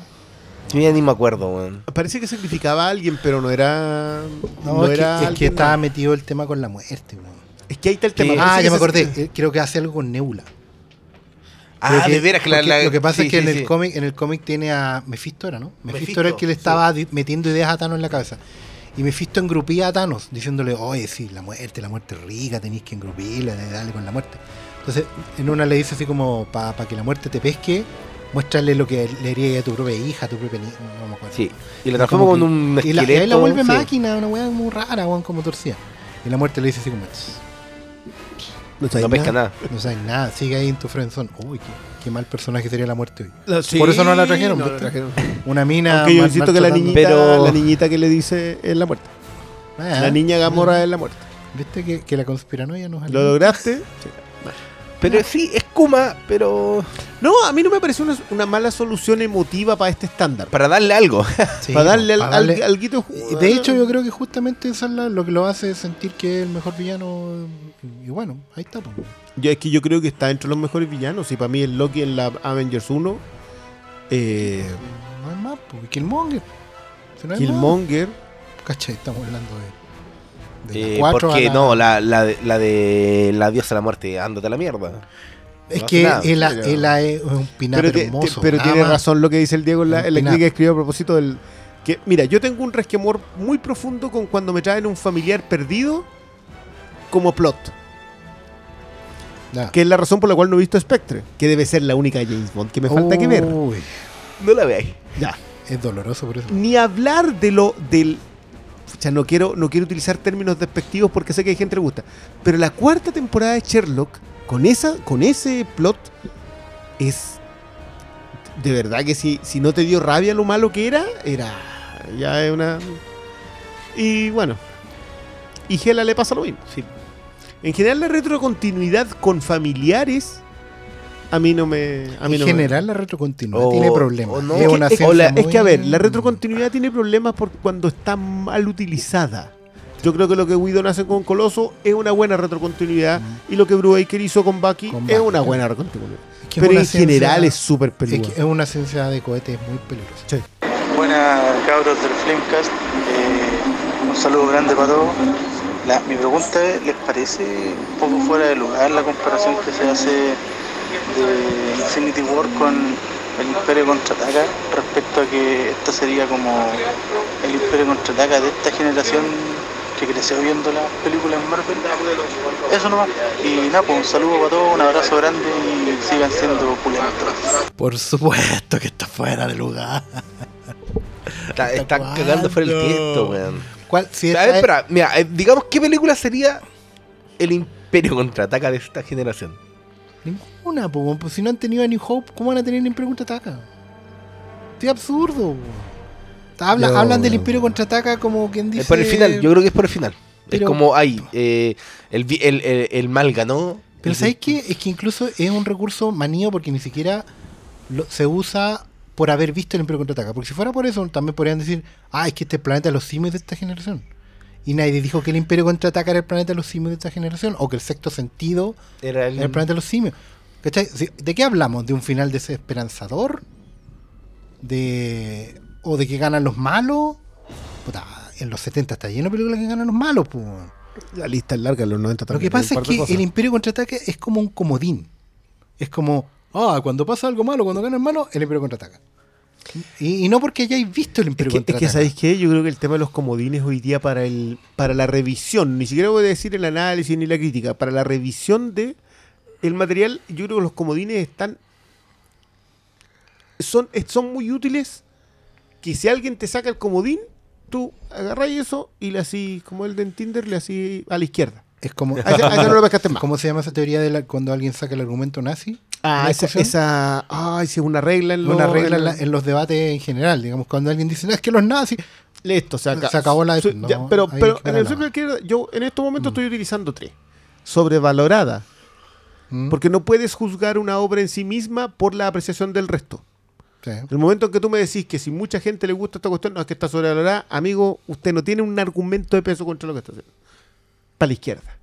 Yo ya ni me acuerdo, weón. Parece que sacrificaba a alguien, pero no era. No, No, es, que, era. es que estaba metido el tema con la muerte. weón. Es que ahí está el tema. ah, Parece ya que me acordé. Eh, Creo que hace algo con Nebula. Ah, Creo de veras que la, porque la- lo que pasa sí, es que sí, en sí. el cómic en el cómic tiene a Mephisto era, ¿no? Mephisto, Mephisto, era el que le estaba metiendo ideas a Thanos en la cabeza. Y Mephisto engrupía a Thanos diciéndole, "Oye, sí, la muerte, la muerte rica, tenéis que engrupirla, darle con la muerte." Entonces, en una le dice así como para que la muerte te pesque, muéstrale lo que le haría a tu propia hija, a tu propia niña, no me acuerdo. Sí. Y la transforma con un y, la, y esqueleto. ahí la vuelve máquina, una weá muy rara, weón, como torcida. Y la muerte le dice así como, "Tss, No, sabes No pesca nada. no sabes nada, sigue ahí en tu friendzone. Uy, qué, qué mal personaje sería la muerte hoy. No, sí, Por eso no la trajeron, no la ¿viste? trajeron. Una mina. Aunque yo mal- insisto que la niñita, Pero- la niñita que le dice es la muerte. Ah, La niña Gamora es la muerte. ¿Viste que, que la conspiranoia nos ¿Lo lograste? Sí. Pero sí, es Kuma, pero No, a mí no me pareció una, una mala solución emotiva para este estándar. para darle algo. Sí, para darle, al, para darle- al- alguito- Y De hecho, yo creo que justamente eso es la- lo que lo hace sentir que es el mejor villano. Y bueno, ahí está. pues. Yo, es que yo creo que está entre los mejores villanos. Y para mí el Loki en la Avengers 1, eh, No hay más, pues. Killmonger. Si no hay Killmonger. más. ¿Cachai? Estamos hablando de. De Eh, porque a la- no, la, la, de- la de la diosa de la muerte, ándate a la mierda. Es no que él, Pero- él es un pinar Pero, te- hermoso. te- pero tiene más. razón lo que dice el Diego en la, en la que escribió a propósito del. Que, mira, yo tengo un resquemor muy profundo con cuando me traen un familiar perdido como plot. Que es la razón por la cual no he visto Spectre. Que debe ser la única James Bond que me falta que ver. No la veáis. Ya. es doloroso por eso. Ni hablar de lo del. Sea, no quiero, no quiero utilizar términos despectivos porque sé que hay gente que le gusta. Pero la cuarta temporada de Sherlock, con esa, con ese plot, es. De verdad que si, si no te dio rabia lo malo que era, era. Ya es una. Y bueno. Y Gela le pasa lo mismo. Sí. En general, la retrocontinuidad con familiares. A mí no me. A mí en no me- general, la retrocontinuidad O- tiene problemas. o no. Es que- una es- la- es que, a ver, la retrocontinuidad tiene problemas por cuando está mal utilizada. Yo creo que lo que Whedon hace con Coloso es una buena retrocontinuidad y lo que Brubaker hizo con Bucky Con es Bucky. una buena retrocontinuidad. Es que es Pero en ciencia- general es súper Es, que es una ciencia de cohetes muy peligrosa. Buenas cabros del Flamecast, Eh, un saludo grande para todos. La- mi pregunta es, ¿les parece un poco fuera de lugar la comparación que se hace de Infinity War con el Imperio Contraataca respecto a que esto sería como el Imperio Contraataca de esta generación que creció viendo las películas Marvel. Eso nomás. Y nada, pues un saludo para todos, un abrazo grande y sigan siendo opulentos. Por supuesto que está fuera de lugar. Está, está cagando fuera el tiesto, weón. ¿Cuál? Si ver, es- espera, mira, eh, digamos, ¿qué película sería el Imperio contraataca de esta generación? Ninguna, po, pues si no han tenido a New Hope, ¿cómo van a tener el Imperio Contraataca? Estoy absurdo. po. Habla- Yo- hablan del Imperio Contraataca como quien dice. Es por el final, yo creo que es por el final. Pero- es como, ay, eh, el, el, el, el mal ganó. Pero ¿sabes qué? Es que incluso es un recurso manío porque ni siquiera lo- se usa por haber visto el Imperio Contraataca. Porque si fuera por eso, también podrían decir, ah, es que este es planeta de los simios de esta generación. Y nadie dijo que el Imperio Contraataca era el planeta de los simios de esta generación, o que el sexto sentido Era el- era el planeta de los simios. ¿Cachai? ¿De qué hablamos? ¿De un final desesperanzador? ¿De. o de que ganan los malos? Puta, en los 70 está lleno de películas que ganan los malos, pues. La lista es larga, en los 90 Lo también. que hay un pasa es que el Imperio contraataca es como un comodín. Es como, ah, cuando pasa algo malo, cuando gana el malo, el Imperio contraataca. Y, y no porque hayáis visto el Es Imperio que, es que, contraataca. ¿sabéis qué? Yo creo que el tema de los comodines hoy día para el para la revisión, ni siquiera voy a decir el análisis ni la crítica, para la revisión de el material, yo creo que los comodines están son, es- son muy útiles que si alguien te saca el comodín, tú agarras eso y le así, como el de en Tinder, le así a la izquierda. Es como. A ese- a ese no lo pescaste más. ¿Cómo se llama esa teoría de la- cuando alguien saca el argumento nazi? Ah, ¿Una esa, esa- ay, es una regla en, Una regla en la- los debates en general. Digamos, cuando alguien dice, no, es que los nazis. Listo, se, Se acabó la. Sí, no, ya, pero pero en el la- centro de la izquierda, yo en estos momentos estoy utilizando tres. Sobrevalorada. Mm. Porque no puedes juzgar una obra en sí misma por la apreciación del resto. Sí. El momento en que tú me decís que si mucha gente le gusta esta cuestión, no es que está sobrevalorada, amigo, usted no tiene un argumento de peso contra lo que está haciendo. Para la izquierda.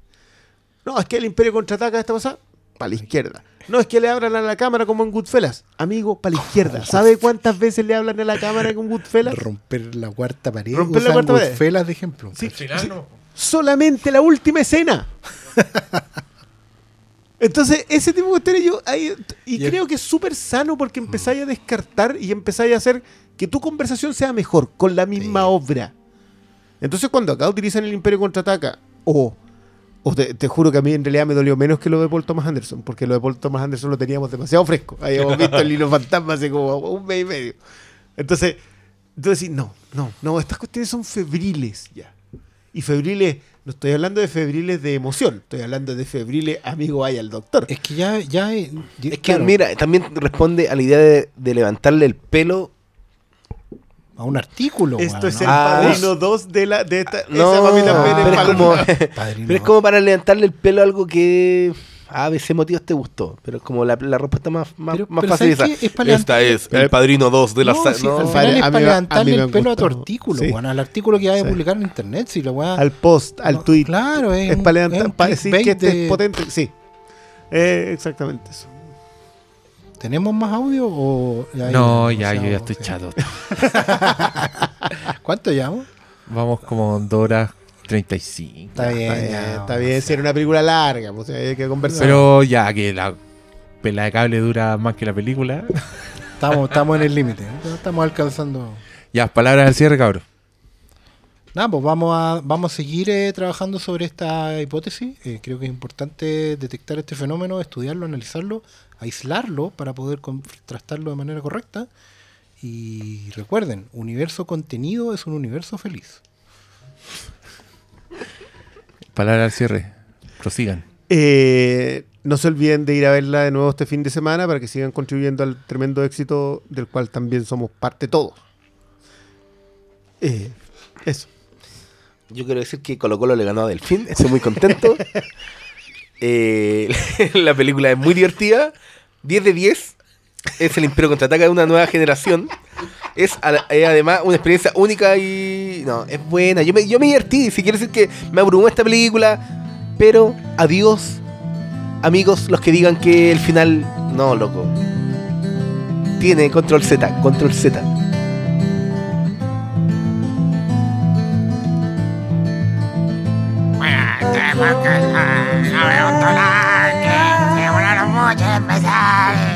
No, es que el Imperio contraataca esta pasada. Para la izquierda. No, es que le hablan a la cámara como en Goodfellas. Amigo, para la izquierda. ¿Sabe cuántas veces le hablan a la cámara con Goodfellas? Romper la cuarta pared. Romper la cuarta pared. Goodfellas de ejemplo. Sí, sí. Solamente la última escena. Entonces, ese tipo de cuestiones yo ahí- y Y es- creo que es súper sano porque empezáis a descartar y empezáis a hacer que tu conversación sea mejor con la misma obra. Entonces, cuando acá utilizan el Imperio contraataca, o, o te, te juro que a mí en realidad me dolió menos que lo de Paul Thomas Anderson, porque lo de Paul Thomas Anderson lo teníamos demasiado fresco. Habíamos visto el hilo fantasma hace como un mes y medio. Entonces, entonces no, no, no, estas cuestiones son febriles ya. Y febriles, no estoy hablando de febriles de emoción, estoy hablando de febriles, amigo, vaya al doctor. Es que ya. ya es Es que, mira, también responde a la idea de, de levantarle el pelo. A un artículo. Esto weón, es el ¿no? padrino 2 de la de esta. No, esa mami también pero, es como, pero es como para levantarle el pelo a algo que a veces motivos te gustó. Pero es como la, la respuesta más, más, Pero- más pero fácil. ¿sabes esa. Es Esta es el padrino 2 de la No, sí, no. al final es a para a levantarle el pelo a tu artículo, Sí. weón, al artículo que vaya a Sí. publicar en internet. Si la weá- Al post, al No, tweet. Claro, es, Es un- para es levantar, un para decir que este de- es potente. Sí. Eh, exactamente eso. ¿Tenemos más audio o ya hay No, ya, yo ya estoy Sí. chato. ¿Cuánto llevamos? Vamos como 2 horas 35. Está bien, Está bien, está bien, si era una película larga, pues hay que conversar. Pero ya que la pela de cable dura más que la película. Estamos, estamos en el límite. ¿eh? Estamos alcanzando. Ya, palabras al cierre, cabrón. Nada, pues vamos a, vamos a seguir eh, trabajando sobre esta hipótesis. Eh, creo que es importante detectar este fenómeno, estudiarlo, analizarlo, aislarlo para poder contrastarlo de manera correcta. Y recuerden, universo contenido es un universo feliz. Palabras al cierre. Prosigan. Eh, no se olviden de ir a verla de nuevo este fin de semana para que sigan contribuyendo al tremendo éxito del cual también somos parte todos. Eh, eso. Yo quiero decir que Colo Colo le ganó a Delfín. Estoy muy contento. Eh, la película es muy divertida. 10 de 10. Es el Imperio Contraataca de una nueva generación. Es, además una experiencia única y. No, es buena. Yo me, yo me divertí. Si quiere decir que me abrumó esta película. Pero adiós, amigos, los que digan que el final. No, loco. Tiene control Z. Control Z. ogni mezz'aria